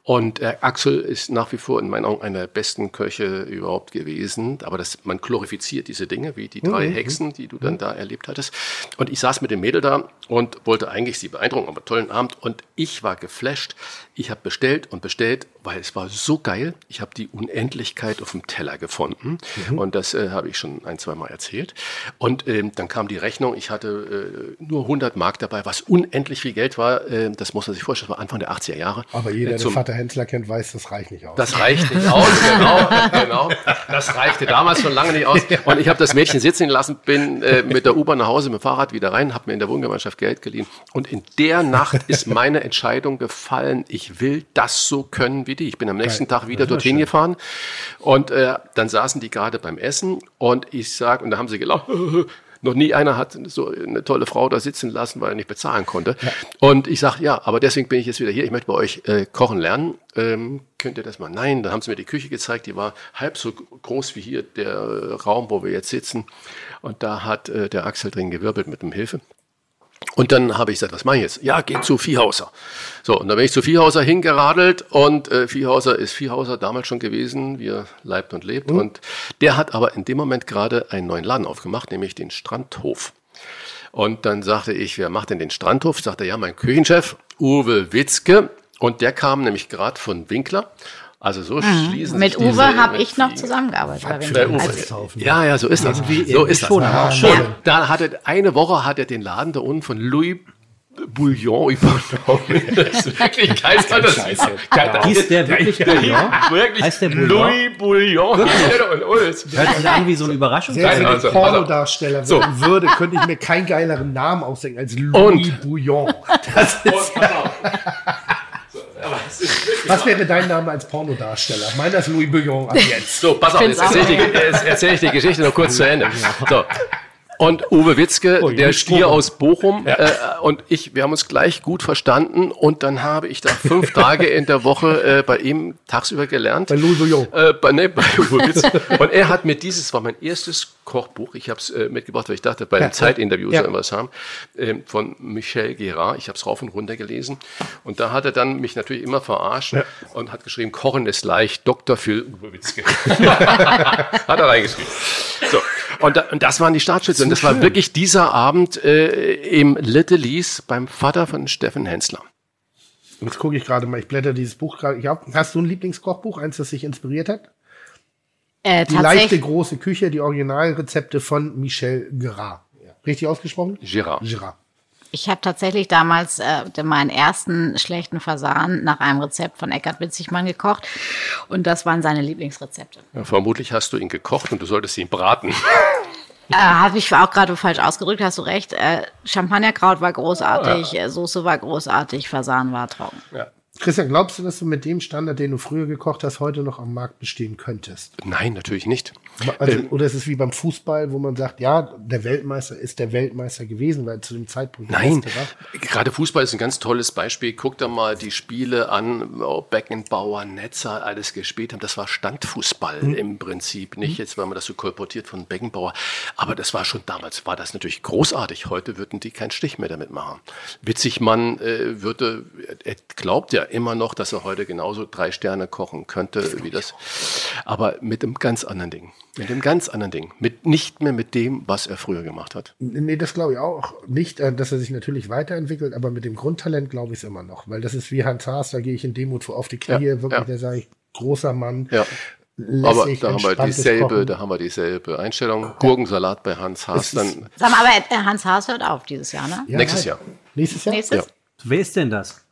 Und äh, Axel ist nach wie vor in meinen Augen einer der besten Köche überhaupt gewesen. Aber das, man glorifiziert diese Dinge, wie die drei Hexen, die du dann da erlebt hattest. Und ich saß mit dem Mädel da und wollte eigentlich sie beeindrucken, aber tollen Abend. Und ich war geflasht. Ich habe bestellt und bestellt, weil es war so geil. Ich habe die Unendlichkeit auf dem Teller gefunden. Und das äh, habe ich schon ein, zwei Mal erzählt. Und ähm, dann kam die Rechnung. Ich hatte äh, nur 100 Mark dabei, was unendlich viel Geld war. Äh, das muss man sich vorstellen. Das war Anfang der 80er Jahre. Aber jeder, Äh, der zum- Vater Hensler kennt, weiß, das reicht nicht aus. das reicht nicht aus, genau, genau. Das reichte damals schon lange nicht aus. Und ich habe das Mädchen sitzen lassen, bin äh, mit der U-Bahn nach Hause, mit dem Fahrrad wieder rein, habe mir in der Wohngemeinschaft Geld geliehen. Und in der Nacht ist meine Entscheidung gefallen, ich will das so können wie die. Ich bin am nächsten Tag wieder dorthin gefahren und äh, dann saßen die gerade beim Essen und ich sag, und da haben sie gelacht, noch nie einer hat so eine tolle Frau da sitzen lassen, weil er nicht bezahlen konnte. Und ich sage, ja, aber deswegen bin ich jetzt wieder hier. Ich möchte bei euch äh, kochen lernen. Ähm, könnt ihr das mal? Nein, dann haben sie mir die Küche gezeigt. Die war halb so groß wie hier der äh, Raum, wo wir jetzt sitzen. Und da hat äh, der Axel drin gewirbelt mit dem Hilfe. Und dann habe ich gesagt, was mache ich jetzt? Ja, geh zu Viehhauser. So, und dann bin ich zu Viehhauser hingeradelt und äh, Viehhauser ist Viehhauser damals schon gewesen, wie er leibt und lebt. Und der hat aber in dem Moment gerade einen neuen Laden aufgemacht, nämlich den Strandhof. Und dann sagte ich, wer macht denn den Strandhof? Sagte ja, mein Küchenchef, Uwe Witzke. Und der kam nämlich gerade von Winkler. Also so schließen Mhm. Mit sich diese Uwe habe ich noch zusammengearbeitet. bei Der. Uwe. Also, Ja, ja, so ist das. Irgendwie- So ist das. schon, Und schon. da hat er, eine Woche hat er den Laden da unten von Louis Bouillon übernommen. Das ist wirklich geil. Das Scheiße. Hieß der wirklich Bouillon? Wirklich Heißt der Bouillon? Louis Bouillon. Und, und, Hört sich an wie so ein Überraschung. Selbst wenn also, Pornodarsteller So. werden würde, könnte ich mir keinen geileren Namen ausdenken als Louis Bouillon. Das ist, was wäre dein Name als Pornodarsteller? Meiner ist Louis Bouillon ab jetzt. So, pass auf, jetzt erzähle ich, die- erzähl ich die Geschichte noch kurz zu Ende. So. Und Uwe Witzke, Oh, der Stier aus Bochum, äh, und ich, wir haben uns gleich gut verstanden. Und dann habe ich da fünf Tage in der Woche äh, bei ihm tagsüber gelernt. Bei Louis Bouillon. Äh, bei, nee, bei Uwe Witzke. Und er hat mir dieses, war mein erstes Kochbuch, ich habe es äh, mitgebracht, weil ich dachte, bei dem Zeitinterview ja. soll was haben, ähm, von Michel Gerard. Ich habe es rauf und runter gelesen. Und da hat er dann mich natürlich immer verarscht und hat geschrieben, Kochen ist leicht, Doktor für Uwe Witzke. hat er reingeschrieben. So. Und, da, und das waren die Startschütze. und das war wirklich dieser Abend äh, im Little Lees beim Vater von Steffen Hensler. Jetzt gucke ich gerade mal, ich blätter dieses Buch gerade. Hast du ein Lieblingskochbuch, eins, das dich inspiriert hat? äh, Die leichte große Küche, die Originalrezepte von Michel Gerard. Richtig ausgesprochen? Gerard. Gerard. Ich habe tatsächlich damals äh, meinen ersten schlechten Fasan nach einem Rezept von Eckhard Witzigmann gekocht. Und das waren seine Lieblingsrezepte. Ja, vermutlich hast du ihn gekocht und du solltest ihn braten. Äh, Habe ich auch gerade falsch ausgedrückt, hast du recht. Äh, Champagnerkraut war großartig, äh, Soße war großartig, Fasan war trocken. Christian, glaubst du, dass du mit dem Standard, den du früher gekocht hast, heute noch am Markt bestehen könntest? Nein, natürlich nicht. Also, oder ist es wie beim Fußball, wo man sagt, ja, der Weltmeister ist der Weltmeister gewesen, weil zu dem Zeitpunkt Nein, gerade Fußball ist ein ganz tolles Beispiel. Guck da mal die Spiele an, wo Beckenbauer, Netzer alles gespielt haben. Das war Standfußball Mhm. im Prinzip. Nicht jetzt, weil man das so kolportiert von Beckenbauer. Aber das war schon damals, war das natürlich großartig. Heute würden die keinen Stich mehr damit machen. Witzigmann äh, würde, er glaubt ja immer noch, dass er heute genauso drei Sterne kochen könnte wie das. Aber mit einem ganz anderen Ding. Mit einem ganz anderen Ding. Mit, nicht mehr mit dem, was er früher gemacht hat. Nee, das glaube ich auch nicht, äh, dass er sich natürlich weiterentwickelt, aber mit dem Grundtalent glaube ich es immer noch, weil das ist wie Hans Haas, da gehe ich in Demut vor auf die Knie, Ja, wirklich, ja. der sage ich, großer Mann. Ja. Aber lässig, da haben wir dieselbe, Kochen. da haben wir dieselbe Einstellung. Gurkensalat bei Hans Haas dann Sag mal, aber Hans Haas hört auf dieses Jahr, ne? Ja, nächstes ja. Jahr. Nächstes Jahr? Nächstes? Ja. Wer ist denn das?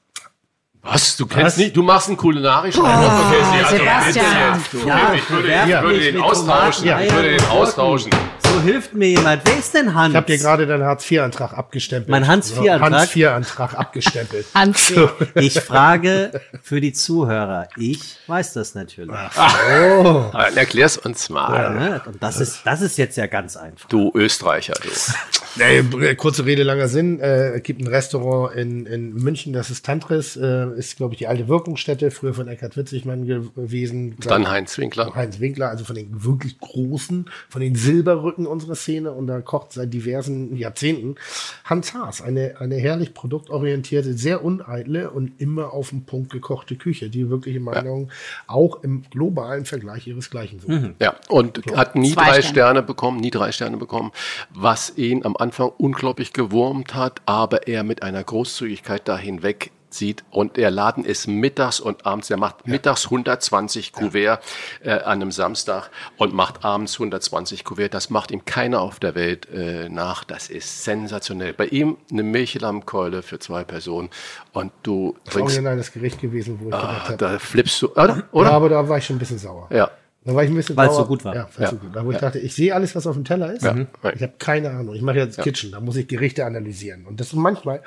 Was? Du kennst nicht? Du machst einen kulinarischen oh, okay, also, Sebastian. bitte Ja. Ich würde, ich würde den austauschen. Ich würde den austauschen. So hilft mir jemand. Wer ist denn Hans? Ich habe dir gerade deinen Hartz-IV-Antrag abgestempelt. Mein Hartz-IV-Antrag? Hartz-IV-Antrag abgestempelt. Hans. Ich frage für die Zuhörer. Ich weiß das natürlich. Aber Erklär's uns mal. Ne? Und das ist, das ist jetzt ja ganz einfach. Du Österreicher, du. Nee, kurze Rede, langer Sinn. Äh, es gibt ein Restaurant in, in München, das ist Tantris, äh, ist, glaube ich, die alte Wirkungsstätte, früher von Eckhard Witzigmann gewesen. Dann Heinz Winkler. Heinz Winkler, also von den wirklich großen, von den Silberrücken unserer Szene und da kocht seit diversen Jahrzehnten Hans Haas, eine, eine herrlich produktorientierte, sehr uneitle und immer auf den Punkt gekochte Küche, die wirklich in Meinung auch im globalen Vergleich ihresgleichen sucht. Ja, und hat nie Zwei drei Sterne. Sterne bekommen, nie drei Sterne bekommen, was ihn am Anfang unglaublich gewurmt hat, aber er mit einer Großzügigkeit dahin weg sieht und der Laden ist mittags und abends, er macht mittags 120 Kuvert äh, an einem Samstag und macht abends 120 Kuvert. Das macht ihm keiner auf der Welt äh, nach. Das ist sensationell. Bei ihm eine Milchlammkeule für zwei Personen und du Das ist original das Gericht gewesen, wo ich ah, da flippst du, oder? Ja, oder? aber da war ich schon ein bisschen sauer. Ja. Da war ich ein bisschen Weil's sauer. so gut war. Ja, weil's so gut war. Wo ich dachte, ich sehe alles, was auf dem Teller ist. Ja. Ich habe keine Ahnung. Ich mache jetzt Kitchen, da muss ich Gerichte analysieren. Und das ist manchmal,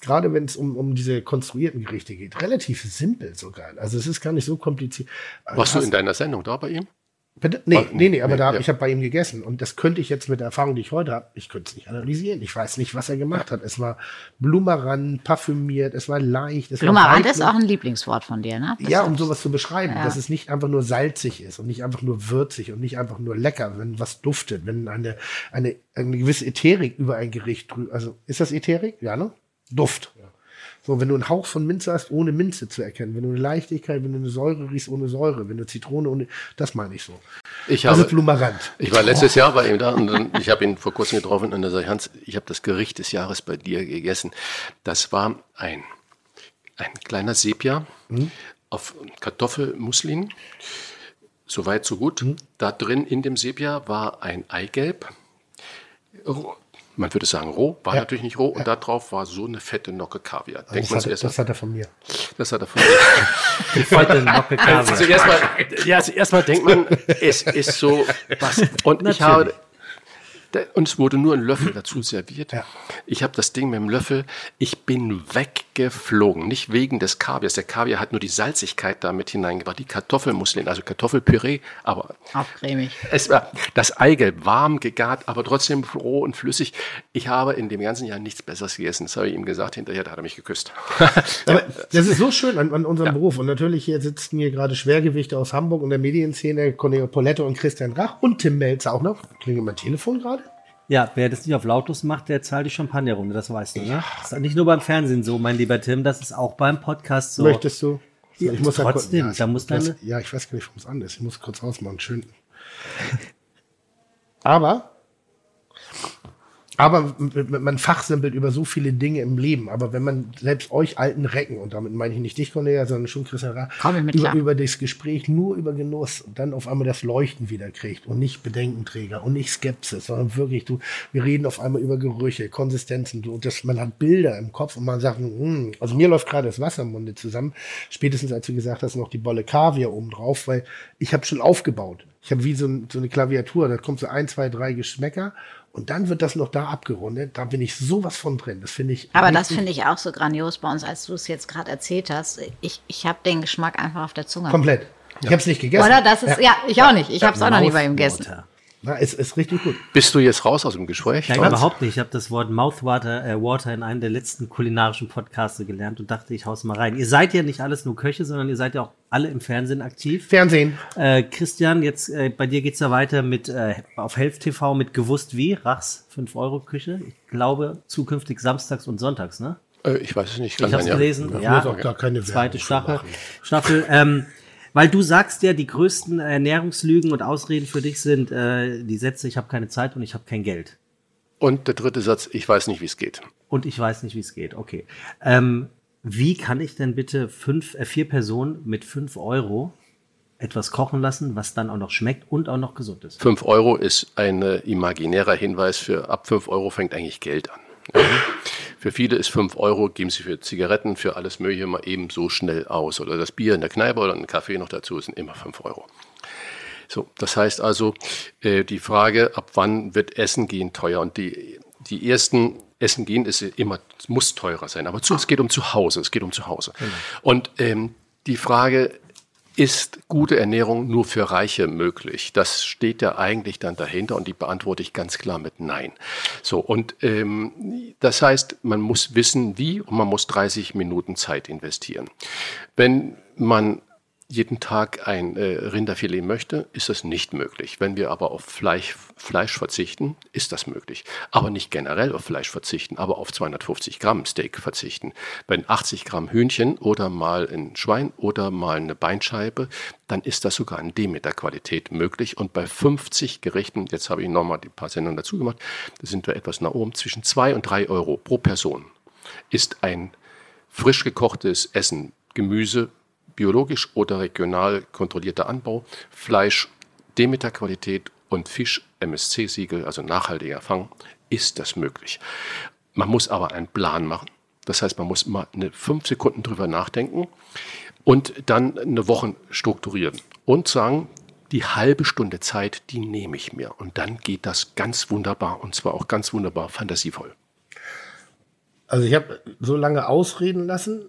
gerade wenn es um, um diese konstruierten Gerichte geht, relativ simpel sogar. Also es ist gar nicht so kompliziert. Warst du Hast- in deiner Sendung da bei ihm? Bitte? Nee, Oh, nee, nee, aber nee, da, ja. ich habe bei ihm gegessen und das könnte ich jetzt mit der Erfahrung, die ich heute habe, ich könnte es nicht analysieren. Ich weiß nicht, was er gemacht hat. Es war Blumeran, parfümiert, es war leicht. Es Blumerand war ist auch ein Lieblingswort von dir, ne? Das ja, um sowas zu beschreiben, Ja. dass es nicht einfach nur salzig ist und nicht einfach nur würzig und nicht einfach nur lecker, wenn was duftet, wenn eine, eine, eine gewisse Ätherik über ein Gericht drüber, also ist das Ätherik? Ja, ne? Duft. So, wenn du einen Hauch von Minze hast, ohne Minze zu erkennen, wenn du eine Leichtigkeit, wenn du eine Säure riechst, ohne Säure, wenn du Zitrone ohne, das meine ich so. Ich Das habe, ist Blumerand. ich war letztes Jahr bei ihm da und dann, ich habe ihn vor kurzem getroffen und er sagt, Hans, ich habe das Gericht des Jahres bei dir gegessen. Das war ein, ein kleiner Sepia auf Kartoffelmuslin. So weit, so gut. Da drin in dem Sepia war ein Eigelb. Man würde sagen roh, war Ja. natürlich nicht roh. Und da drauf war so eine fette Nocke Kaviar. Denkt Das man hat, zuerst, das hat er von mir. das hat er von Heute Nocke Kaviar. Zuerst mal, ja, zuerst mal denkt man, es ist so was. Und ich Natürlich. habe, da- und es wurde nur ein Löffel dazu serviert. Ja. Ich habe das Ding mit dem Löffel, ich bin weggeflogen. Nicht wegen des Kaviars. Der Kaviar hat nur die Salzigkeit damit hineingebracht. Die Kartoffelmuslin, also Kartoffelpüree, aber Auch cremig. es war das Eigelb warm gegart, aber trotzdem roh und flüssig. Ich habe in dem ganzen Jahr nichts Besseres gegessen. Das habe ich ihm gesagt. Hinterher da hat er mich geküsst. Aber das ist so schön an, an unserem Beruf. Und natürlich hier sitzen hier gerade Schwergewichte aus Hamburg und der Medienszene, Cornelio Poletto und Christian Rach und Tim Melzer auch noch. Klingelt mein Telefon gerade? Ja, wer das nicht auf lautlos macht, der zahlt die Champagnerrunde, das weißt du, ne? Das ist nicht nur beim Fernsehen so, mein lieber Tim, das ist auch beim Podcast so. Möchtest du? Ja, da trotzdem, kurz- da muss ich deine- Ja, ich weiß gar nicht, warum es an ist. Ich muss kurz ausmachen. Schön. Aber, aber man fachsimpelt über so viele Dinge im Leben. Aber wenn man selbst euch alten Recken, und damit meine ich nicht dich, Cornelia, sondern schon Christian mit über, über das Gespräch nur über Genuss und dann auf einmal das Leuchten wieder kriegt und nicht Bedenkenträger und nicht Skepsis, sondern wirklich, du, wir reden auf einmal über Gerüche, Konsistenzen, du, das, man hat Bilder im Kopf und man sagt, hm, also mir läuft gerade das Wasser im Munde zusammen, spätestens als du gesagt hast, noch die Bolle Kaviar oben drauf, weil ich habe schon aufgebaut. Ich habe wie so, ein, so eine Klaviatur, da kommt so ein, zwei, drei Geschmäcker und dann wird das noch da abgerundet. Da bin ich sowas von drin. Das finde ich. Aber das finde ich auch so grandios bei uns, als du es jetzt gerade erzählt hast. Ich, ich habe den Geschmack einfach auf der Zunge. komplett. Ich habe es nicht gegessen. Oder? Das ist, ja, ich auch nicht. Ich habe es auch noch nie bei ihm gegessen. Na, es ist richtig gut. Bist du jetzt raus aus dem Gespräch? Nein, überhaupt nicht. Ich habe das Wort Mouthwater äh, Water in einem der letzten kulinarischen Podcasts gelernt und dachte, ich hau's mal rein. Ihr seid ja nicht alles nur Köche, sondern ihr seid ja auch alle im Fernsehen aktiv. Fernsehen. Äh, Christian, jetzt äh, bei dir geht's ja weiter mit äh, auf Helf TV mit gewusst wie Rachs 5 Euro Küche. Ich glaube zukünftig samstags und sonntags, ne? Äh, ich weiß es nicht. Kann Ich habe ja. gelesen. Ja, Ja, muss auch gar keine zweite Staffel. Staffel. Ähm, weil du sagst ja, die größten Ernährungslügen und Ausreden für dich sind äh, die Sätze: Ich habe keine Zeit und ich habe kein Geld. Und der dritte Satz, ich weiß nicht, wie es geht. Und ich weiß nicht, wie es geht. Okay. Ähm, wie kann ich denn bitte fünf, äh, vier Personen mit fünf Euro etwas kochen lassen, was dann auch noch schmeckt und auch noch gesund ist? 5 Euro ist ein äh, imaginärer Hinweis für ab 5 Euro fängt eigentlich Geld an. Für viele ist 5 Euro, geben sie für Zigaretten, für alles Mögliche mal eben so schnell aus. Oder das Bier in der Kneipe oder ein Kaffee noch dazu sind immer 5 Euro. So, das heißt also, äh, die Frage, ab wann wird Essen gehen teuer? Und die, die ersten Essen gehen ist immer, muss teurer sein. Aber zu, es geht um zu Hause, es geht um zu Hause. Und ähm, die Frage, ist gute Ernährung nur für Reiche möglich? Das steht ja eigentlich dann dahinter und die beantworte ich ganz klar mit Nein. So, und ähm, das heißt, man muss wissen, wie und man muss 30 Minuten Zeit investieren. Wenn man jeden Tag ein äh, Rinderfilet möchte, ist das nicht möglich. Wenn wir aber auf Fleisch, Fleisch verzichten, ist das möglich. Aber nicht generell auf Fleisch verzichten, aber auf 250 Gramm Steak verzichten. Wenn 80 Gramm Hühnchen oder mal ein Schwein oder mal eine Beinscheibe, dann ist das sogar in Demeter-Qualität möglich. Und bei 50 Gerichten, jetzt habe ich nochmal ein paar Sendungen dazu gemacht, da sind wir etwas nach oben, zwischen 2 und 3 Euro pro Person ist ein frisch gekochtes Essen, Gemüse, biologisch oder regional kontrollierter Anbau, Fleisch, Demeter-Qualität und Fisch, MSC-Siegel, also nachhaltiger Fang, ist das möglich. Man muss aber einen Plan machen. Das heißt, man muss mal eine fünf Sekunden drüber nachdenken und dann eine Woche strukturieren und sagen, Die halbe Stunde Zeit, die nehme ich mir. Und dann geht das ganz wunderbar und zwar auch ganz wunderbar fantasievoll. Also ich habe so lange ausreden lassen,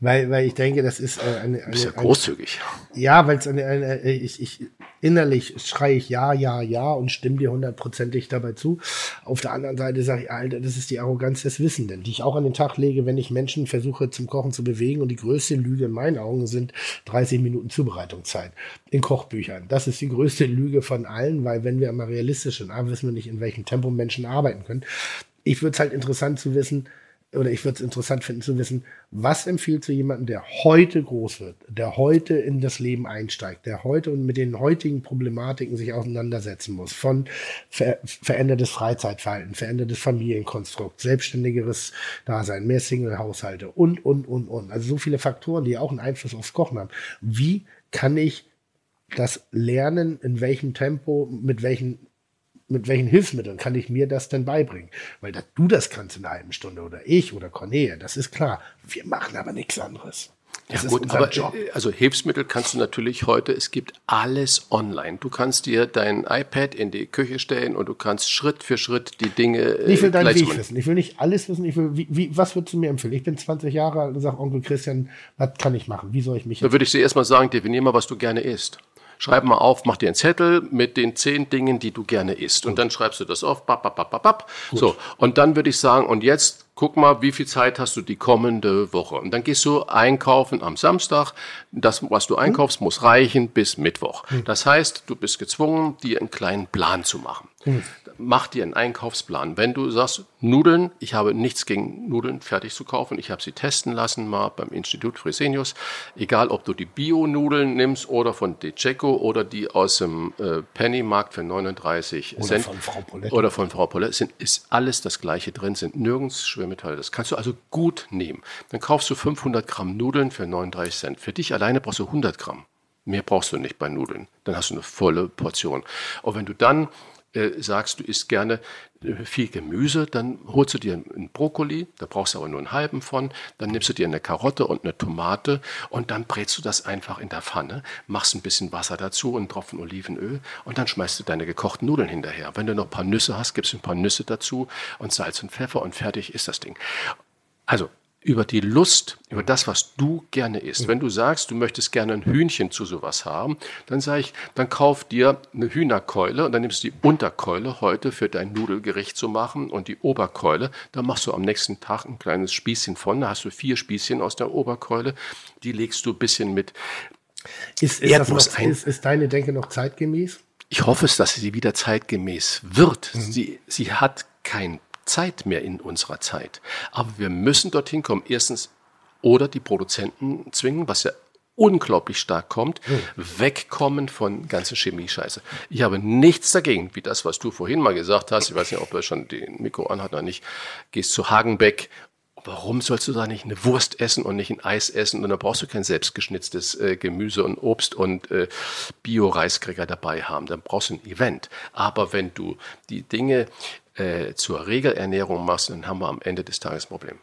weil, weil ich denke, das ist äh, eine, bist ja eine, großzügig. eine ja, weil es eine, eine äh, ich, ich innerlich schreie ich ja, ja, ja und stimme dir hundertprozentig dabei zu. Auf der anderen Seite sage ich, Alter, das ist die Arroganz des Wissenden, die ich auch an den Tag lege, wenn ich Menschen versuche zum Kochen zu bewegen. Und die größte Lüge in meinen Augen sind 30 Minuten Zubereitungszeit in Kochbüchern. Das ist die größte Lüge von allen, weil wenn wir einmal realistisch sind, A, wissen wir nicht, in welchem Tempo Menschen arbeiten können. Ich würde es halt interessant zu wissen, oder ich würde es interessant finden zu wissen, was empfiehlt zu jemandem, der heute groß wird, der heute in das Leben einsteigt, der heute und mit den heutigen Problematiken sich auseinandersetzen muss, von ver verändertes Freizeitverhalten, verändertes Familienkonstrukt, selbstständigeres Dasein, mehr Single-Haushalte und, und, und, und. Also so viele Faktoren, die auch einen Einfluss aufs Kochen haben. Wie kann ich das lernen, in welchem Tempo, mit welchen mit welchen Hilfsmitteln kann ich mir das denn beibringen? Weil dass du das kannst in einer halben Stunde oder ich oder Cornelia, das ist klar. Wir machen aber nichts anderes. Das ja ist gut, unser aber Job. äh, also Hilfsmittel kannst du natürlich heute, es gibt alles online. Du kannst dir dein iPad in die Küche stellen und du kannst Schritt für Schritt die Dinge äh, Ich will deinen Weg wissen. Ich will nicht alles wissen. Ich will, wie, wie, was würdest du mir empfehlen? Ich bin 20 Jahre alt und sage, Onkel Christian, was kann ich machen? Wie soll ich mich Da würde ich dir erstmal sagen, definier mal, was du gerne isst. Schreib mal auf, mach dir einen Zettel mit den zehn Dingen, die du gerne isst. Und dann schreibst du das auf. Bap, bap, bap, bap, bap. So. Und dann würde ich sagen, und jetzt guck mal, wie viel Zeit hast du die kommende Woche? Und dann gehst du einkaufen am Samstag. Das, was du einkaufst, muss reichen bis Mittwoch. Das heißt, du bist gezwungen, dir einen kleinen Plan zu machen. Mach dir einen Einkaufsplan. Wenn du sagst, Nudeln, ich habe nichts gegen Nudeln fertig zu kaufen. Ich habe sie testen lassen mal beim Institut Fresenius. Egal, ob du die Bio-Nudeln nimmst oder von DeCeco oder die aus dem äh, Pennymarkt für 39 Oder Cent. von Frau Poletti. Oder von Frau Poletti. Sind, ist alles das gleiche drin, sind nirgends Schwermetalle. Das kannst du also gut nehmen. Dann kaufst du 500 Gramm Nudeln für 39 Cent. Für dich alleine brauchst du 100 Gramm. Mehr brauchst du nicht bei Nudeln. Dann hast du eine volle Portion. Und wenn du dann äh, sagst, du isst gerne äh, viel Gemüse, dann holst du dir einen Brokkoli, da brauchst du aber nur einen halben von, dann nimmst du dir eine Karotte und eine Tomate und dann brätst du das einfach in der Pfanne, machst ein bisschen Wasser dazu und einen Tropfen Olivenöl und dann schmeißt du deine gekochten Nudeln hinterher. Wenn du noch ein paar Nüsse hast, gibst du ein paar Nüsse dazu und Salz und Pfeffer und fertig ist das Ding. Also über die Lust, über das, was du gerne isst. Wenn du sagst, du möchtest gerne ein Hühnchen zu sowas haben, dann sage ich, dann kauf dir eine Hühnerkeule und dann nimmst du die Unterkeule heute für dein Nudelgericht zu machen und die Oberkeule, da machst du am nächsten Tag ein kleines Spießchen von, da hast du vier Spießchen aus der Oberkeule, die legst du ein bisschen mit. Ist, ist, Erdnuss noch, ein. ist, ist deine Denke noch zeitgemäß? Ich hoffe es, dass sie wieder zeitgemäß wird. Sie, sie hat keine Zeit mehr in unserer Zeit. Aber wir müssen dorthin kommen. Erstens, oder die Produzenten zwingen, was ja unglaublich stark kommt, wegkommen von ganzen Chemie-Scheiße. Ich habe nichts dagegen, wie das, was du vorhin mal gesagt hast, ich weiß nicht, ob er schon den Mikro anhat oder nicht, gehst zu Hagenbeck Warum sollst du da nicht eine Wurst essen und nicht ein Eis essen? Und da brauchst du kein selbstgeschnitztes äh, Gemüse und Obst und äh, Bio-Reiskräger dabei haben. Dann brauchst du ein Event. Aber wenn du die Dinge äh, zur Regelernährung machst, dann haben wir am Ende des Tages ein Problem.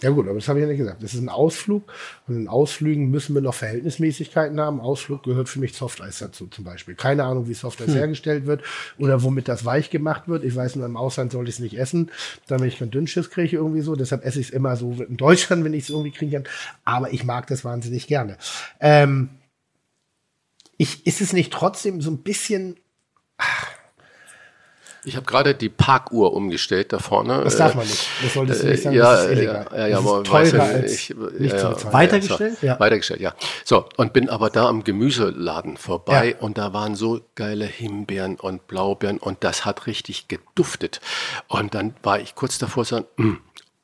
Ja gut, aber das habe ich ja nicht gesagt. Das ist ein Ausflug und in Ausflügen müssen wir noch Verhältnismäßigkeiten haben. Ausflug gehört für mich Softeis dazu zum Beispiel. Keine Ahnung, wie Softeis hergestellt wird oder womit das weich gemacht wird. Ich weiß nur, im Ausland sollte ich es nicht essen, damit ich keinen Dünnschiss kriege irgendwie so. Deshalb esse ich es immer so in Deutschland, wenn ich es irgendwie kriegen kann. Aber ich mag das wahnsinnig gerne. Ähm, ich, ist es nicht trotzdem so ein bisschen Ich habe gerade die Parkuhr umgestellt da vorne. Das darf man nicht. Das solltest du nicht sagen. Äh, ja, das ist illegal. ja, ja, das aber teurer als ich- nicht ja, zu ja. Weitergestellt? Ja. Weitergestellt, ja. So, und bin aber da am Gemüseladen vorbei Ja. und da waren so geile Himbeeren und Blaubeeren und das hat richtig geduftet. Und dann war ich kurz davor zu sagen, "Mm,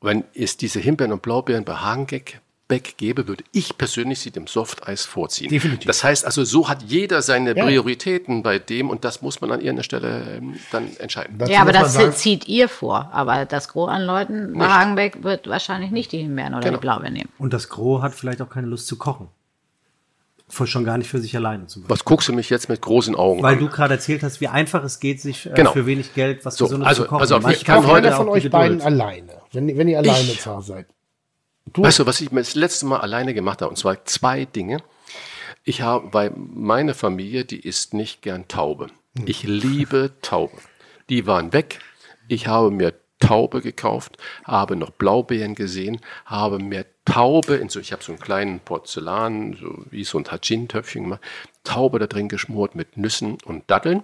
wenn es diese Himbeeren und Blaubeeren bei Hagenbeck Beck gäbe, würde ich persönlich sie dem Softeis vorziehen. Definitiv. Das heißt also, so hat jeder seine Ja. Prioritäten bei dem und das muss man an irgendeiner Stelle ähm, dann entscheiden. Dazu Ja, aber das sagen- zieht ihr vor. Aber das Gros an Leuten bei Hagenbeck wird wahrscheinlich nicht die Himbeeren oder Genau. die Blaubeeren nehmen. Und das Gros hat vielleicht auch keine Lust zu kochen. Für- Schon gar nicht für sich alleine zum Beispiel. Was guckst du mich jetzt mit großen Augen Weil an? du gerade erzählt hast, wie einfach es geht, sich äh, Genau. für wenig Geld was So, Gesundes also, zu kochen. Manchmal ich kann heute- von euch beiden alleine, wenn, wenn ihr alleine Ich- zu Hause seid. Weißt du, was ich mir das letzte Mal alleine gemacht habe? Und zwar zwei Dinge. Ich habe, weil meine Familie, die isst nicht gern Taube. Ich liebe Taube. Die waren weg. Ich habe mir Taube gekauft, habe noch Blaubeeren gesehen, habe mir Taube in so, ich habe so einen kleinen Porzellan, so wie so ein Tagin-Töpfchen gemacht, Taube da drin geschmort mit Nüssen und Datteln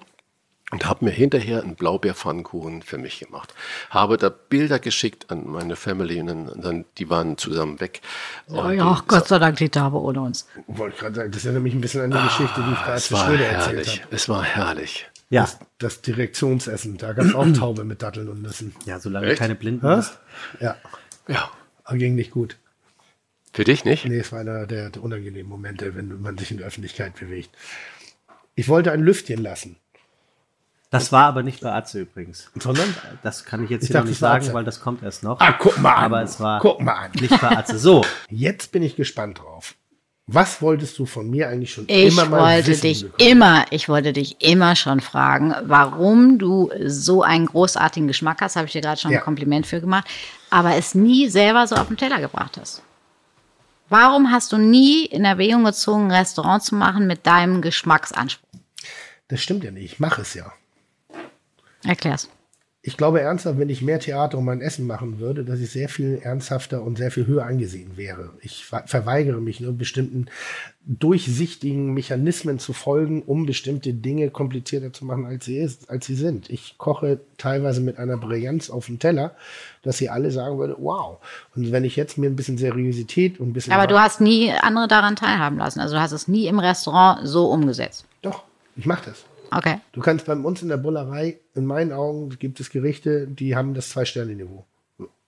und habe mir hinterher einen Blaubeerpfannkuchen für mich gemacht. Habe da Bilder geschickt an meine Family und dann, die waren zusammen weg. Oh ja, die- Gott sei Dank die Taube ohne uns. Wollte ich gerade sagen, das erinnert mich ein bisschen an die Geschichte, die ich gerade Ah, zu war Schröder erzählt habe. Es war herrlich. Ja, Das Direktionsessen, da gab es auch Taube mit Datteln und Nüssen. ja, solange Echt? keine Blinden Hä? ist. Ja, Ja. aber ging nicht gut. Für dich nicht? Nee, es war einer der, der unangenehmen Momente, wenn man sich in der Öffentlichkeit bewegt. Ich wollte ein Lüftchen lassen, Das war aber nicht bei Atze übrigens. sondern Das kann ich jetzt Ich hier noch nicht sagen, weil das kommt erst noch. Ah, guck mal an. Aber es war Guck mal an. nicht bei Atze. So, jetzt bin ich gespannt drauf. Was wolltest du von mir eigentlich schon Ich immer mal wollte wissen dich bekommen? immer, ich wollte dich immer schon fragen, warum du so einen großartigen Geschmack hast, habe ich dir gerade schon Ja. ein Kompliment für gemacht, aber es nie selber so auf den Teller gebracht hast. Warum hast du nie in Erwägung gezogen, ein Restaurant zu machen mit deinem Geschmacksanspruch? Das stimmt ja nicht. Ich mache es ja. Erklär's. Ich glaube ernsthaft, wenn ich mehr Theater um mein Essen machen würde, dass ich sehr viel ernsthafter und sehr viel höher angesehen wäre. Ich ver- verweigere mich nur bestimmten durchsichtigen Mechanismen zu folgen, um bestimmte Dinge komplizierter zu machen, als sie, ist, als sie sind. Ich koche teilweise mit einer Brillanz auf dem Teller, dass sie alle sagen würde, wow. Und wenn ich jetzt mir ein bisschen Seriosität und ein bisschen... Aber du hast nie andere daran teilhaben lassen. Also du hast es nie im Restaurant so umgesetzt. Doch, ich mache das. Okay. Du kannst bei uns in der Bullerei, in meinen Augen, gibt es Gerichte, die haben das Zwei-Sterne-Niveau.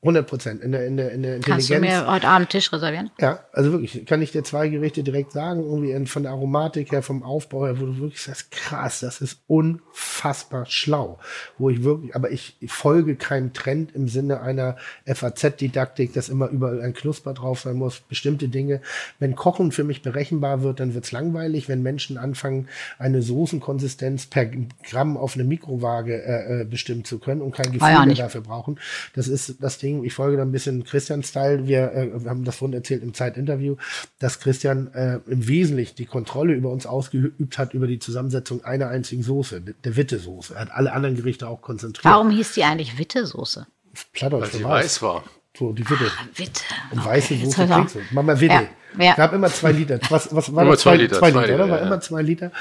100 Prozent in der, in der, in der Kannst du Intelligenz. mir heute Abend Tisch reservieren? Ja, also wirklich, kann ich dir zwei Gerichte direkt sagen, irgendwie in- von der Aromatik her, vom Aufbau her, wo du wirklich sagst, krass, das ist unfassbar schlau. Wo ich wirklich, aber ich folge keinem Trend im Sinne einer FAZ-Didaktik, dass immer überall ein Knusper drauf sein muss, bestimmte Dinge. Wenn Kochen für mich berechenbar wird, dann wird's langweilig. Wenn Menschen anfangen, eine Soßenkonsistenz per Gramm auf eine Mikrowaage äh, äh, bestimmen zu können und kein Gefühl ja mehr dafür brauchen, das ist das Ding, ich folge da ein bisschen Christian-Style. Wir, äh, wir haben das vorhin erzählt im Zeitinterview, dass Christian äh, im Wesentlichen die Kontrolle über uns ausgeübt hat über die Zusammensetzung einer einzigen Soße, der Witte-Soße. Er hat alle anderen Gerichte auch konzentriert. Warum hieß die eigentlich Witte-Soße? Plattdeutsch Weil sie weiß war. So, die Witte. Witte. Und Okay, weiße Soße du. Mama Witte. Ja, ja. Gab immer zwei Liter. Was, was war Immer das? zwei Liter, Zwei zwei Liter, Liter, oder? War ja. immer zwei Liter.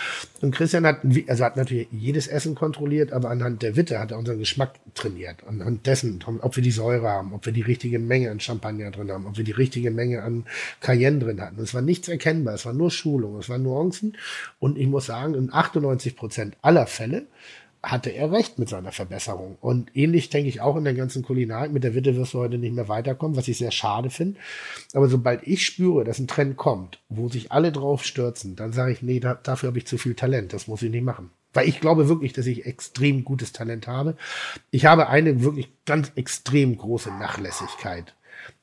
Und Christian hat, also hat natürlich jedes Essen kontrolliert, aber anhand der Witte hat er unseren Geschmack trainiert. Anhand dessen, ob wir die Säure haben, ob wir die richtige Menge an Champagner drin haben, ob wir die richtige Menge an Cayenne drin hatten. Es war nichts erkennbar. Es war nur Schulung. Es waren Nuancen. Und ich muss sagen, in 98 Prozent aller Fälle hatte er recht mit seiner Verbesserung. Und ähnlich denke ich auch in der ganzen Kulinarik. Mit der Witte wirst du heute nicht mehr weiterkommen, was ich sehr schade finde. Aber sobald ich spüre, dass ein Trend kommt, wo sich alle drauf stürzen, dann sage ich, nee, da, dafür habe ich zu viel Talent. Das muss ich nicht machen. Weil ich glaube wirklich, dass ich extrem gutes Talent habe. Ich habe eine wirklich ganz extrem große Nachlässigkeit.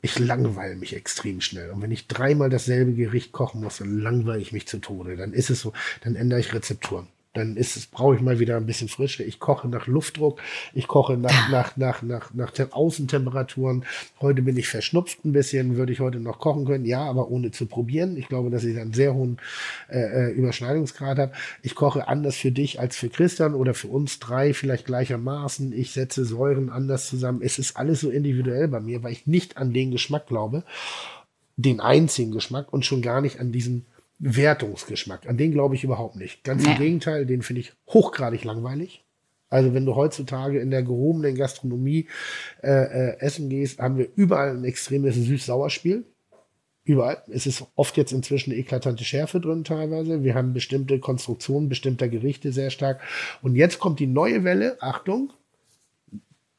Ich langweile mich extrem schnell. Und wenn ich dreimal dasselbe Gericht kochen muss, dann langweile ich mich zu Tode. Dann ist es so, dann ändere ich Rezepturen. Dann ist es, brauche ich mal wieder ein bisschen Frische. Ich koche nach Luftdruck, ich koche nach, nach, nach, nach, nach Tem- Außentemperaturen. Heute bin ich verschnupft ein bisschen, würde ich heute noch kochen können, ja, aber ohne zu probieren. Ich glaube, dass ich einen sehr hohen äh, äh, Überschneidungsgrad habe. Ich koche anders für dich als für Christian oder für uns drei vielleicht gleichermaßen. Ich setze Säuren anders zusammen. Es ist alles so individuell bei mir, weil ich nicht an den Geschmack glaube, den einzigen Geschmack und schon gar nicht an diesen Wertungsgeschmack. An den glaube ich überhaupt nicht. Ganz im Nee. Gegenteil, den finde ich hochgradig langweilig. Also wenn du heutzutage in der gehobenen Gastronomie äh, äh, essen gehst, haben wir überall ein extremes Süß-Sauer-Spiel. Überall. Es ist oft jetzt inzwischen eine eklatante Schärfe drin teilweise. Wir haben bestimmte Konstruktionen bestimmter Gerichte sehr stark. Und jetzt kommt die neue Welle. Achtung.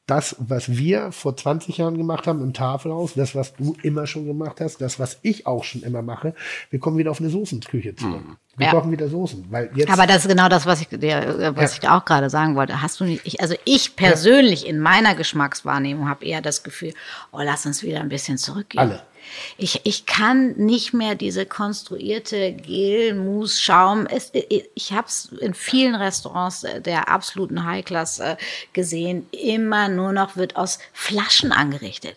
Das, was wir vor 20 Jahren gemacht haben im Tafelhaus, das, was du immer schon gemacht hast, das, was ich auch schon immer mache, wir kommen wieder auf eine Soßenküche zurück. Wir Ja. kochen wieder Soßen, weil jetzt Aber das ist genau das, was ich dir, äh, was ich auch gerade sagen wollte. Hast du nicht, ich, also ich persönlich in meiner Geschmackswahrnehmung habe eher das Gefühl, oh, lass uns wieder ein bisschen zurückgehen. Alle. Ich, ich kann nicht mehr diese konstruierte Gel, Mousse, Schaum. Es, ich ich habe es in vielen Restaurants äh, der absoluten High-Class äh, gesehen. Immer nur noch wird aus Flaschen angerichtet.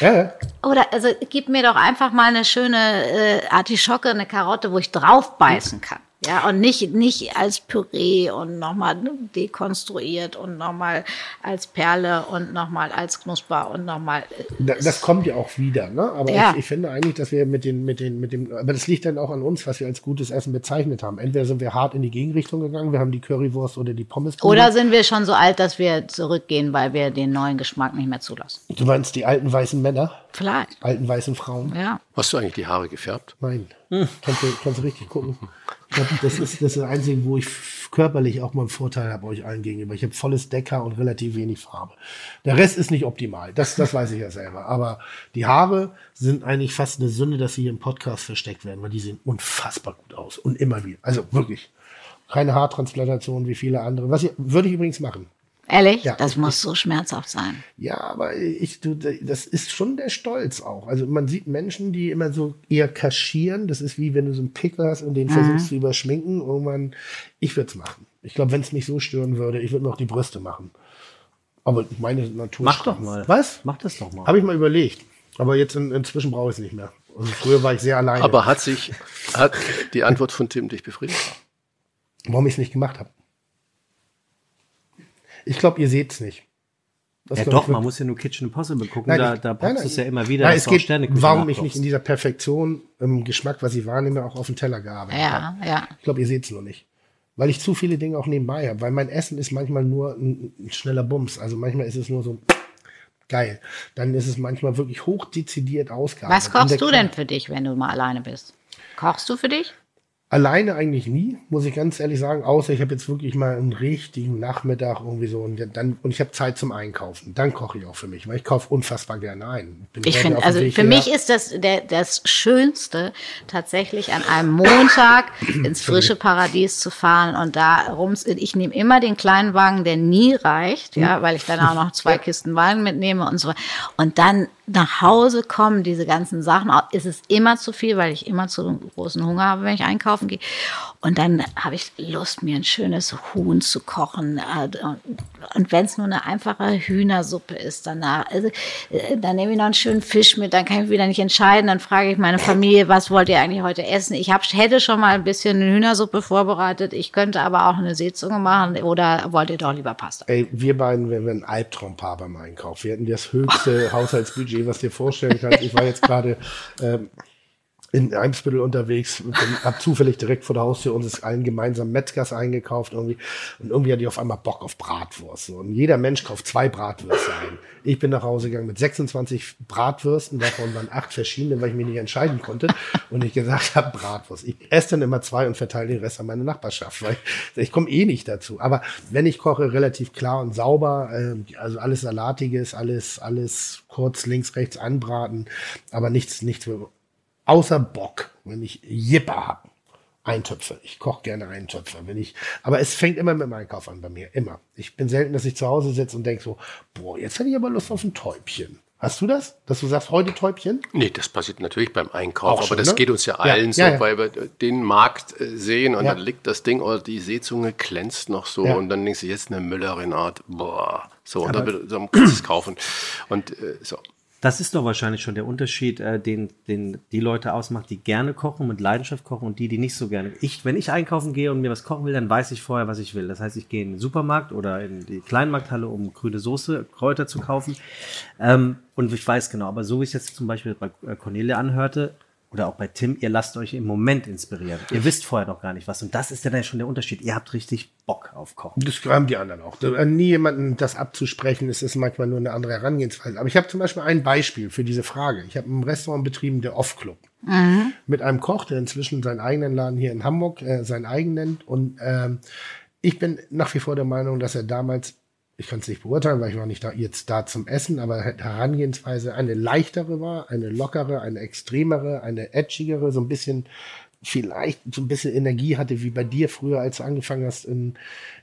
Ja, Oder also gib mir doch einfach mal eine schöne äh, Artischocke, eine Karotte, wo ich drauf beißen kann. Ja, und nicht, nicht als Püree und nochmal dekonstruiert und nochmal als Perle und nochmal als Knusper und nochmal. Da- Das kommt ja auch wieder, ne? Aber Ja. ich, ich finde eigentlich, dass wir mit den, mit den, mit dem, aber das liegt dann auch an uns, was wir als gutes Essen bezeichnet haben. Entweder sind wir hart in die Gegenrichtung gegangen, wir haben die Currywurst oder die Pommes. Oder sind wir schon so alt, dass wir zurückgehen, weil wir den neuen Geschmack nicht mehr zulassen? du meinst die alten weißen Männer, Vielleicht. alten weißen Frauen? Ja. Hast du eigentlich die Haare gefärbt? Nein. Kannst, du, kannst du richtig gucken. Glaub, das ist das, ist das Einzige, wo ich körperlich auch mal einen Vorteil habe euch allen gegenüber. Ich habe volles Decker und relativ wenig Farbe. Der Rest ist nicht optimal. Das, das weiß ich ja selber. Aber die Haare sind eigentlich fast eine Sünde, dass sie hier im Podcast versteckt werden, weil die sehen unfassbar gut aus. Und immer wieder. Also wirklich. Keine Haartransplantation wie viele andere. Was ich, würde ich übrigens machen. Ehrlich? Ja. das muss so schmerzhaft sein. Ja, aber ich, du, das ist schon der Stolz auch. Also man sieht Menschen, die immer so eher kaschieren. Das ist wie wenn du so einen Pickel hast und den versuchst zu überschminken. Irgendwann, ich würde es machen. Ich glaube, wenn es mich so stören würde, ich würde mir auch die Brüste machen. Aber meine Natur. Mach doch mal. Was? Mach das doch mal. Habe ich mal überlegt. Aber jetzt in, inzwischen brauche ich es nicht mehr. Also früher war ich sehr alleine. Aber hat sich, hat die Antwort von Tim dich befriedigt? warum ich es nicht gemacht habe. Ich glaube, ihr seht es nicht. Das ja doch, man muss ja nur Kitchen Impossible gucken. Nein, da ich- da du es ja immer wieder, Nein, es geht, warum ich nicht in dieser Perfektion im Geschmack, was ich wahrnehme, auch auf den Teller gearbeitet Ja, habe. ja. Ich glaube, ihr seht es nur nicht. Weil ich zu viele Dinge auch nebenbei habe. Weil mein Essen ist manchmal nur ein, ein schneller Bums. Also manchmal ist es nur so geil. Dann ist es manchmal wirklich hochdezidiert ausgearbeitet. Was kochst du denn für dich, wenn du mal alleine bist? Kochst du für dich? Alleine eigentlich nie, muss ich ganz ehrlich sagen, außer ich habe jetzt wirklich mal einen richtigen Nachmittag irgendwie so und dann und ich habe Zeit zum Einkaufen. Dann koche ich auch für mich, weil ich kaufe unfassbar gerne ein. Bin Ich finde, also Weg für hierher. mich ist das der, das Schönste, tatsächlich an einem Montag ins frische Paradies zu fahren und da rum. Ich nehme immer den kleinen Wagen, der nie reicht, ja, weil ich dann auch noch zwei Kisten Wein mitnehme und so. Und dann nach Hause kommen diese ganzen Sachen. Ist es immer zu viel, weil ich immer zu großen Hunger habe, wenn ich einkaufen gehe. Und dann habe ich Lust, mir ein schönes Huhn zu kochen. äh, Und, wenn es nur eine einfache Hühnersuppe ist, danach, also, äh, dann nehme ich noch einen schönen Fisch mit, dann kann ich wieder nicht entscheiden. Dann frage ich meine Familie, was wollt ihr eigentlich heute essen? Ich hab, hätte schon mal ein bisschen eine Hühnersuppe vorbereitet. Ich könnte aber auch eine Seezunge machen. Oder wollt ihr doch lieber Pasta? Ey, wir beiden wären ein Albtraumpaar beim Einkauf. Wir hätten das höchste Haushaltsbudget, was dir vorstellen kannst. Ich war jetzt gerade ähm, in Eimsbüttel unterwegs, habe zufällig direkt vor der Haustür unseres allen gemeinsamen Metzgers eingekauft irgendwie. Und irgendwie hatte ich auf einmal Bock auf Bratwurst. Und jeder Mensch kauft zwei Bratwürste ein. Ich bin nach Hause gegangen mit 26 Bratwürsten, davon waren acht verschiedene, weil ich mich nicht entscheiden konnte. Und ich gesagt habe, Bratwurst. Ich esse dann immer zwei und verteile den Rest an meine Nachbarschaft, weil ich komme eh nicht dazu. Aber wenn ich koche, relativ klar und sauber, ähm, also alles Salatiges, alles, alles kurz links, rechts anbraten, aber nichts, nichts, außer Bock, wenn ich Jipper hab. Eintöpfe. Ich koche gerne Eintöpfe. Wenn ich, aber es fängt immer mit dem Einkauf an bei mir. Immer. Ich bin selten, dass ich zu Hause sitze und denke so, boah, jetzt hätte ich aber Lust auf ein Täubchen. Hast du das? Dass du sagst, heute Täubchen? Nee, das passiert natürlich beim Einkauf, Auch aber schon, das ne? geht uns ja Ja, allen so, ja, ja. weil wir den Markt äh, sehen und Ja. dann liegt das Ding oder die Seezunge glänzt noch so Ja. und dann denkst du, jetzt eine Müllerin-Art, boah, so, und dann, dann kannst du es kaufen. Und äh, so. Das ist doch wahrscheinlich schon der Unterschied, äh, den, den die Leute ausmacht, die gerne kochen, mit Leidenschaft kochen und die, die nicht so gerne. Ich, wenn ich einkaufen gehe und mir was kochen will, dann weiß ich vorher, was ich will. Das heißt, ich gehe in den Supermarkt oder in die Kleinmarkthalle, um grüne Soße, Kräuter zu kaufen. Ähm, und ich weiß genau, aber so wie es jetzt zum Beispiel bei äh, Cornelia anhörte, oder auch bei Tim, ihr lasst euch im Moment inspirieren. Ihr wisst vorher noch gar nicht was. Und das ist ja dann schon der Unterschied. Ihr habt richtig Bock auf Kochen. Das haben die anderen auch. Da- Nie jemanden das abzusprechen, es ist manchmal nur eine andere Herangehensweise. Aber ich habe zum Beispiel ein Beispiel für diese Frage. Ich habe ein Restaurant betrieben, der Off-Club. Mit einem Koch, der inzwischen seinen eigenen Laden hier in Hamburg äh, sein eigen nennt. Und ähm, ich bin nach wie vor der Meinung, dass er damals, ich kann es nicht beurteilen, weil ich war nicht da, jetzt da zum Essen, aber Herangehensweise eine leichtere war, eine lockere, eine extremere, eine edgigere, so ein bisschen vielleicht so ein bisschen Energie hatte, wie bei dir früher, als du angefangen hast, in,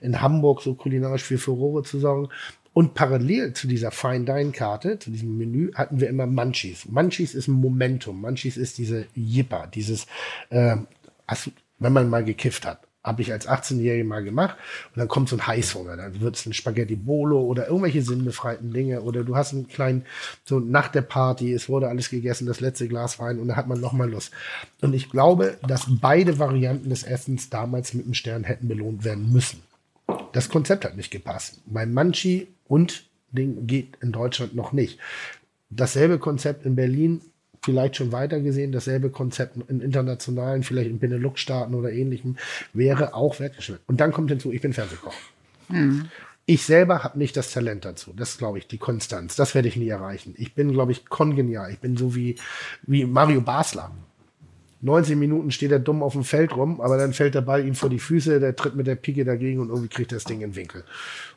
in Hamburg so kulinarisch für Furore zu sorgen. Und parallel zu dieser Fine-Dine-Karte, zu diesem Menü, hatten wir immer Munchies. Munchies ist ein Momentum. Munchies ist diese Jipper, dieses, äh, hast wenn man mal gekifft hat. Habe ich als 18-Jährige mal gemacht. Und dann kommt so ein Heißhunger. Dann wird es ein Spaghetti Bolo oder irgendwelche sinnbefreiten Dinge. Oder du hast einen kleinen, so nach der Party, es wurde alles gegessen, das letzte Glas Wein und dann hat man nochmal Lust. Und ich glaube, dass beide Varianten des Essens damals mit einem Stern hätten belohnt werden müssen. Das Konzept hat nicht gepasst. Beim Manchi und Ding geht in Deutschland noch nicht. Dasselbe Konzept in Berlin vielleicht schon weiter gesehen, dasselbe Konzept in internationalen, vielleicht in Benelux-Staaten oder ähnlichem, wäre auch wertgeschätzt. Und dann kommt hinzu, ich bin Fernsehkoch. Ich selber habe nicht das Talent dazu. Das glaube ich, die Konstanz. Das werde ich nie erreichen. Ich bin, glaube ich, kongenial. Ich bin so wie, wie Mario Basler. 90 Minuten steht er dumm auf dem Feld rum, aber dann fällt der Ball ihm vor die Füße, der tritt mit der Pike dagegen und irgendwie kriegt er das Ding in den Winkel.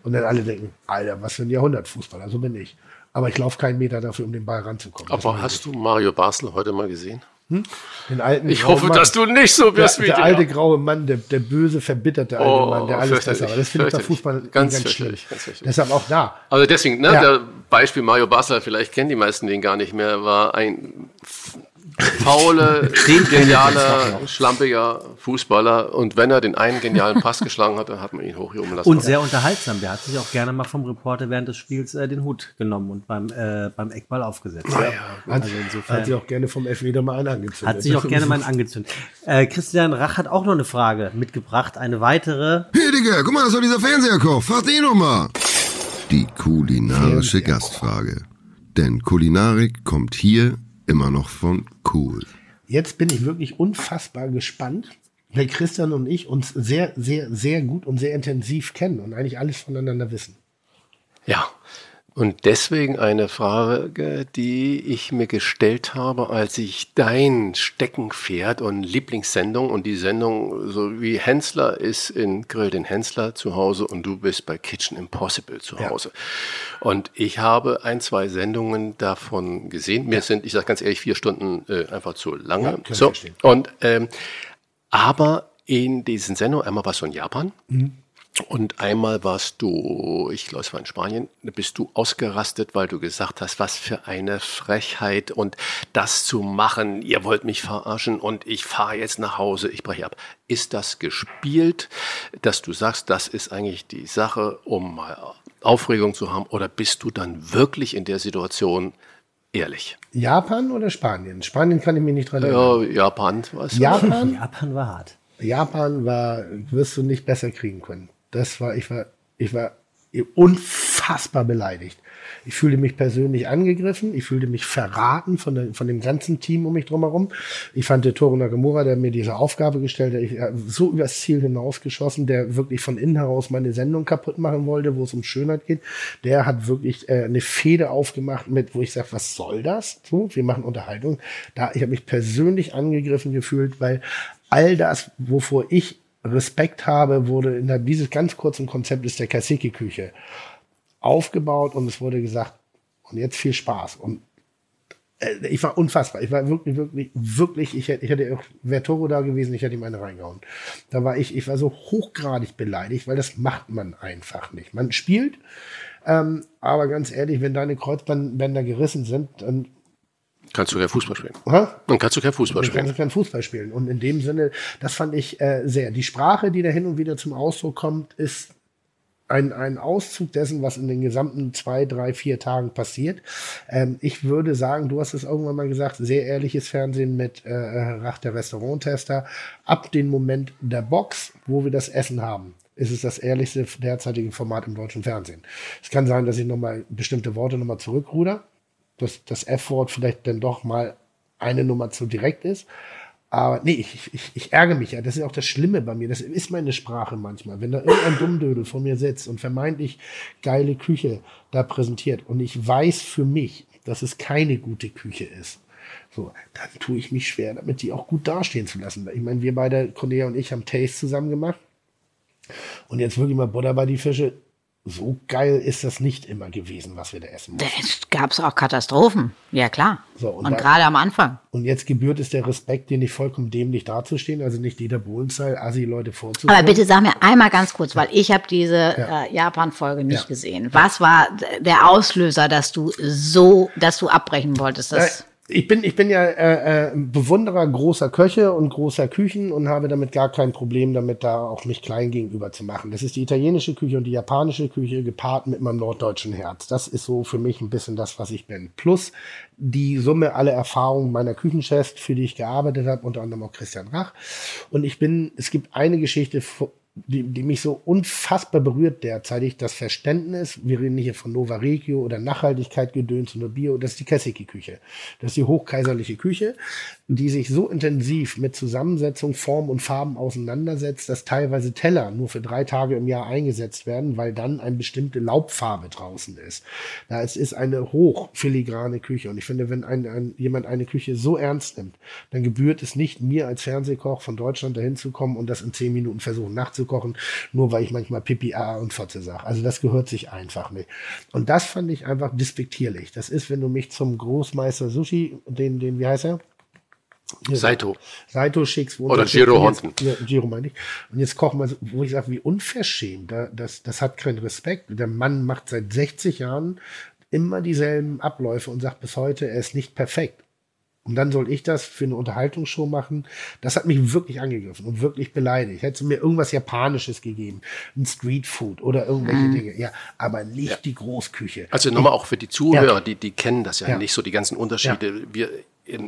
Und dann alle denken, Alter, was für ein Jahrhundertfußballer, so bin ich. Aber ich laufe keinen Meter dafür, um den Ball ranzukommen. Aber hast du Mario Basel heute mal gesehen? nicht. den alten Ich hoffe, Mann- dass du nicht so der, wirst wie der der. alte graue Mann, der, der böse, verbitterte alte Oh, Mann, der alles besser war. Das finde ich bei. Fußball Ganz ganz, schlimm. ganz. Deshalb auch da. Also deswegen, ne, Ja. der Beispiel Mario Basler, vielleicht kennen die meisten den gar nicht mehr, war ein f- fauler, genialer, schlampiger Fußballer. Und wenn er den einen genialen Pass geschlagen hat, dann hat man ihn hochjubeln lassen. Und sehr unterhaltsam. Der hat sich auch gerne mal vom Reporter während des Spiels äh, den Hut genommen und beim, äh, beim Eckball aufgesetzt. Hat, Also hat insofern sich auch gerne vom Elfmeter mal einen angezündet. hat sich auch gerne mal einen angezündet. Äh, Christian Rach hat auch noch eine Frage mitgebracht. Eine weitere. Hey Digga, guck mal, das war dieser Fernseherkoch. Frag den noch mal. Die kulinarische Gastfrage. Denn Kulinarik kommt hier immer noch von cool. Jetzt bin ich wirklich unfassbar gespannt, weil Christian und ich uns sehr, sehr, sehr gut und sehr intensiv kennen und eigentlich alles voneinander wissen. Ja, und deswegen eine Frage, die ich mir gestellt habe, als ich dein Steckenpferd und Lieblingssendung und die Sendung, so wie Hensler ist in Grill den Hensler zu Hause und du bist bei Kitchen Impossible zu Ja. Hause. Und ich habe ein, zwei Sendungen davon gesehen. Mir sind, ich sage ganz ehrlich, vier Stunden äh, einfach zu lange. Ja, so, und ähm, aber in diesen Sendungen, einmal warst du in Japan, und einmal warst du, ich glaube, es war in Spanien, bist du ausgerastet, weil du gesagt hast, was für eine Frechheit und das zu machen, ihr wollt mich verarschen und ich fahre jetzt nach Hause, ich breche ab. Ist das gespielt, dass du sagst, das ist eigentlich die Sache, um mal Aufregung zu haben oder bist du dann wirklich in der Situation ehrlich? Japan oder Spanien? Spanien kann ich mich nicht dran erinnern. Ja, Japan, was? Japan, Japan war hart. Japan war, wirst du nicht besser kriegen können. Das war, ich war, ich war unfassbar beleidigt. Ich fühlte mich persönlich angegriffen, ich fühlte mich verraten von, der, von dem ganzen Team um mich drumherum. Ich fand der Toru Nakamura, der mir diese Aufgabe gestellt hat, so übers Ziel hinausgeschossen, der wirklich von innen heraus meine Sendung kaputt machen wollte, wo es um Schönheit geht. Der hat wirklich äh, eine Fehde aufgemacht mit, wo ich sage, was soll das? So, wir machen Unterhaltung. Da, ich habe mich persönlich angegriffen gefühlt, weil all das, wovor ich Respekt habe, wurde innerhalb dieses ganz kurzen Konzeptes der Kaseki-Küche aufgebaut und es wurde gesagt, und jetzt viel Spaß. Und äh, ich war unfassbar. Ich war wirklich, wirklich, wirklich, ich hätte, ich hätte, auch- wäre Toro da gewesen, ich hätte ihm eine reingehauen. Da war ich, ich war so hochgradig beleidigt, weil das macht man einfach nicht. Man spielt, ähm, aber ganz ehrlich, wenn deine Kreuzbänder gerissen sind, dann, Kannst du kein Fußball spielen. hä? Dann kannst du kein Fußball spielen. kannst du keinen Fußball spielen. Und in dem Sinne, das fand ich äh, sehr. Die Sprache, die da hin und wieder zum Ausdruck kommt, ist ein, ein Auszug dessen, was in den gesamten zwei, drei, vier Tagen passiert. Ähm, ich würde sagen, du hast es irgendwann mal gesagt, sehr ehrliches Fernsehen mit äh, Rach der Restauranttester. Ab dem Moment der Box, wo wir das Essen haben, ist es das ehrlichste derzeitige Format im deutschen Fernsehen. Es kann sein, dass ich nochmal bestimmte Worte nochmal zurückruder, dass das F-Wort vielleicht dann doch mal eine Nummer zu direkt ist. Aber nee, ich, ich, ich ärgere mich ja. Das ist auch das Schlimme bei mir. Das ist meine Sprache manchmal. Wenn da irgendein Dummdödel vor mir sitzt und vermeintlich geile Küche da präsentiert und ich weiß für mich, dass es keine gute Küche ist, so, dann tue ich mich schwer, damit die auch gut dastehen zu lassen. Ich meine, wir beide, Cornelia und ich, haben Taste zusammen gemacht. Und jetzt wirklich mal Butter bei die Fische. So geil ist das nicht immer gewesen, was wir da essen mussten. Es gab auch Katastrophen. Ja, klar. So, und und da- gerade am Anfang. Und jetzt gebührt es der Respekt, dir nicht vollkommen dämlich dazustehen, also nicht Dieter Bohlen-Style, Assi-Leute vorzuführen. Aber bitte sag mir einmal ganz kurz, weil ich habe diese äh, Japan-Folge nicht Ja. gesehen. Was war der Auslöser, dass du so, dass du abbrechen wolltest? Das, Äh, ich bin, ich bin ja äh, äh, Bewunderer großer Köche und großer Küchen und habe damit gar kein Problem damit, da auch mich klein gegenüber zu machen. Das ist die italienische Küche und die japanische Küche gepaart mit meinem norddeutschen Herz. Das ist so für mich ein bisschen das, was ich bin. Plus die Summe aller Erfahrungen meiner Küchenchefs, für die ich gearbeitet habe, unter anderem auch Christian Rach. Und ich bin, es gibt eine Geschichte, die, die mich so unfassbar berührt derzeitig, das Verständnis, wir reden hier von Nova Regio oder Nachhaltigkeit gedöns oder Bio, das ist die Kessiki-Küche. Das ist die hochkaiserliche Küche, die sich so intensiv mit Zusammensetzung, Form und Farben auseinandersetzt, dass teilweise Teller nur für drei Tage im Jahr eingesetzt werden, weil dann eine bestimmte Laubfarbe draußen ist. Da es ist eine hochfiligrane Küche. Und ich finde, wenn ein, ein, jemand eine Küche so ernst nimmt, dann gebührt es nicht mir als Fernsehkoch von Deutschland dahin zu kommen und das in zehn Minuten versuchen nachzukochen, nur weil ich manchmal Pipi, A und Fotze sage. Also das gehört sich einfach nicht. Und das fand ich einfach despektierlich. Das ist, wenn du mich zum Großmeister Sushi, den, den, wie heißt er? Saito. Saito schickst. Oder Giro Honten. Ja, Giro meine ich. Und jetzt kochen wir, so, wo ich sage, wie unverschämt. Da, das, das hat keinen Respekt. Der Mann macht seit 60 Jahren immer dieselben Abläufe und sagt bis heute, er ist nicht perfekt. Und dann soll ich das für eine Unterhaltungsshow machen. Das hat mich wirklich angegriffen und wirklich beleidigt. Hätte mir irgendwas Japanisches gegeben, ein Streetfood oder irgendwelche Dinge. Ja, aber nicht die Großküche. Also nochmal auch für die Zuhörer, Ja. die, die kennen das ja, Ja. nicht so, die ganzen Unterschiede. Wir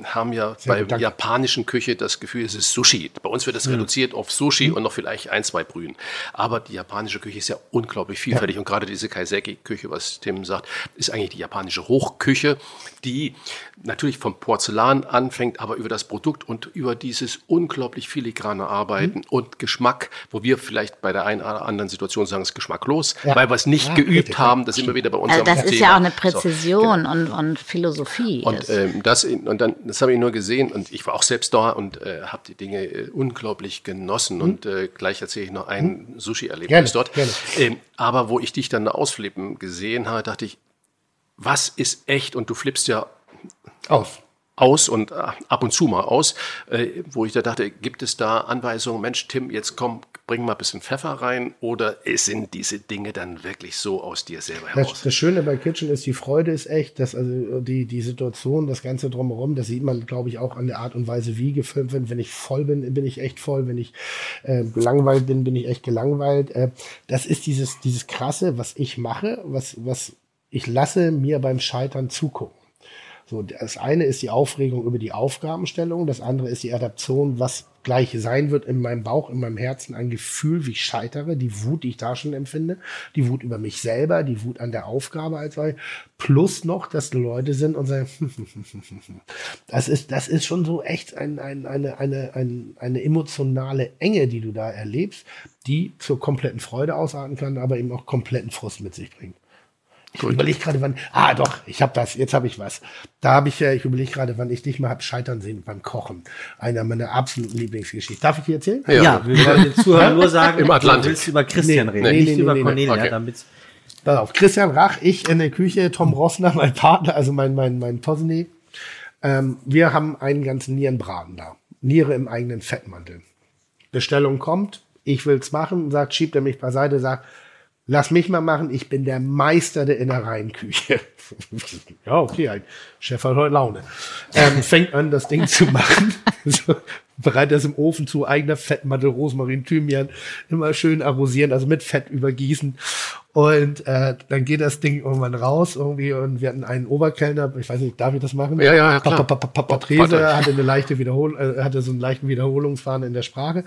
haben ja Sehr bei gut, japanischen Küche das Gefühl, es ist Sushi. Bei uns wird das reduziert auf Sushi und noch vielleicht ein, zwei Brühen. Aber die japanische Küche ist ja unglaublich vielfältig. Und gerade diese Kaiseki-Küche, was Tim sagt, ist eigentlich die japanische Hochküche, die natürlich vom Porzellan anfängt, aber über das Produkt und über dieses unglaublich filigrane Arbeiten Mhm. und Geschmack, wo wir vielleicht bei der einen oder anderen Situation sagen, es ist geschmacklos, Ja. weil wir es nicht Ja, geübt richtig, ja. haben. Das sind wir wieder bei uns Also das ist Thema. ja auch eine So, genau. Präzision und, und Philosophie. und ist. ähm, das und dann das habe ich nur gesehen und ich war auch selbst da und äh, habe die Dinge äh, unglaublich genossen und äh, gleich erzähle ich noch ein Gerne, Sushi-Erlebnis dort. gerne. Ähm, aber wo ich dich dann ausflippen gesehen habe, dachte ich, was ist echt? Und du flippst ja Aus. aus und äh, ab und zu mal aus, äh, wo ich da dachte, gibt es da Anweisungen, Mensch, Tim, jetzt komm, bring mal ein bisschen Pfeffer rein oder sind diese Dinge dann wirklich so aus dir selber Das, heraus? das Schöne bei Kitchen ist, die Freude ist echt, dass also die, die Situation, das Ganze drumherum, das sieht man, glaube ich, auch an der Art und Weise, wie gefilmt wird. Wenn ich voll bin, bin ich echt voll. Wenn ich äh, gelangweilt bin, bin ich echt gelangweilt. Äh, das ist dieses, dieses Krasse, was ich mache, was, was ich lasse mir beim Scheitern zugucken. So, das eine ist die Aufregung über die Aufgabenstellung, das andere ist die Adaption, was gleich sein wird in meinem Bauch, in meinem Herzen, ein Gefühl, wie ich scheitere, die Wut, die ich da schon empfinde, die Wut über mich selber, die Wut an der Aufgabe als weil, plus noch, dass Leute sind und sagen, das ist, das ist schon so echt ein, ein, eine, eine, ein, eine emotionale Enge, die du da erlebst, die zur kompletten Freude ausarten kann, aber eben auch kompletten Frust mit sich bringt. Ich überlege gerade, wann. Ah, doch, ich habe das. Jetzt habe ich was. Da habe ich, äh, ich überlege gerade, wann ich dich mal hab scheitern sehen beim Kochen. Einer meiner absoluten Lieblingsgeschichten. Darf ich die erzählen? Ja, wir wollen den Zuhörern nur sagen, Im Atlantik. du willst über Christian Nee, reden, nee, nicht nee, über nee, Cornelia, okay. damit Pass auf. Christian Rach, ich in der Küche, Tom Rossner, mein Partner, also mein, mein, mein Posny. Ähm, wir haben einen ganzen Nierenbraten da. Niere im eigenen Fettmantel. Bestellung kommt, ich will's machen, sagt, schiebt er mich beiseite, sagt, lass mich mal machen, ich bin der Meister der Innereienküche. ja, okay, ein Chef hat heute Laune. Ähm, fängt an, das Ding zu machen. so, bereitet das im Ofen zu, eigener Fettmantel, Rosmarin, Thymian, immer schön arrosieren, also mit Fett übergießen. Und äh, dann geht das Ding irgendwann raus irgendwie und wir hatten einen Oberkellner, ich weiß nicht, darf ich das machen? Ja, ja, ja, klar. Pa- pa- pa- pa- Patrese hatte eine leichte Wiederholung, äh, hatte so einen leichten Wiederholungsfaden in der Sprache.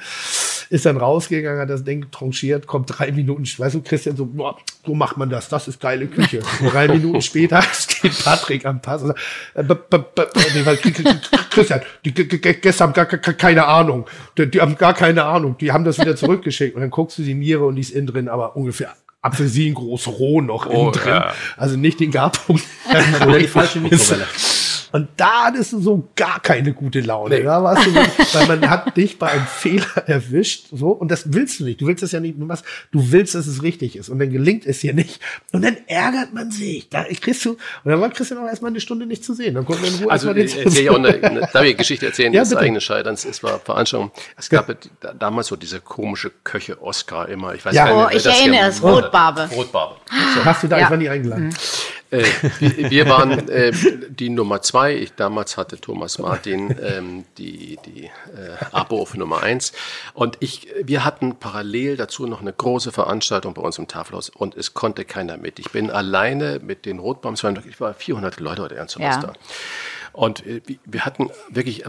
Ist dann rausgegangen, hat das Ding tranchiert, kommt drei Minuten, weißt du, Christian, so, boah, so macht man das, das ist geile Küche. drei Minuten später steht Patrick am Pass und sagt, äh, b- b- b- nee, weil, Christian, die g- g- Gäste haben gar, gar keine Ahnung, die, die haben gar keine Ahnung, die haben das wieder zurückgeschickt und dann guckst du die Niere und die ist innen drin, aber ungefähr Apfelsin groß roh noch Oh, innen drin. ja. Also nicht den Garpunkt. oder die falsche Mikrowelle. Und da hattest du so gar keine gute Laune. Da warst du, wirklich- weil man hat dich bei einem Fehler erwischt, so. Und das willst du nicht. Du willst es ja nicht, du, machst, du willst, dass es richtig ist. Und dann gelingt es dir nicht. Und dann ärgert man sich. Da kriegst du, und dann war Christian auch erstmal eine Stunde nicht zu sehen. Dann konnten wir in Ruhe Also erstmal ich erzähle ich auch eine, eine, darf ich eine Geschichte erzählen Ja, des eigenen Scheiterns? Es war Veranstaltung. Es gab da- damals so diese komische Köche Oscar immer. Ich weiß Ja. gar nicht, Oh, ich das erinnere es. Rotbarbe. Rotbarbe. Hast du da, Ja. ich war nie eingeladen. Äh, wir, wir waren äh, die Nummer zwei. Ich, damals hatte Thomas Martin ähm, die, die äh, Abo auf Nummer eins. Und ich, wir hatten parallel dazu noch eine große Veranstaltung bei uns im Tafelhaus und es konnte keiner mit. Ich bin alleine mit den Rotbaums, ich war 400 Leute oder ernsthaft Ja. da. Und äh, wir- hatten wirklich,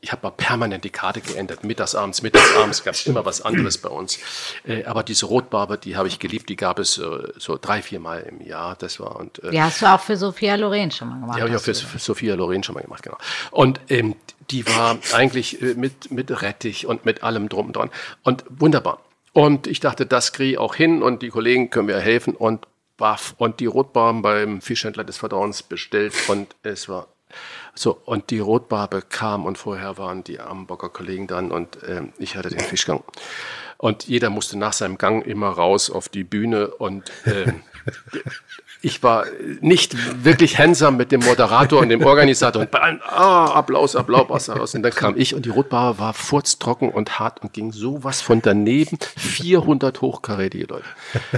ich habe mal permanent die Karte geändert, mittags, abends, mittags, abends, gab es immer was anderes bei uns. Äh, aber diese Rotbarbe, die habe ich geliebt, die gab es äh, so drei, vier Mal im Jahr. Das war und äh, Die hast du auch für Sophia Loren schon mal gemacht. die habe ich auch für, für Sophia Loren schon mal gemacht, genau. Und ähm, die war eigentlich äh, mit, mit Rettich und mit allem drum und dran. Und wunderbar. Und ich dachte, das kriege ich auch hin und die Kollegen können mir helfen und baff. Und die Rotbarben beim Fischhändler des Vertrauens bestellt und es war so. Und die Rotbarbe kam und vorher waren die Ambocker Kollegen dann und ähm, ich hatte den Fischgang. Und jeder musste nach seinem Gang immer raus auf die Bühne und ähm, ich war nicht wirklich handsam mit dem Moderator und dem Organisator und bei allen, ah, Applaus, Applaus, Applaus. Und dann kam ich und die Rotbarbe war furztrocken und hart und ging sowas von daneben. 400 hochkarätige Leute.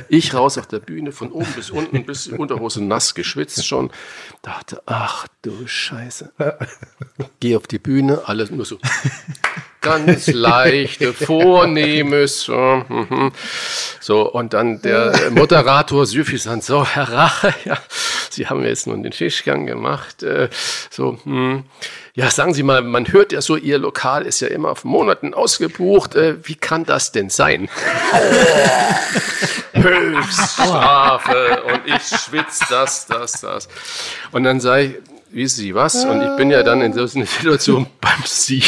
Ich raus auf der Bühne, von oben bis unten, bis die Unterhose nass geschwitzt schon. Dachte, ach du Scheiße. Geh auf die Bühne, alles nur so ganz leichte, vornehmes. So, mhm. so, und dann der Moderator süffisant, so, Herr Rache, ja, Sie haben jetzt nun den Fischgang gemacht. Äh, so, hm. Ja, sagen Sie mal, man hört ja so, Ihr Lokal ist ja immer auf Monaten ausgebucht. Äh, wie kann das denn sein? Höchststrafe und ich schwitze das, das, das. Und dann sage ich, wissen Sie was? Und ich bin ja dann in so einer Situation beim Sie,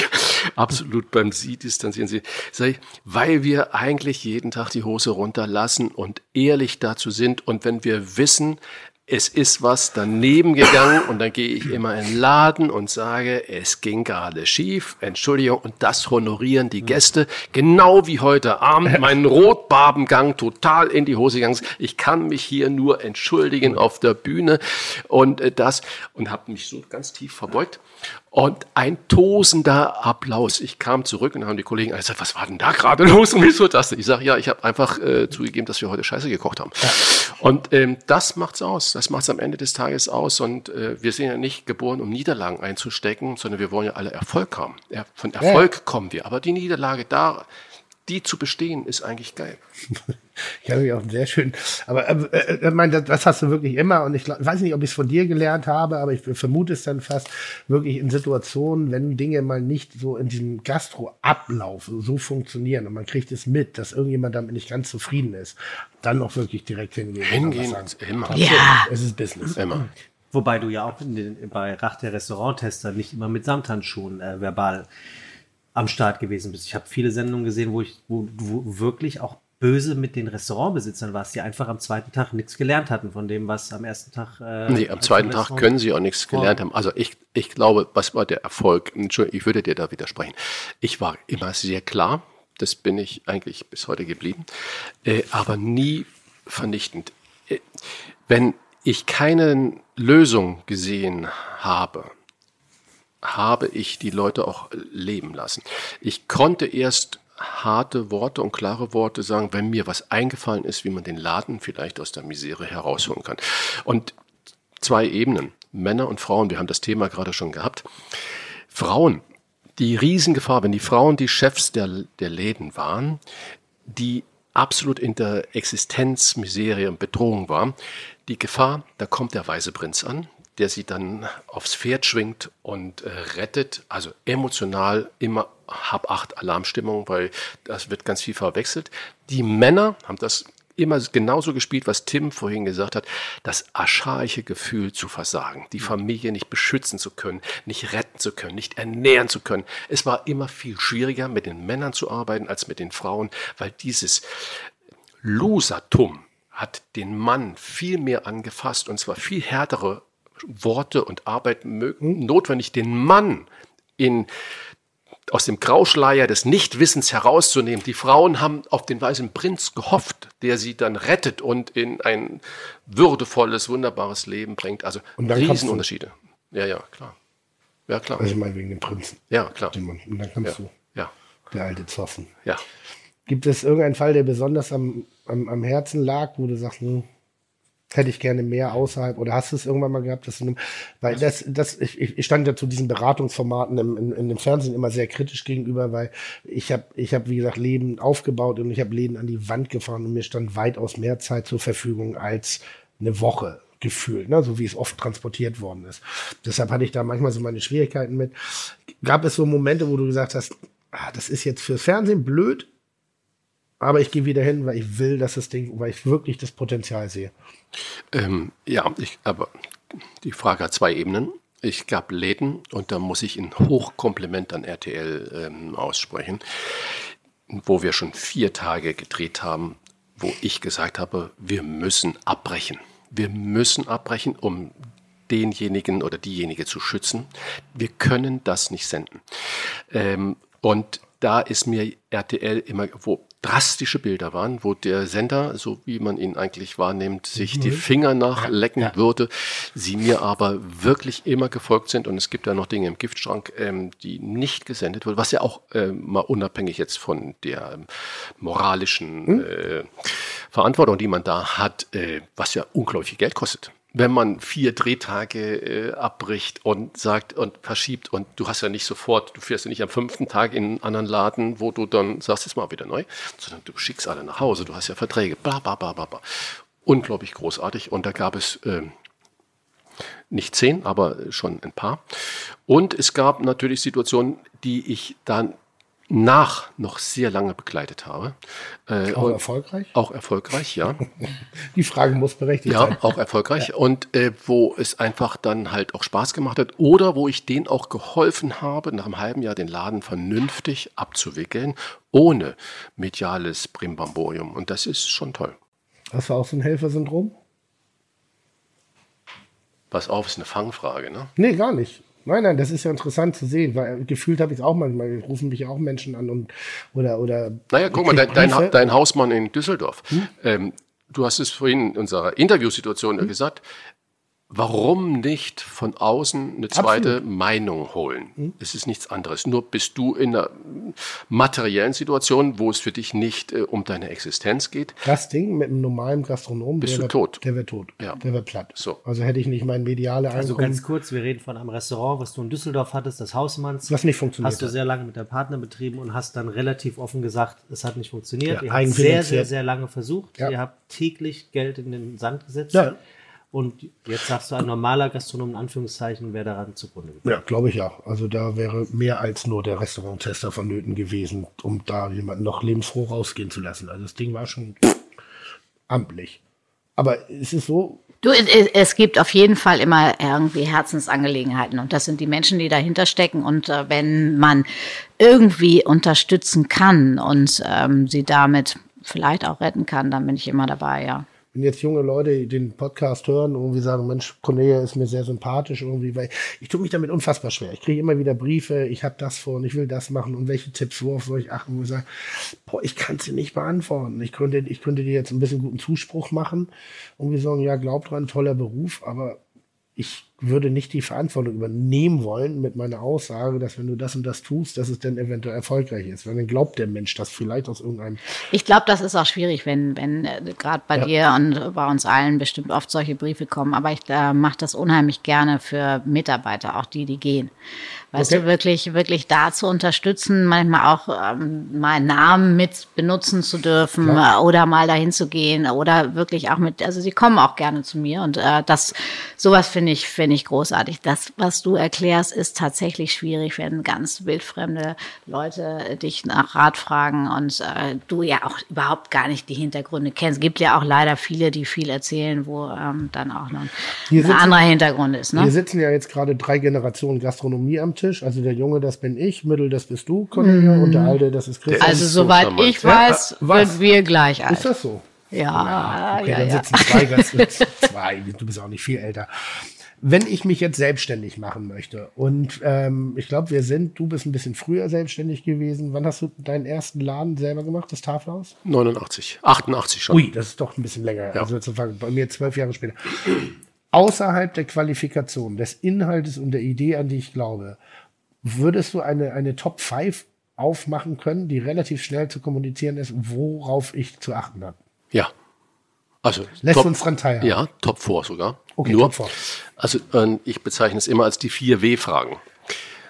absolut beim Sie distanzieren Sie. Ich, weil wir eigentlich jeden Tag die Hose runterlassen und ehrlich dazu sind und wenn wir wissen, es ist was daneben gegangen und dann gehe ich immer in den Laden und sage, es ging gerade schief, Entschuldigung, und das honorieren die Gäste, genau wie heute Abend. Mein Rotbarbengang total in die Hose gegangen. Ist. Ich kann mich hier nur entschuldigen auf der Bühne. Und äh, das und habe mich so ganz tief verbeugt und ein tosender Applaus. Ich kam zurück und haben die Kollegen gesagt, was war denn da gerade los und wieso das? denn? Ich sage, ja, ich habe einfach äh, zugegeben, dass wir heute Scheiße gekocht haben. Und ähm, das macht's aus. Das macht's am Ende des Tages aus. Und äh, wir sind ja nicht geboren, um Niederlagen einzustecken, sondern wir wollen ja alle Erfolg haben. Ja, von Erfolg kommen wir. Aber die Niederlage da, die zu bestehen, ist eigentlich geil. Ich habe mich auch sehr schön. Aber äh, äh, ich meine, das, das hast du wirklich immer. Und ich glaub, weiß nicht, ob ich es von dir gelernt habe, aber ich vermute es dann fast wirklich in Situationen, wenn Dinge mal nicht so in diesem Gastro-Ablauf so funktionieren und man kriegt es mit, dass irgendjemand damit nicht ganz zufrieden ist, dann auch wirklich direkt hingehen. Hingehen, sagen. immer. Ja. Es ist Business. Immer. Wobei du ja auch in den, bei Rach der Restauranttester nicht immer mit Samthandschuhen äh, verbal am Start gewesen bist. Ich habe viele Sendungen gesehen, wo ich wo du wirklich auch böse mit den Restaurantbesitzern warst, die einfach am zweiten Tag nichts gelernt hatten von dem, was am ersten Tag. Äh, Nee, am zweiten Tag können sie auch nichts gelernt haben. Also ich, ich glaube, was war der Erfolg? Entschuldigung, ich würde dir da widersprechen. Ich war immer sehr klar, das bin ich eigentlich bis heute geblieben, äh, aber nie vernichtend. Äh, wenn ich keine Lösung gesehen habe, habe ich die Leute auch leben lassen. Ich konnte erst harte Worte und klare Worte sagen, wenn mir was eingefallen ist, wie man den Laden vielleicht aus der Misere herausholen kann. Und zwei Ebenen, Männer und Frauen, wir haben das Thema gerade schon gehabt. Frauen, die Riesengefahr, wenn die Frauen die Chefs der, der Läden waren, die absolut in der Existenzmiserie und Bedrohung waren, die Gefahr, da kommt der weiße Prinz an, der sie dann aufs Pferd schwingt und äh, rettet, also emotional immer hab acht Alarmstimmung, weil das wird ganz viel verwechselt. Die Männer haben das immer genauso gespielt, was Tim vorhin gesagt hat, das archaische Gefühl zu versagen, die Familie nicht beschützen zu können, nicht retten zu können, nicht ernähren zu können. Es war immer viel schwieriger, mit den Männern zu arbeiten als mit den Frauen, weil dieses Losertum hat den Mann viel mehr angefasst und zwar viel härtere Worte und Arbeit mö- notwendig, den Mann in aus dem Grauschleier des Nichtwissens herauszunehmen. Die Frauen haben auf den weißen Prinz gehofft, der sie dann rettet und in ein würdevolles, wunderbares Leben bringt. Also du. Riesenunterschiede. Ja, ja, klar. Ja, klar. Also ich meine wegen dem Prinzen. Ja, klar. Und dann kommst Ja, du, ja, der alte Zoffen. Hätte ich gerne mehr außerhalb oder hast du es irgendwann mal gehabt, dass du, weil das, das, ich, ich stand ja zu diesen Beratungsformaten im, in, in dem Fernsehen immer sehr kritisch gegenüber, weil ich habe, ich habe wie gesagt Leben aufgebaut und ich habe Läden an die Wand gefahren und mir stand weitaus mehr Zeit zur Verfügung als eine Woche gefühlt, ne? so wie es oft transportiert worden ist. Deshalb hatte ich da manchmal so meine Schwierigkeiten mit. Gab es so Momente, wo du gesagt hast, ah, das ist jetzt fürs Fernsehen blöd, aber ich gehe wieder hin, weil ich will, dass das Ding, weil ich wirklich das Potenzial sehe. Ähm, ja, ich, aber die Frage hat zwei Ebenen. Ich gab Läden und da muss ich ein Hochkompliment an RTL ähm, aussprechen, wo wir schon vier Tage gedreht haben, wo ich gesagt habe, wir müssen abbrechen. Wir müssen abbrechen, um denjenigen oder diejenige zu schützen. Wir können das nicht senden. Ähm, und da ist mir RTL immer, wo drastische Bilder waren, wo der Sender, so wie man ihn eigentlich wahrnimmt, sich die Finger nachlecken Ja. würde, sie mir aber wirklich immer gefolgt sind. Und es gibt da noch Dinge im Giftschrank, ähm, die nicht gesendet wurden, was ja auch ähm, mal unabhängig jetzt von der ähm, moralischen äh, Verantwortung, die man da hat, äh, was ja unglaublich viel Geld kostet. Wenn man vier Drehtage äh, abbricht und sagt und verschiebt und du hast ja nicht sofort, du fährst ja nicht am fünften Tag in einen anderen Laden, wo du dann sagst, jetzt mal wieder neu, sondern du schickst alle nach Hause, du hast ja Verträge, bla bla bla bla bla. Unglaublich großartig und da gab es ähm, nicht zehn, aber schon ein paar. Und es gab natürlich Situationen, die ich dann nach noch sehr lange begleitet habe. Äh, Auch erfolgreich? Auch erfolgreich, ja. Die Frage muss berechtigt Ja, sein. auch erfolgreich. Und äh, wo es einfach dann halt auch Spaß gemacht hat oder wo ich denen auch geholfen habe, nach einem halben Jahr den Laden vernünftig abzuwickeln, ohne mediales Brimbamborium. Und das ist schon toll. Hast du auch so ein Helfersyndrom? Pass auf, ist eine Fangfrage, ne? Nee, gar nicht. Nein, nein, das ist ja interessant zu sehen, weil gefühlt habe ich es auch manchmal, rufen mich auch Menschen an und oder oder. Naja, guck mal, dein, dein, dein Hausmann in Düsseldorf. Ähm, du hast es vorhin in unserer Interviewsituation Hm? gesagt. Warum nicht von außen eine zweite Meinung holen? Hm? Es ist nichts anderes. Nur bist du in einer materiellen Situation, wo es für dich nicht äh, um deine Existenz geht. Das Ding mit einem normalen Gastronom, Bist der du wär- tot. Der wäre tot. Ja. Der wäre platt. So. Also hätte ich nicht mein mediale Also Einkommen. ganz kurz, wir reden von einem Restaurant, was du in Düsseldorf hattest, das Hausmanns. Was nicht funktioniert Hast du sehr lange mit deinem Partner betrieben und hast dann relativ offen gesagt, es hat nicht funktioniert. Ja, Ihr habt sehr, sehr, sehr lange versucht. Ja. Ihr habt täglich Geld in den Sand gesetzt. Ja. Und jetzt sagst du, ein normaler Gastronom in Anführungszeichen wäre daran zugrunde gegangen. Ja, glaube ich ja. Also da wäre mehr als nur der Restauranttester vonnöten gewesen, um da jemanden noch lebensfroh rausgehen zu lassen. Also das Ding war schon amtlich. Aber es ist so, Du, es, es gibt auf jeden Fall immer irgendwie Herzensangelegenheiten und das sind die Menschen, die dahinter stecken. Und äh, wenn man irgendwie unterstützen kann und ähm, sie damit vielleicht auch retten kann, dann bin ich immer dabei, ja. Wenn jetzt junge Leute den Podcast hören und irgendwie sagen, Mensch, Cornelia ist mir sehr sympathisch irgendwie, weil ich tue mich damit unfassbar schwer. Ich kriege immer wieder Briefe, ich habe das vor und ich will das machen und welche Tipps, worauf soll ich achten? Und ich sage, boah, ich kann sie nicht beantworten. Ich könnte, ich könnte dir jetzt ein bisschen guten Zuspruch machen und wir sagen, ja, glaub dran, toller Beruf, aber ich würde nicht die Verantwortung übernehmen wollen mit meiner Aussage, dass wenn du das und das tust, dass es dann eventuell erfolgreich ist. Weil dann glaubt der Mensch das vielleicht aus irgendeinem Ich glaube, das ist auch schwierig, wenn, wenn äh, gerade bei dir und bei uns allen bestimmt oft solche Briefe kommen. Aber ich äh, mache das unheimlich gerne für Mitarbeiter, auch die, die gehen. Weißt Okay. du, wirklich, wirklich da zu unterstützen, manchmal auch ähm, meinen Namen mit benutzen zu dürfen äh, oder mal dahin zu gehen oder wirklich auch mit, also sie kommen auch gerne zu mir und äh, das, sowas finde ich, finde ich großartig. Das, was du erklärst, ist tatsächlich schwierig, wenn ganz wildfremde Leute dich nach Rat fragen und äh, du ja auch überhaupt gar nicht die Hintergründe kennst. Es gibt ja auch leider viele, die viel erzählen, wo ähm, dann auch noch Hier ein sitzen- anderer Hintergrund ist. Wir Ne? sitzen ja jetzt gerade drei Generationen Gastronomie am Tisch. Also der Junge, das bin ich, Mittel, das bist du, Cornelia, und der Alte, das ist Christian. Also ist so soweit charmant. ich Ja, weiß, was? sind wir gleich alt. ist das so? Ja, Okay, ja, dann ja. sitzen zwei Gast zwei, du bist auch nicht viel älter. Wenn ich mich jetzt selbstständig machen möchte und ähm, ich glaube, wir sind, du bist ein bisschen früher selbstständig gewesen. Wann hast du deinen ersten Laden selber gemacht, das Tafelhaus? 89, 88 schon. Ui, das ist doch ein bisschen länger. Also sozusagen bei mir zwölf Jahre später. Außerhalb der Qualifikation, des Inhaltes und der Idee, an die ich glaube, würdest du eine, eine Top 5 aufmachen können, die relativ schnell zu kommunizieren ist, worauf ich zu achten habe? Ja. Also Lässt Top- uns dran teilhaben. Ja, Top 4 sogar. Okay, Nur, Top 4. Also ähm, ich bezeichne es immer als die vier W-Fragen.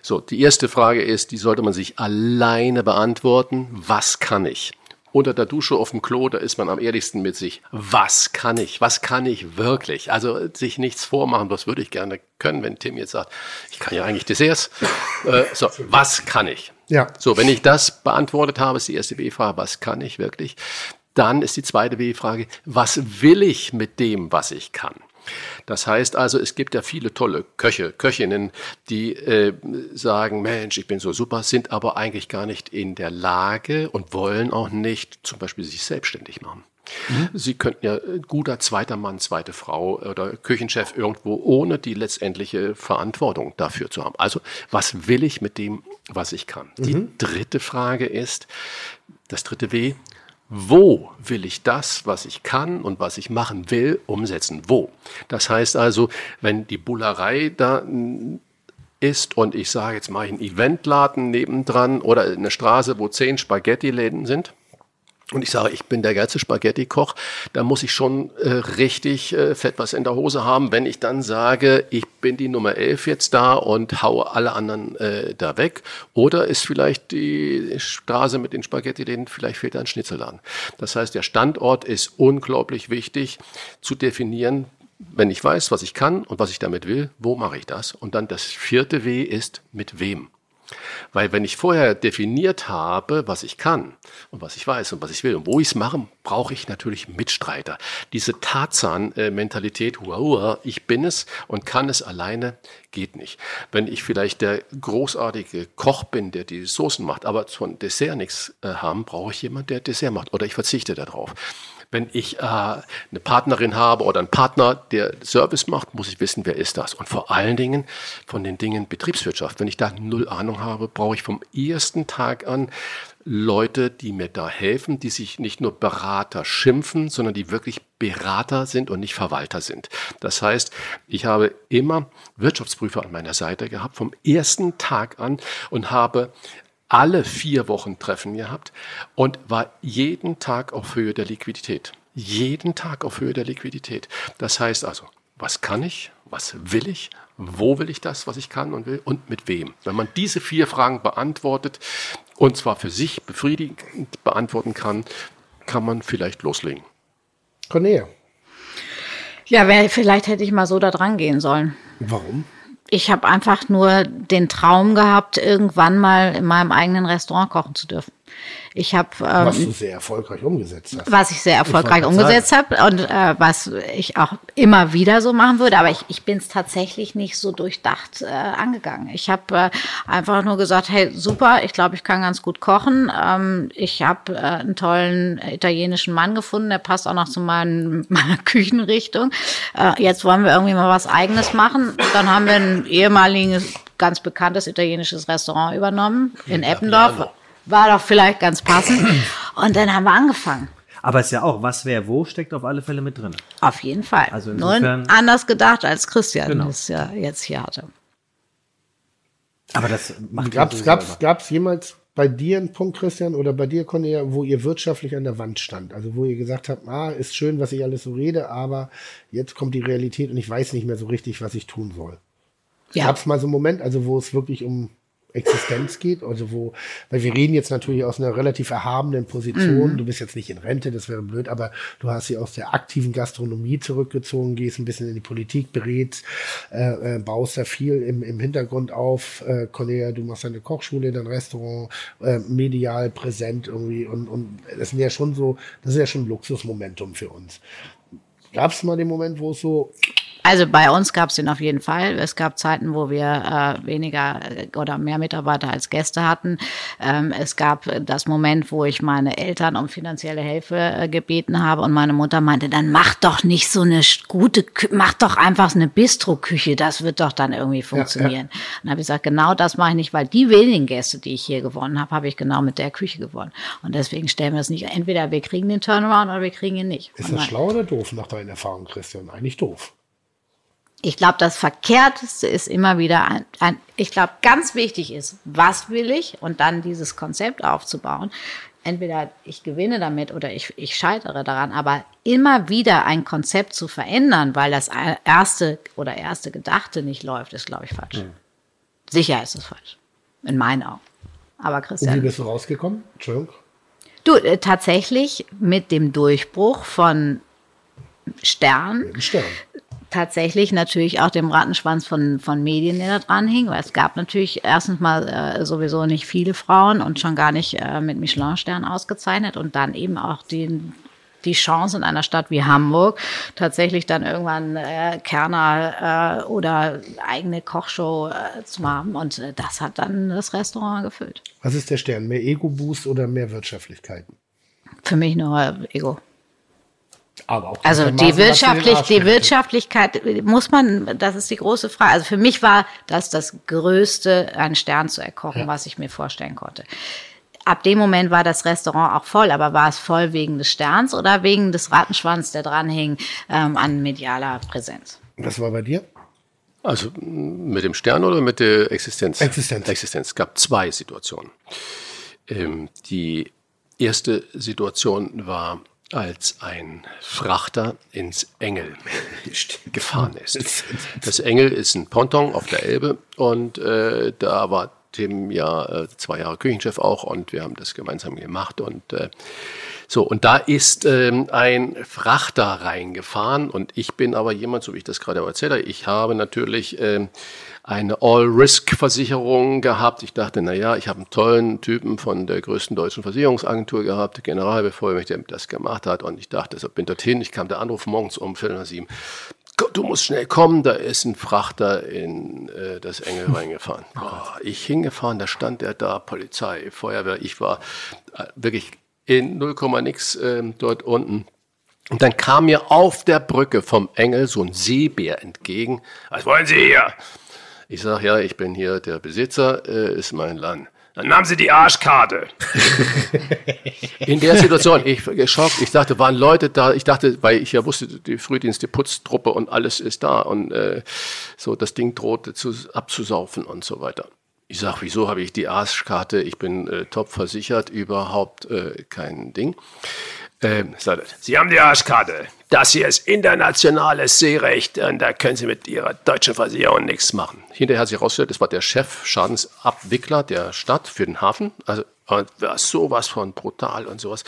So, die erste Frage ist, die sollte man sich alleine beantworten. Was kann ich? Unter der Dusche auf dem Klo, da ist man am ehrlichsten mit sich. Was kann ich? Was kann ich wirklich? Also sich nichts vormachen, das würde ich gerne können, wenn Tim jetzt sagt, ich kann ja eigentlich Desserts. Äh, so, was kann ich? Ja. So, wenn ich das beantwortet habe, ist die erste W-Frage, was kann ich wirklich? Dann ist die zweite W-Frage, was will ich mit dem, was ich kann? Das heißt also, es gibt ja viele tolle Köche, Köchinnen, die äh, sagen, Mensch, ich bin so super, sind aber eigentlich gar nicht in der Lage und wollen auch nicht zum Beispiel sich selbstständig machen. Sie könnten ja äh, guter zweiter Mann, zweite Frau oder Küchenchef irgendwo ohne die letztendliche Verantwortung dafür zu haben. Also was will ich mit dem, was ich kann? Die dritte Frage ist, das dritte W, wo will ich das, was ich kann und was ich machen will, umsetzen? Wo? Das heißt also, wenn die Bullerei da mm, ist und ich sage, jetzt mache ich einen Eventladen nebendran oder eine Straße, wo zehn Spaghetti-Läden sind, und ich sage, ich bin der geilste Spaghetti-Koch, da muss ich schon äh, richtig äh, fett was in der Hose haben, wenn ich dann sage, ich bin die Nummer 11 jetzt da und haue alle anderen äh, da weg. Oder ist vielleicht die Straße mit den Spaghetti-Läden, vielleicht fehlt da ein Schnitzelladen. Das heißt, der Standort ist unglaublich wichtig zu definieren, wenn ich weiß, was ich kann und was ich damit will, wo mache ich das? Und dann das vierte W ist, mit wem? Weil wenn ich vorher definiert habe, was ich kann und was ich weiß und was ich will und wo ich es mache, brauche ich natürlich Mitstreiter. Diese Tarzan-Mentalität, hua, hua, ich bin es und kann es alleine, geht nicht. Wenn ich vielleicht der großartige Koch bin, der die Soßen macht, aber von Dessert nichts äh, haben, brauche ich jemanden, der Dessert macht oder ich verzichte darauf. Wenn ich äh, eine Partnerin habe oder einen Partner, der Service macht, muss ich wissen, wer ist das. Und vor allen Dingen von den Dingen Betriebswirtschaft. Wenn ich da null Ahnung habe, brauche ich vom ersten Tag an Leute, die mir da helfen, die sich nicht nur Berater schimpfen, sondern die wirklich Berater sind und nicht Verwalter sind. Das heißt, ich habe immer Wirtschaftsprüfer an meiner Seite gehabt, vom ersten Tag an und habe alle vier Wochen Treffen gehabt und war jeden Tag auf Höhe der Liquidität. Jeden Tag auf Höhe der Liquidität. Das heißt also, was kann ich? Was will ich? Wo will ich das, was ich kann und will? Und mit wem? Wenn man diese vier Fragen beantwortet und zwar für sich befriedigend beantworten kann, kann man vielleicht loslegen. Cornelia, Ja, wär, vielleicht hätte ich mal so da dran gehen sollen. warum? Ich habe einfach nur den Traum gehabt, irgendwann mal in meinem eigenen Restaurant kochen zu dürfen. Ich habe ähm, Was du sehr erfolgreich umgesetzt hast. was ich sehr erfolgreich grad umgesetzt habe und äh, was ich auch immer wieder so machen würde. Aber ich, ich bin es tatsächlich nicht so durchdacht äh, angegangen. Ich habe äh, einfach nur gesagt, hey, super, ich glaube, ich kann ganz gut kochen. Ähm, ich habe äh, einen tollen italienischen Mann gefunden, der passt auch noch zu meinen, meiner Küchenrichtung. Äh, jetzt wollen wir irgendwie mal was Eigenes machen. Dann haben wir ein ehemaliges, ganz bekanntes italienisches Restaurant übernommen in Eppendorf. War doch vielleicht ganz passend. Und dann haben wir angefangen. Aber es ist ja auch, was wer wo steckt auf alle Fälle mit drin. Auf jeden Fall. Also Nur insofern- anders gedacht als Christian Genau. es ja jetzt hier hatte. Aber das macht Gab's, ja gab's, gab's jemals bei dir einen Punkt, Christian, oder bei dir, Cornelia, wo ihr wirtschaftlich an der Wand stand? Also wo ihr gesagt habt, ah, ist schön, was ich alles so rede, aber jetzt kommt die Realität und ich weiß nicht mehr so richtig, was ich tun soll. Ja. Gab es mal so einen Moment, also wo es wirklich um Existenz geht, also wo, weil wir reden jetzt natürlich aus einer relativ erhabenen Position. Du bist jetzt nicht in Rente, das wäre blöd, aber du hast sie aus der aktiven Gastronomie zurückgezogen, gehst ein bisschen in die Politik, berätst, äh, äh, baust da viel im, im Hintergrund auf. Äh, Cornelia, du machst deine Kochschule, dein Restaurant, äh, medial präsent irgendwie und, und das sind ja schon so, das ist ja schon ein Luxusmomentum für uns. Gab es mal den Moment, wo es so Also bei uns gab es den auf jeden Fall. Es gab Zeiten, wo wir äh, weniger äh, oder mehr Mitarbeiter als Gäste hatten. Ähm, es gab das Moment, wo ich meine Eltern um finanzielle Hilfe äh, gebeten habe und meine Mutter meinte, dann mach doch nicht so eine gute, Kü mach doch einfach eine Bistro-Küche, das wird doch dann irgendwie funktionieren. Und dann habe ich gesagt, genau das mache ich nicht, weil die wenigen Gäste, die ich hier gewonnen habe, habe ich genau mit der Küche gewonnen. Und deswegen stellen wir es nicht, entweder wir kriegen den Turnaround oder wir kriegen ihn nicht. Ist Und das schlau oder doof nach deinen Erfahrungen, Christian? Eigentlich doof. Ich glaube, das Verkehrteste ist immer wieder ein, ein ich glaube, ganz wichtig ist, was will ich und dann dieses Konzept aufzubauen. entweder ich gewinne damit oder ich, ich scheitere daran, aber immer wieder ein Konzept zu verändern, weil das erste oder erste Gedachte nicht läuft, ist, glaube ich, falsch. Mhm. Sicher ist es falsch. In meinen Augen. Aber Christian. Und wie bist du rausgekommen? Entschuldigung. Du, äh, tatsächlich mit dem Durchbruch von Stern, Stern. Tatsächlich natürlich auch dem Rattenschwanz von, von Medien, der da dran hing, weil es gab natürlich erstens mal äh, sowieso nicht viele Frauen und schon gar nicht äh, mit Michelin-Stern ausgezeichnet und dann eben auch den, die Chance in einer Stadt wie Hamburg tatsächlich dann irgendwann äh, Kerner äh, oder eigene Kochshow äh, zu haben. Und äh, das hat dann das Restaurant gefüllt. Was ist der Stern? Mehr Ego-Boost oder mehr Wirtschaftlichkeiten? Für mich nur Ego. Aber auch also die, wirtschaftlich, die Wirtschaftlichkeit muss man, das ist die große Frage. Also für mich war das das Größte, einen Stern zu erkochen, ja. was ich mir vorstellen konnte. Ab dem Moment war das Restaurant auch voll, aber war es voll wegen des Sterns oder wegen des Rattenschwanz, der dranhing, ähm, an medialer Präsenz? Was war bei dir? Also mit dem Stern oder mit der Existenz? Existenz. Existenz. Es gab zwei Situationen. Ähm, die erste Situation war, als ein Frachter ins Engel gefahren ist. Das Engel ist ein Ponton auf der Elbe und äh, da war Tim ja äh, zwei Jahre Küchenchef auch und wir haben das gemeinsam gemacht und äh, so, und da ist ähm, ein Frachter reingefahren und ich bin aber jemand, so wie ich das gerade erzählt habe, ich habe natürlich ähm, eine All-Risk-Versicherung gehabt. Ich dachte, na ja, ich habe einen tollen Typen von der größten deutschen Versicherungsagentur gehabt, der General, bevor er das gemacht hat. Und ich dachte, so bin dorthin. Ich kam der Anruf morgens um Viertel nach sieben. Du musst schnell kommen, da ist ein Frachter in äh, das Engel reingefahren. Oh, ich hingefahren, da stand er da, Polizei, Feuerwehr. Ich war äh, wirklich in 0, nix äh, dort unten. Und dann kam mir auf der Brücke vom Engel so ein Seebär entgegen. Was wollen Sie hier? Ich sage, ja, ich bin hier der Besitzer, äh, ist mein Land. Dann nahmen sie die Arschkarte. In der Situation, ich geschockt, ich dachte, waren Leute da, ich dachte, weil ich ja wusste, die Frühdienst, die Putztruppe und alles ist da und äh, so, das Ding drohte zu, abzusaufen und so weiter. Ich sage, wieso habe ich die Arschkarte? Ich bin äh, top versichert, überhaupt äh, kein Ding. Ähm, Sie haben die Arschkarte. Das hier ist internationales Seerecht und da können Sie mit Ihrer deutschen Versicherung nichts machen. Hinterher hat sich herausgestellt, das war der Chef Schadensabwickler der Stadt für den Hafen. Also war sowas von brutal und sowas.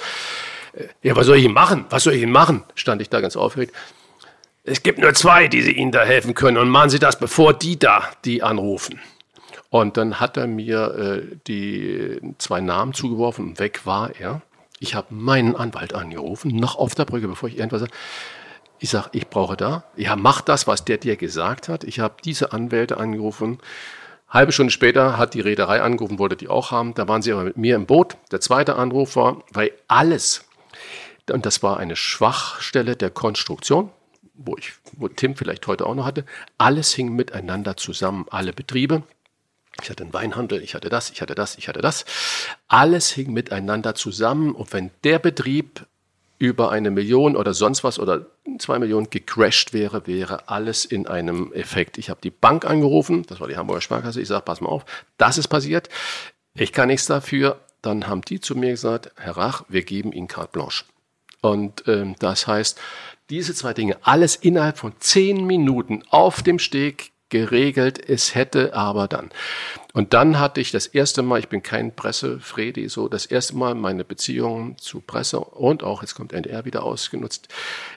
Äh, ja, was soll ich Ihnen machen? Was soll ich Ihnen machen? Stand ich da ganz aufgeregt. Es gibt nur zwei, die Sie Ihnen da helfen können und machen Sie das, bevor die da die anrufen. Und dann hat er mir äh, die zwei Namen zugeworfen und weg war er. Ich habe meinen Anwalt angerufen, noch auf der Brücke, bevor ich irgendwas sage. Ich sage, ich brauche da. Ja, mach das, was der dir gesagt hat. Ich habe diese Anwälte angerufen. Halbe Stunde später hat die Reederei angerufen, wollte die auch haben. Da waren sie aber mit mir im Boot. Der zweite Anruf war, weil alles, und das war eine Schwachstelle der Konstruktion, wo ich, wo Tim vielleicht heute auch noch hatte, alles hing miteinander zusammen, alle Betriebe. Ich hatte einen Weinhandel, ich hatte das, ich hatte das, ich hatte das. Alles hing miteinander zusammen und wenn der Betrieb über eine Million oder sonst was oder zwei Millionen gecrashed wäre, wäre alles in einem Effekt. Ich habe die Bank angerufen, das war die Hamburger Sparkasse, ich sage, pass mal auf, das ist passiert, ich kann nichts dafür. Dann haben die zu mir gesagt, Herr Rach, wir geben Ihnen carte blanche. Und ähm, das heißt, diese zwei Dinge, alles innerhalb von zehn Minuten auf dem Steg geregelt. Es hätte aber dann. Und dann hatte ich das erste Mal, ich bin kein Pressefredi, so das erste Mal meine Beziehungen zu Presse und auch, jetzt kommt NDR wieder ausgenutzt.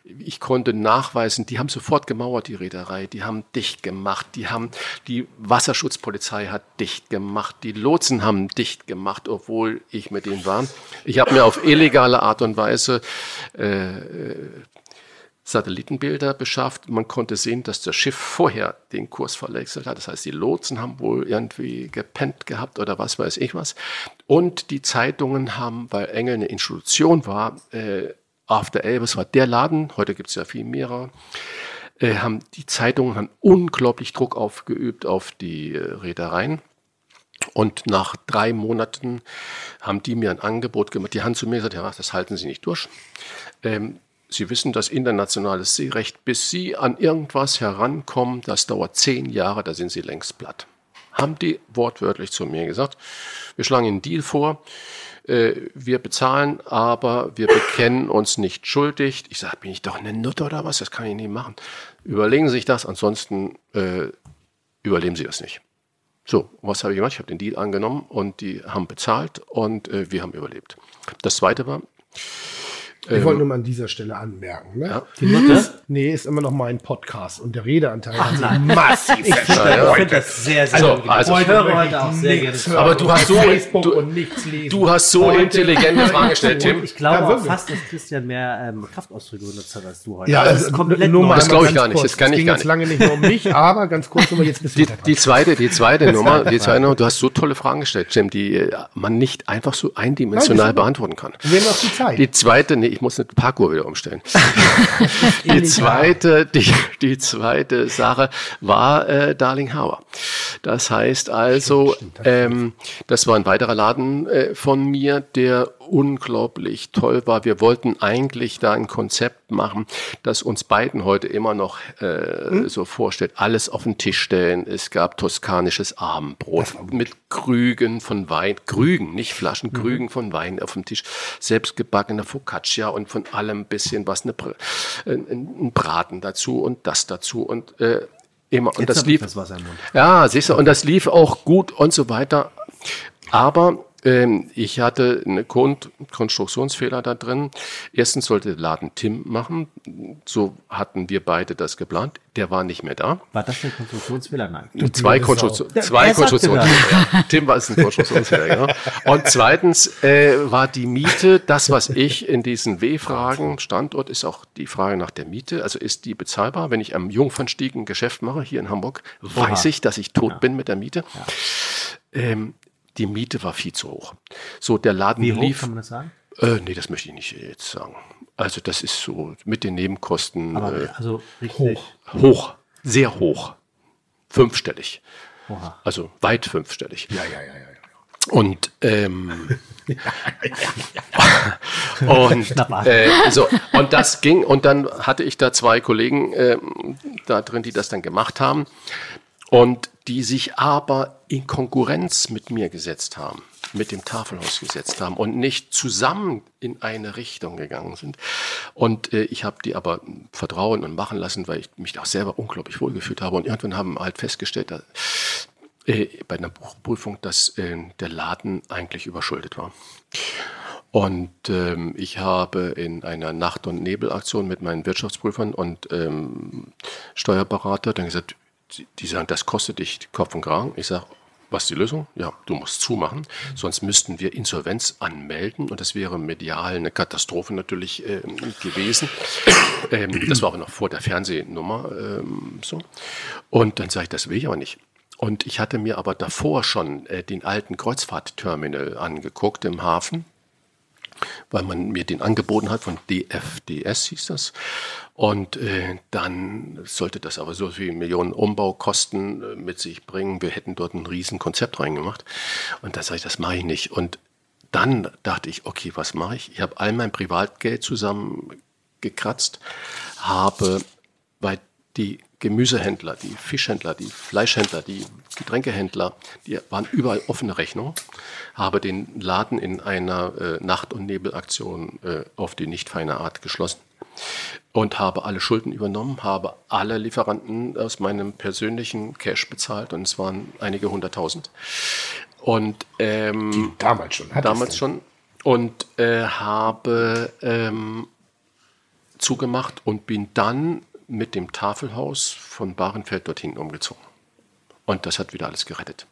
Ich konnte nachweisen, die haben sofort gemauert, die Reederei, die haben dicht gemacht, die haben, die Wasserschutzpolizei hat dicht gemacht, die Lotsen haben dicht gemacht, obwohl ich mit denen war. Ich habe mir auf illegale Art und Weise äh, Satellitenbilder beschafft. Man konnte sehen, dass das Schiff vorher den Kurs verwechselt hat. Das heißt, die Lotsen haben wohl irgendwie gepennt gehabt oder was weiß ich was. Und die Zeitungen haben, weil Engel eine Institution war, äh, After Elvis war der Laden, heute gibt es ja viel mehrere, äh, haben die Zeitungen haben unglaublich Druck aufgeübt auf die äh, Reedereien. Und nach drei Monaten haben die mir ein Angebot gemacht. Die haben zu mir gesagt, ja, das halten Sie nicht durch. Ähm, Sie wissen, das internationales Seerecht, bis Sie an irgendwas herankommen, das dauert zehn Jahre, da sind Sie längst platt. haben die wortwörtlich zu mir gesagt, wir schlagen einen Deal vor, äh, wir bezahlen, aber wir bekennen uns nicht schuldig. Ich sage, bin ich doch eine Nutte oder was? Das kann ich nicht machen. Überlegen Sie sich das, ansonsten äh, überleben Sie das nicht. So, was habe ich gemacht? Ich habe den Deal angenommen und die haben bezahlt und äh, wir haben überlebt. Das zweite war, Ich wollte nur mal an dieser Stelle anmerken. Ne? Ja. Dieses, nee, ist immer noch mein Podcast und der Redeanteil hat sich massiv Ich finde das, find das sehr, sehr Also, also- ich höre heute auch sehr gerne. Aber du hast so- Facebook du- und nichts lesen. du hast so Heute- intelligente Fragen gestellt, Tim. Ich glaube Ja, auch fast, dass Christian mehr ähm, Kraftausdrücke benutzt hat als du heute. Ja, das also ist komplett nur mal. Das glaube ich gar nicht, das kann Es ich ging gar jetzt nicht. lange nicht nur um mich, aber ganz kurz nur mal jetzt bist du Die, die zweite, die zweite Nummer, die zweite Nummer, du hast so tolle Fragen gestellt, Jim, die äh, man nicht einfach so eindimensional beantworten kann. Wir haben noch die Zeit. Die zweite, nee, ich muss eine Parkour wieder umstellen. die zweite, die, die zweite Sache war äh, Darling Hauer. Das heißt also, ähm, das war ein weiterer Laden äh, von mir, der unglaublich toll war. Wir wollten eigentlich da ein Konzept machen, das uns beiden heute immer noch äh, so vorstellt. Alles auf den Tisch stellen. Es gab toskanisches Abendbrot mit Krügen von Wein, Krügen, nicht Flaschen, Krügen von Wein auf dem Tisch. Selbstgebackene Focaccia und von allem ein bisschen was, eine, Br- ein, Braten dazu und das dazu und äh, immer. Und Jetzt das lief. das. Ja, siehst du, und das lief auch gut und so weiter. Aber ähm, ich hatte eine Kon Konstruktionsfehler da drin. Erstens sollte der Laden Tim machen. So hatten wir beide das geplant. Der war nicht mehr da. War das ein Konstruktionsfehler? Nein. Zwei, blöde Konstruktion, Sau. zwei Er Konstruktionsfehler. Ja. Tim war es ein Konstruktionsfehler, genau. Und zweitens äh, war die Miete, das, was ich in diesen W-Fragen, Standort ist auch die Frage nach der Miete. Also ist die bezahlbar? Wenn ich am Jungfernstieg ein Geschäft mache, hier in Hamburg, weiß ich, dass ich tot bin mit der Miete. Ähm, die Miete war viel zu hoch. So, der Laden Wie hoch lief. kann man das sagen? Äh, nee, das möchte ich nicht jetzt sagen. Also, das ist so mit den Nebenkosten Aber äh, also richtig. hoch, sehr hoch. Fünfstellig. Oha. Also weit fünfstellig. ja, ja, ja, ja. Und ähm, und äh, so und das ging und dann hatte ich da zwei Kollegen ähm, da drin, die das dann gemacht haben und die sich aber in Konkurrenz mit mir gesetzt haben, mit dem Tafelhaus gesetzt haben und nicht zusammen in eine Richtung gegangen sind. Und äh, ich habe die aber vertrauen und machen lassen, weil ich mich auch selber unglaublich wohlgefühlt habe. Und irgendwann haben halt festgestellt, dass, äh, bei einer Buchprüfung, dass äh, der Laden eigentlich überschuldet war. Und ähm, ich habe in einer Nacht- und Nebelaktion mit meinen Wirtschaftsprüfern und ähm, Steuerberater dann gesagt, die, sagen, das kostet dich Kopf und Kragen. Ich sage, was ist die Lösung? Ja, du musst zumachen, sonst müssten wir Insolvenz anmelden und das wäre medial eine Katastrophe natürlich ähm, gewesen. ähm, das war aber noch vor der Fernsehnummer ähm, so. Und dann sage ich, das will ich aber nicht. Und ich hatte mir aber davor schon äh, den alten Kreuzfahrtterminal angeguckt im Hafen weil man mir den angeboten hat von DFDS hieß das. Und äh, dann sollte das aber so viel Millionen Umbaukosten äh, mit sich bringen. Wir hätten dort ein riesen Konzept reingemacht. Und da sage ich, das mache ich nicht. Und dann dachte ich, okay, was mache ich? Ich habe all mein Privatgeld zusammengekratzt, habe bei die Gemüsehändler, die Fischhändler, die Fleischhändler, die Getränkehändler, die waren überall offene Rechnung, habe den Laden in einer äh, Nacht- und Nebelaktion äh, auf die nicht feine Art geschlossen und habe alle Schulden übernommen, habe alle Lieferanten aus meinem persönlichen Cash bezahlt und es waren einige hunderttausend. Und ähm, Damals schon. damals schon und äh, habe ähm, zugemacht und bin dann mit dem Tafelhaus von Bahrenfeld dorthin umgezogen. Und das hat wieder alles gerettet.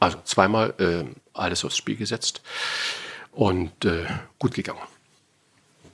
Also zweimal äh, alles aufs Spiel gesetzt und äh, gut gegangen.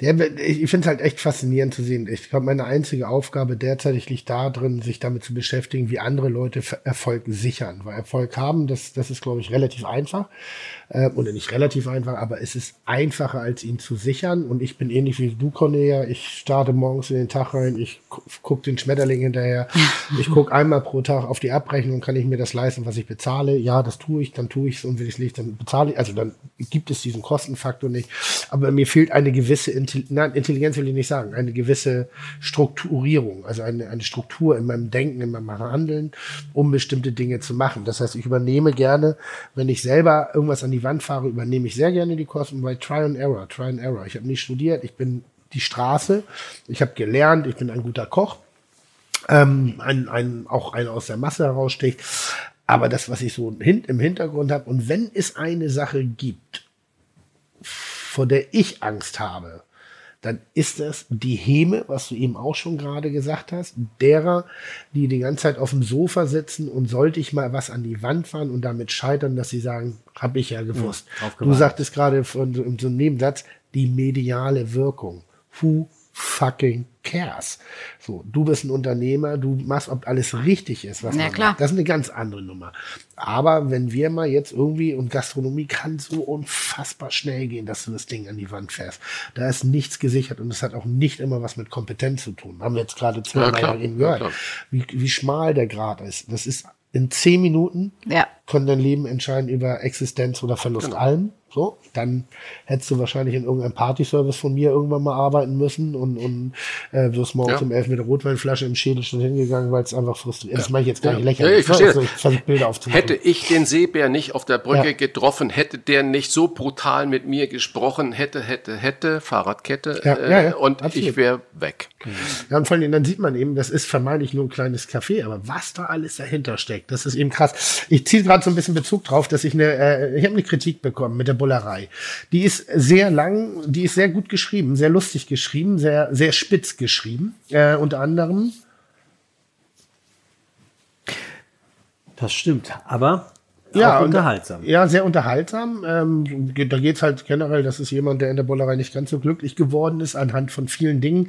Ja, ich finde es halt echt faszinierend zu sehen. Ich glaube, meine einzige Aufgabe derzeit liegt darin, sich damit zu beschäftigen, wie andere Leute Erfolg sichern. Weil Erfolg haben, das, das ist, glaube ich, relativ einfach. Äh, oder nicht relativ einfach, aber es ist einfacher, als ihn zu sichern. Und ich bin ähnlich wie du, Cornelia. Ich starte morgens in den Tag rein, ich gu gucke den Schmetterling hinterher. Ich gucke einmal pro Tag auf die Abrechnung, kann ich mir das leisten, was ich bezahle. Ja, das tue ich, dann tue ich es und wenn ich es nicht, dann bezahle ich. Also dann gibt es diesen Kostenfaktor nicht. Aber mir fehlt eine gewisse Intelli Intelligenz will ich nicht sagen, eine gewisse Strukturierung, also eine, eine Struktur in meinem Denken, in meinem Handeln, um bestimmte Dinge zu machen. Das heißt, ich übernehme gerne, wenn ich selber irgendwas an die Wand fahre, übernehme ich sehr gerne die Kosten bei Try and Error, Try and Error. Ich habe nicht studiert, ich bin die Straße, ich habe gelernt, ich bin ein guter Koch, ähm, ein, ein, auch einer aus der Masse heraussticht. Aber das, was ich so im Hintergrund habe, und wenn es eine Sache gibt, vor der ich Angst habe, dann ist das die Häme, was du eben auch schon gerade gesagt hast, derer, die die ganze Zeit auf dem Sofa sitzen und sollte ich mal was an die Wand fahren und damit scheitern, dass sie sagen, habe ich ja gewusst. du sagtest gerade von so, in so einem Nebensatz, die mediale Wirkung. Who fucking cares? So, du bist ein Unternehmer, du machst, ob alles richtig ist, was Ja, man klar. macht. Das ist eine ganz andere Nummer. Aber wenn wir mal jetzt irgendwie, und Gastronomie kann so unfassbar schnell gehen, dass du das Ding an die Wand fährst. Da ist nichts gesichert und es hat auch nicht immer was mit Kompetenz zu tun. Haben wir jetzt gerade zweimal ja eben Ja, gehört, klar. wie, wie schmal der Grad ist. Das ist in zehn Minuten Ja. können dein Leben entscheiden über Existenz oder Verlust Genau. allem. So, dann hättest du wahrscheinlich in irgendeinem Partyservice von mir irgendwann mal arbeiten müssen und, und äh, wirst morgens Ja. um elf mit der Rotweinflasche im Schädel schon hingegangen, weil es einfach frustriert ist. Das meine ich jetzt gar nicht Ja, lächerlich. ich verstehe. Also ich versuche Bilder aufzumachen. Hätte ich den Seebär nicht auf der Brücke Ja. getroffen, hätte der nicht so brutal mit mir gesprochen, hätte, hätte, hätte, Fahrradkette, Ja, äh, ja, ja, und absolut. ich wäre weg. Ja, und vor allem, dann sieht man eben, das ist vermeintlich nur ein kleines Café, aber was da alles dahinter steckt, das ist eben krass. Ich ziehe gerade so ein bisschen Bezug drauf, dass ich eine, äh, ich habe eine Kritik bekommen mit der Bullerei. Die ist sehr lang, die ist sehr gut geschrieben, sehr lustig geschrieben, sehr, sehr spitz geschrieben. Äh, unter anderem, Das stimmt, aber ja, unterhaltsam. Ja, sehr unterhaltsam. Ähm, da geht's halt generell, das ist jemand, der in der Bullerei nicht ganz so glücklich geworden ist, anhand von vielen Dingen,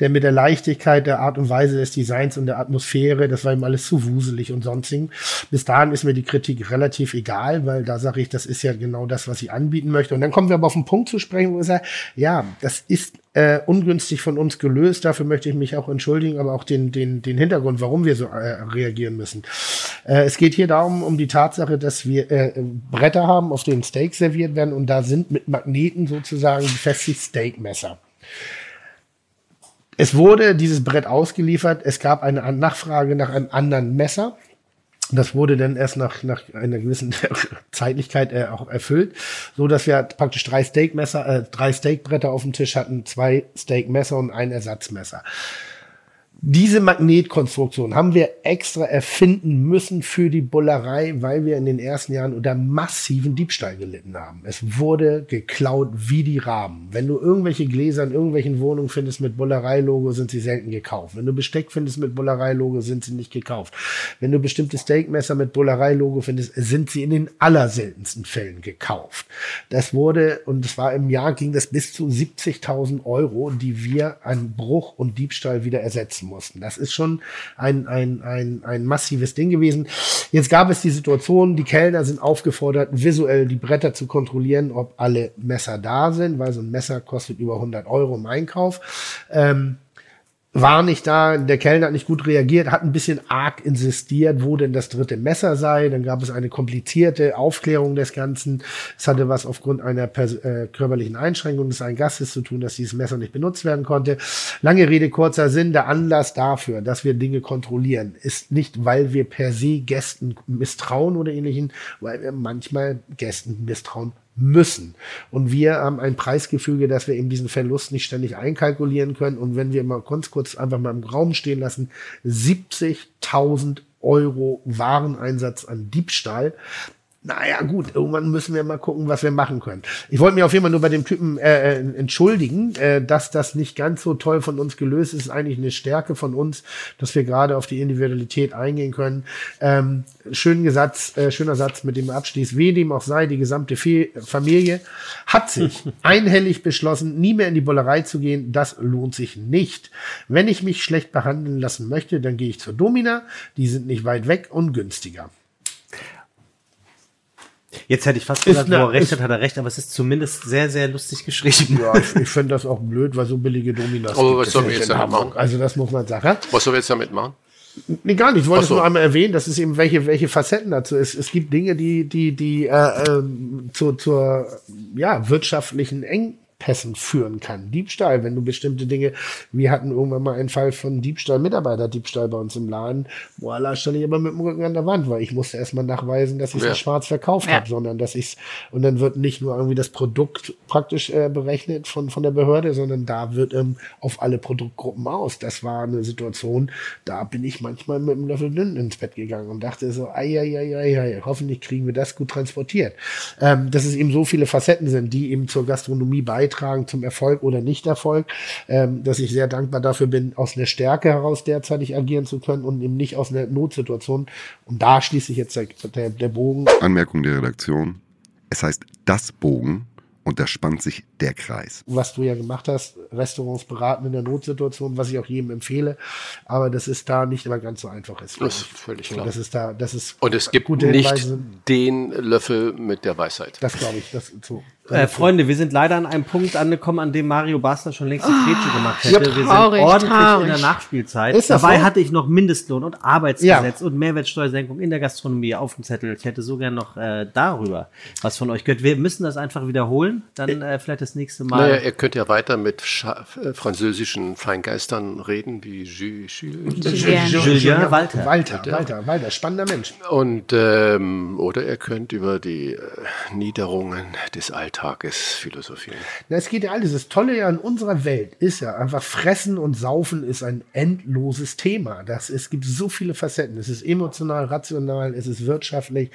der mit der Leichtigkeit, der Art und Weise des Designs und der Atmosphäre, das war ihm alles zu wuselig und sonstigen. Bis dahin ist mir die Kritik relativ egal, weil da sage ich, das ist ja genau das, was ich anbieten möchte. Und dann kommen wir aber auf den Punkt zu sprechen, wo ich sage, ja, das ist äh, ungünstig von uns gelöst. Dafür möchte ich mich auch entschuldigen, aber auch den, den, den Hintergrund, warum wir so äh, reagieren müssen. Äh, es geht hier darum, um die Tatsache, dass wir äh, Bretter haben, auf denen Steaks serviert werden und da sind mit Magneten sozusagen befestigt Steakmesser. Es wurde dieses Brett ausgeliefert. Es gab eine Nachfrage nach einem anderen Messer. Das wurde dann erst nach, nach einer gewissen Zeitlichkeit äh, auch erfüllt, so dass wir praktisch drei Steakmesser, äh, drei Steakbretter auf dem Tisch hatten, zwei Steakmesser und ein Ersatzmesser. Diese Magnetkonstruktion haben wir extra erfinden müssen für die Bullerei, weil wir in den ersten Jahren unter massiven Diebstahl gelitten haben. Es wurde geklaut wie die Raben. Wenn du irgendwelche Gläser in irgendwelchen Wohnungen findest mit Bullerei-Logo, sind sie selten gekauft. Wenn du Besteck findest mit Bullerei-Logo, sind sie nicht gekauft. Wenn du bestimmte Steakmesser mit Bullerei-Logo findest, sind sie in den allerseltensten Fällen gekauft. Das wurde, und es war im Jahr, ging das bis zu 70.000 Euro, die wir an Bruch und Diebstahl wieder ersetzen mussten. Das ist schon ein, ein, ein, ein massives Ding gewesen. Jetzt gab es die Situation, die Kellner sind aufgefordert, visuell die Bretter zu kontrollieren, ob alle Messer da sind, weil so ein Messer kostet über 100 Euro im Einkauf. Ähm, war nicht da, der Kellner hat nicht gut reagiert, hat ein bisschen arg insistiert, wo denn das dritte Messer sei. Dann gab es eine komplizierte Aufklärung des Ganzen. Es hatte was aufgrund einer äh, körperlichen Einschränkung des einen Gastes zu tun, dass dieses Messer nicht benutzt werden konnte. Lange Rede, kurzer Sinn. Der Anlass dafür, dass wir Dinge kontrollieren, ist nicht, weil wir per se Gästen misstrauen oder ähnlichen, weil wir manchmal Gästen misstrauen müssen. Und wir haben ein Preisgefüge, dass wir eben diesen Verlust nicht ständig einkalkulieren können. Und wenn wir mal ganz kurz einfach mal im Raum stehen lassen, 70.000 Euro Wareneinsatz an Diebstahl. Naja, gut, irgendwann müssen wir mal gucken, was wir machen können. Ich wollte mich auf jeden Fall nur bei dem Typen äh, äh, entschuldigen, äh, dass das nicht ganz so toll von uns gelöst ist. Ist eigentlich eine Stärke von uns, dass wir gerade auf die Individualität eingehen können. Ähm, schönen Satz, äh, schöner Satz mit dem Abschließ. Wie dem auch sei, die gesamte Fe Familie hat sich einhellig beschlossen, nie mehr in die Bullerei zu gehen. Das lohnt sich nicht. Wenn ich mich schlecht behandeln lassen möchte, dann gehe ich zur Domina. Die sind nicht weit weg und günstiger. Jetzt hätte ich fast gesagt, wo er recht hat, hat er recht, aber es ist zumindest sehr, sehr lustig geschrieben. Ja, ich, ich finde das auch blöd, weil so billige Dominas Aber gibt was sollen wir jetzt damit machen? Also das muss man sagen. Was soll wir jetzt damit machen? Nee, gar nicht. Ich wollte Ach es so. nur einmal erwähnen, dass es eben welche, welche Facetten dazu ist. Es gibt Dinge, die, die, die äh, ähm, zur, zur ja, wirtschaftlichen Engpässe Engpässen führen kann. Diebstahl, wenn du bestimmte Dinge, wir hatten irgendwann mal einen Fall von Diebstahl, Mitarbeiterdiebstahl bei uns im Laden. Voila, stand ich aber mit dem Rücken an der Wand, weil ich musste erstmal nachweisen, dass ich es Ja. nicht schwarz verkauft Ja. habe, sondern dass ich und dann wird nicht nur irgendwie das Produkt praktisch äh, berechnet von, von der Behörde, sondern da wird ähm, auf alle Produktgruppen aus. Das war eine Situation, da bin ich manchmal mit einem Löffel dünn ins Bett gegangen und dachte so, ei, ei, ei, ei, ei, hoffentlich kriegen wir das gut transportiert. Ähm, dass es eben so viele Facetten sind, die eben zur Gastronomie beitragen, zum Erfolg oder Nicht-Erfolg, ähm, dass ich sehr dankbar dafür bin, aus einer Stärke heraus derzeitig agieren zu können und eben nicht aus einer Notsituation. Und da schließt sich jetzt der, der, der Bogen. Anmerkung der Redaktion. Es heißt das Bogen und da spannt sich der Kreis. was du ja gemacht hast, Restaurants beraten in der Notsituation, was ich auch jedem empfehle. Aber das ist da nicht immer ganz so einfach ist. Das ist völlig So, klar. Das ist da, das ist Und es gibt gute nicht Hinweise. den Löffel mit der Weisheit. Das glaube ich. Das so. Äh, Freunde, wir sind leider an einem Punkt angekommen, an dem Mario Basler schon längst die Grätsche gemacht hätte. wir sind traurig, ordentlich traurig. in der Nachspielzeit. Ist das Dabei so? hatte ich noch Mindestlohn und Arbeitsgesetz und Mehrwertsteuersenkung in der Gastronomie auf dem Zettel. Ich hätte so gern noch äh, darüber was von euch gehört. Wir müssen das einfach wiederholen. Dann äh, vielleicht das nächste Mal. Naja, ihr könnt ja weiter mit Scha äh, französischen Feingeistern reden, wie. Julien. Walter. Walter, Walter, Walter, spannender Mensch. Und ähm, oder ihr könnt über die äh, Niederungen des Alltages philosophieren. Na, es geht ja alles. Das Tolle ja in unserer Welt ist ja einfach Fressen und Saufen ist ein endloses Thema. Das, es gibt so viele Facetten. Es ist emotional, rational, es ist wirtschaftlich,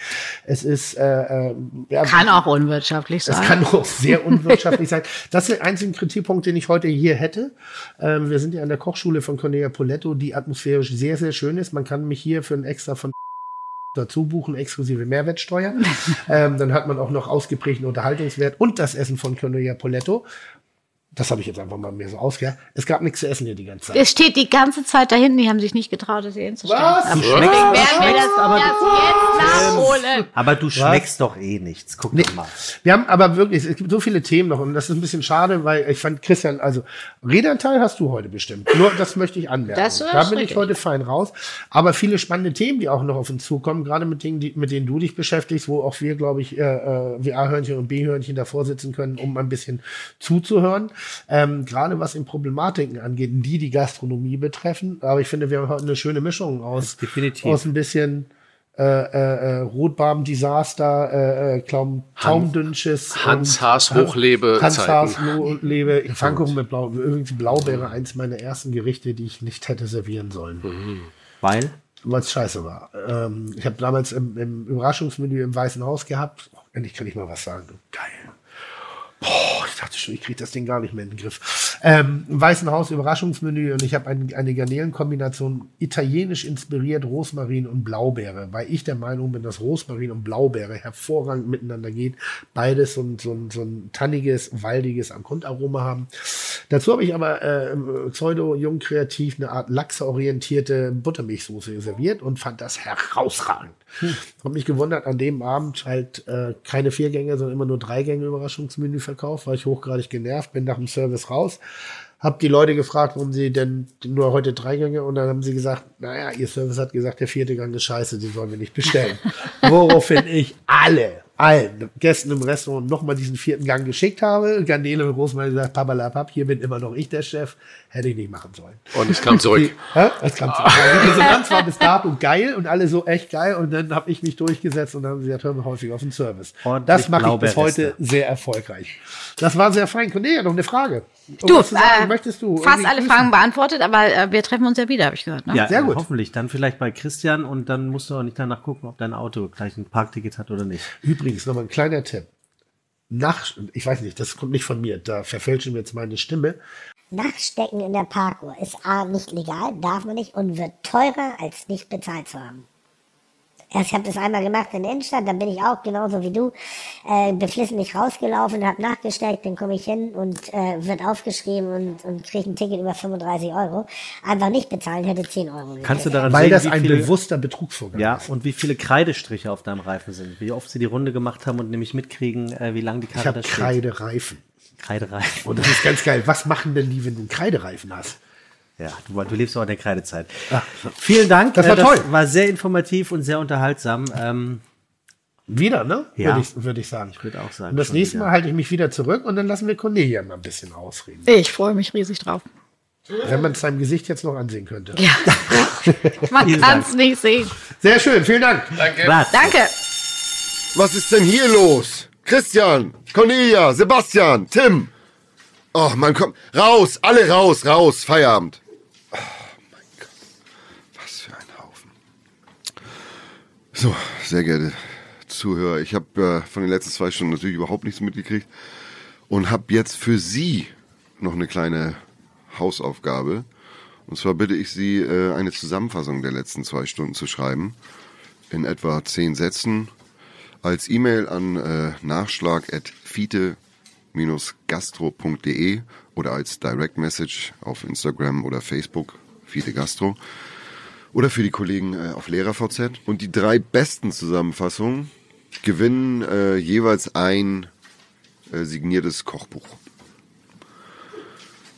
es ist äh, äh, ja, Kann auch unwirtschaftlich sein. Das kann auch sehr unwirtschaftlich sein. Das ist der einzige Kritikpunkt, den ich heute hier hätte. Ähm, wir sind ja an der Kochschule von Cornelia Poletto, die atmosphärisch sehr, sehr schön ist. Man kann mich hier für ein extra von dazu buchen, exklusive Mehrwertsteuer. ähm, dann hat man auch noch ausgeprägten Unterhaltungswert und das Essen von Cornelia Poletto. Das habe ich jetzt einfach mal mir so ausgehört. Es gab nichts zu essen hier die ganze Zeit. Es steht die ganze Zeit da hinten, die haben sich nicht getraut, das hier hinzustellen. Was? Aber Du deswegen schmeckst- werden wir das, schmeckst aber- das jetzt nachholen. Aber du schmeckst doch eh nichts. Guck doch mal. Wir haben aber wirklich, es gibt so viele Themen noch und das ist ein bisschen schade, weil ich fand, Christian, also Redanteil hast du heute bestimmt. Nur das möchte ich anmerken. Das ist da bin ich heute fein raus. Aber viele spannende Themen, die auch noch auf uns zukommen, gerade mit denen, die, mit denen du dich beschäftigst, wo auch wir, glaube ich, äh, äh, wie A-Hörnchen und B-Hörnchen davor sitzen können, um ein bisschen zuzuhören. Ähm, gerade was in Problematiken angeht, die die Gastronomie betreffen. Aber ich finde, wir haben heute eine schöne Mischung aus, Definitiv. aus ein bisschen äh, äh, äh, Rotbarben-Desaster, äh, äh, Klaum, Taumdünnsches. Hans Haas Hochlebe Hans. Haas Hochlebe. Pfannkuchen mit Blau, übrigens Blaubeere, eins meiner ersten Gerichte, die ich nicht hätte servieren sollen, Weil? weil es scheiße war. Ähm, ich habe damals im, im Überraschungsmenü im Weißen Haus gehabt. Oh, endlich kann ich mal was sagen. Geil. Boah, ich dachte schon, ich kriege das Ding gar nicht mehr in den Griff. Ähm, Weißen Haus Überraschungsmenü und ich habe ein, eine Garnelenkombination italienisch inspiriert, Rosmarin und Blaubeere, weil ich der Meinung bin, dass Rosmarin und Blaubeere hervorragend miteinander geht. Beides so ein, so ein, so ein tanniges, waldiges am Grundaroma haben. Dazu habe ich aber äh, pseudo-jung kreativ eine Art lachsorientierte Buttermilchsoße serviert und fand das herausragend. Hm. Hab mich gewundert, an dem Abend halt äh, keine vier Gänge, sondern immer nur drei Gänge Überraschungsmenü verkauft, war ich hochgradig genervt, bin nach dem Service raus, hab die Leute gefragt, warum sie denn nur heute drei Gänge und dann haben sie gesagt, naja, ihr Service hat gesagt, der vierte Gang ist scheiße, den sollen wir nicht bestellen. Woraufhin ich alle, allen Gästen im Restaurant nochmal diesen vierten Gang geschickt habe. Garnele und Großmann gesagt, papalapap, hier bin immer noch ich der Chef, hätte ich nicht machen sollen. Und es kam zurück. Hä? Das kam zurück. Die Resonanz war bis dato geil und alle so echt geil und dann habe ich mich durchgesetzt und dann haben sie gesagt, hör mal häufig auf den Service. Ordentlich das mache ich bis heute sehr erfolgreich. Das war sehr fein. Cornelia, noch eine Frage. Du, Irgendwas zu sagen? äh, möchtest du? fast alle grüßen? Fragen beantwortet, aber äh, wir treffen uns ja wieder, habe ich gehört. Ne? Ja, Sehr gut. hoffentlich. Dann vielleicht bei Christian und dann musst du auch nicht danach gucken, ob dein Auto gleich ein Parkticket hat oder nicht. Übrigens, nochmal ein kleiner Tipp. Nach, ich weiß nicht, das kommt nicht von mir, da verfälschen wir jetzt meine Stimme. Nachstecken in der Parkuhr ist A nicht legal, darf man nicht und wird teurer, als nicht bezahlt zu haben. Erst, ich habe das einmal gemacht in der Innenstadt, dann bin ich auch genauso wie du äh, beflissen nicht rausgelaufen, habe nachgesteckt, dann komme ich hin und äh, wird aufgeschrieben und, und kriege ein Ticket über 35 Euro. Einfach nicht bezahlen, hätte 10 Euro gekriegt. Kannst du daran Weil sehen, das wie ein viele, bewusster Betrugsvorgang ja, ist. und wie viele Kreidestriche auf deinem Reifen sind. Wie oft sie die Runde gemacht haben und nämlich mitkriegen, äh, wie lang die Ich Karre habe da steht. Kreidereifen. Kreidereifen. Und das ist ganz geil. Was machen denn die, wenn du einen Kreidereifen hast? Ja, du, du lebst auch in der Kreidezeit. Vielen Dank. Das war äh, toll. War sehr informativ und sehr unterhaltsam. Ähm, Wieder, ne? Ja. Würde ich, würde ich sagen. Ich würde auch sagen, Und das nächste wieder. Mal halte ich mich wieder zurück und dann lassen wir Cornelia mal ein bisschen ausreden. Ich freue mich riesig drauf. Wenn man es seinem Gesicht jetzt noch ansehen könnte. Ja. Man kann es nicht sehen. Sehr schön, vielen Dank. Was? Danke. Was ist denn hier los? Christian, Cornelia, Sebastian, Tim. Oh, man kommt. Raus, alle raus, raus, Feierabend. Oh mein Gott. Was für ein Haufen. So, sehr geehrte Zuhörer, ich habe äh, von den letzten zwei Stunden natürlich überhaupt nichts mitgekriegt und habe jetzt für Sie noch eine kleine Hausaufgabe. Und zwar bitte ich Sie, äh, eine Zusammenfassung der letzten zwei Stunden zu schreiben. In etwa zehn Sätzen als E-Mail an äh, nachschlag.fite-gastro.de oder als Direct Message auf Instagram oder Facebook, Fite Gastro. Oder für die Kollegen äh, auf LehrerVZ. Und die drei besten Zusammenfassungen gewinnen äh, jeweils ein äh, signiertes Kochbuch.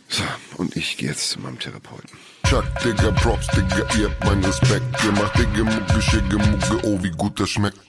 So, und ich gehe jetzt zu meinem Therapeuten. Chuck, Digga, Props, Digga, ihr habt meinen Respekt. Ihr macht Digga, Mucke, Schicke, Mucke, oh, wie gut das schmeckt.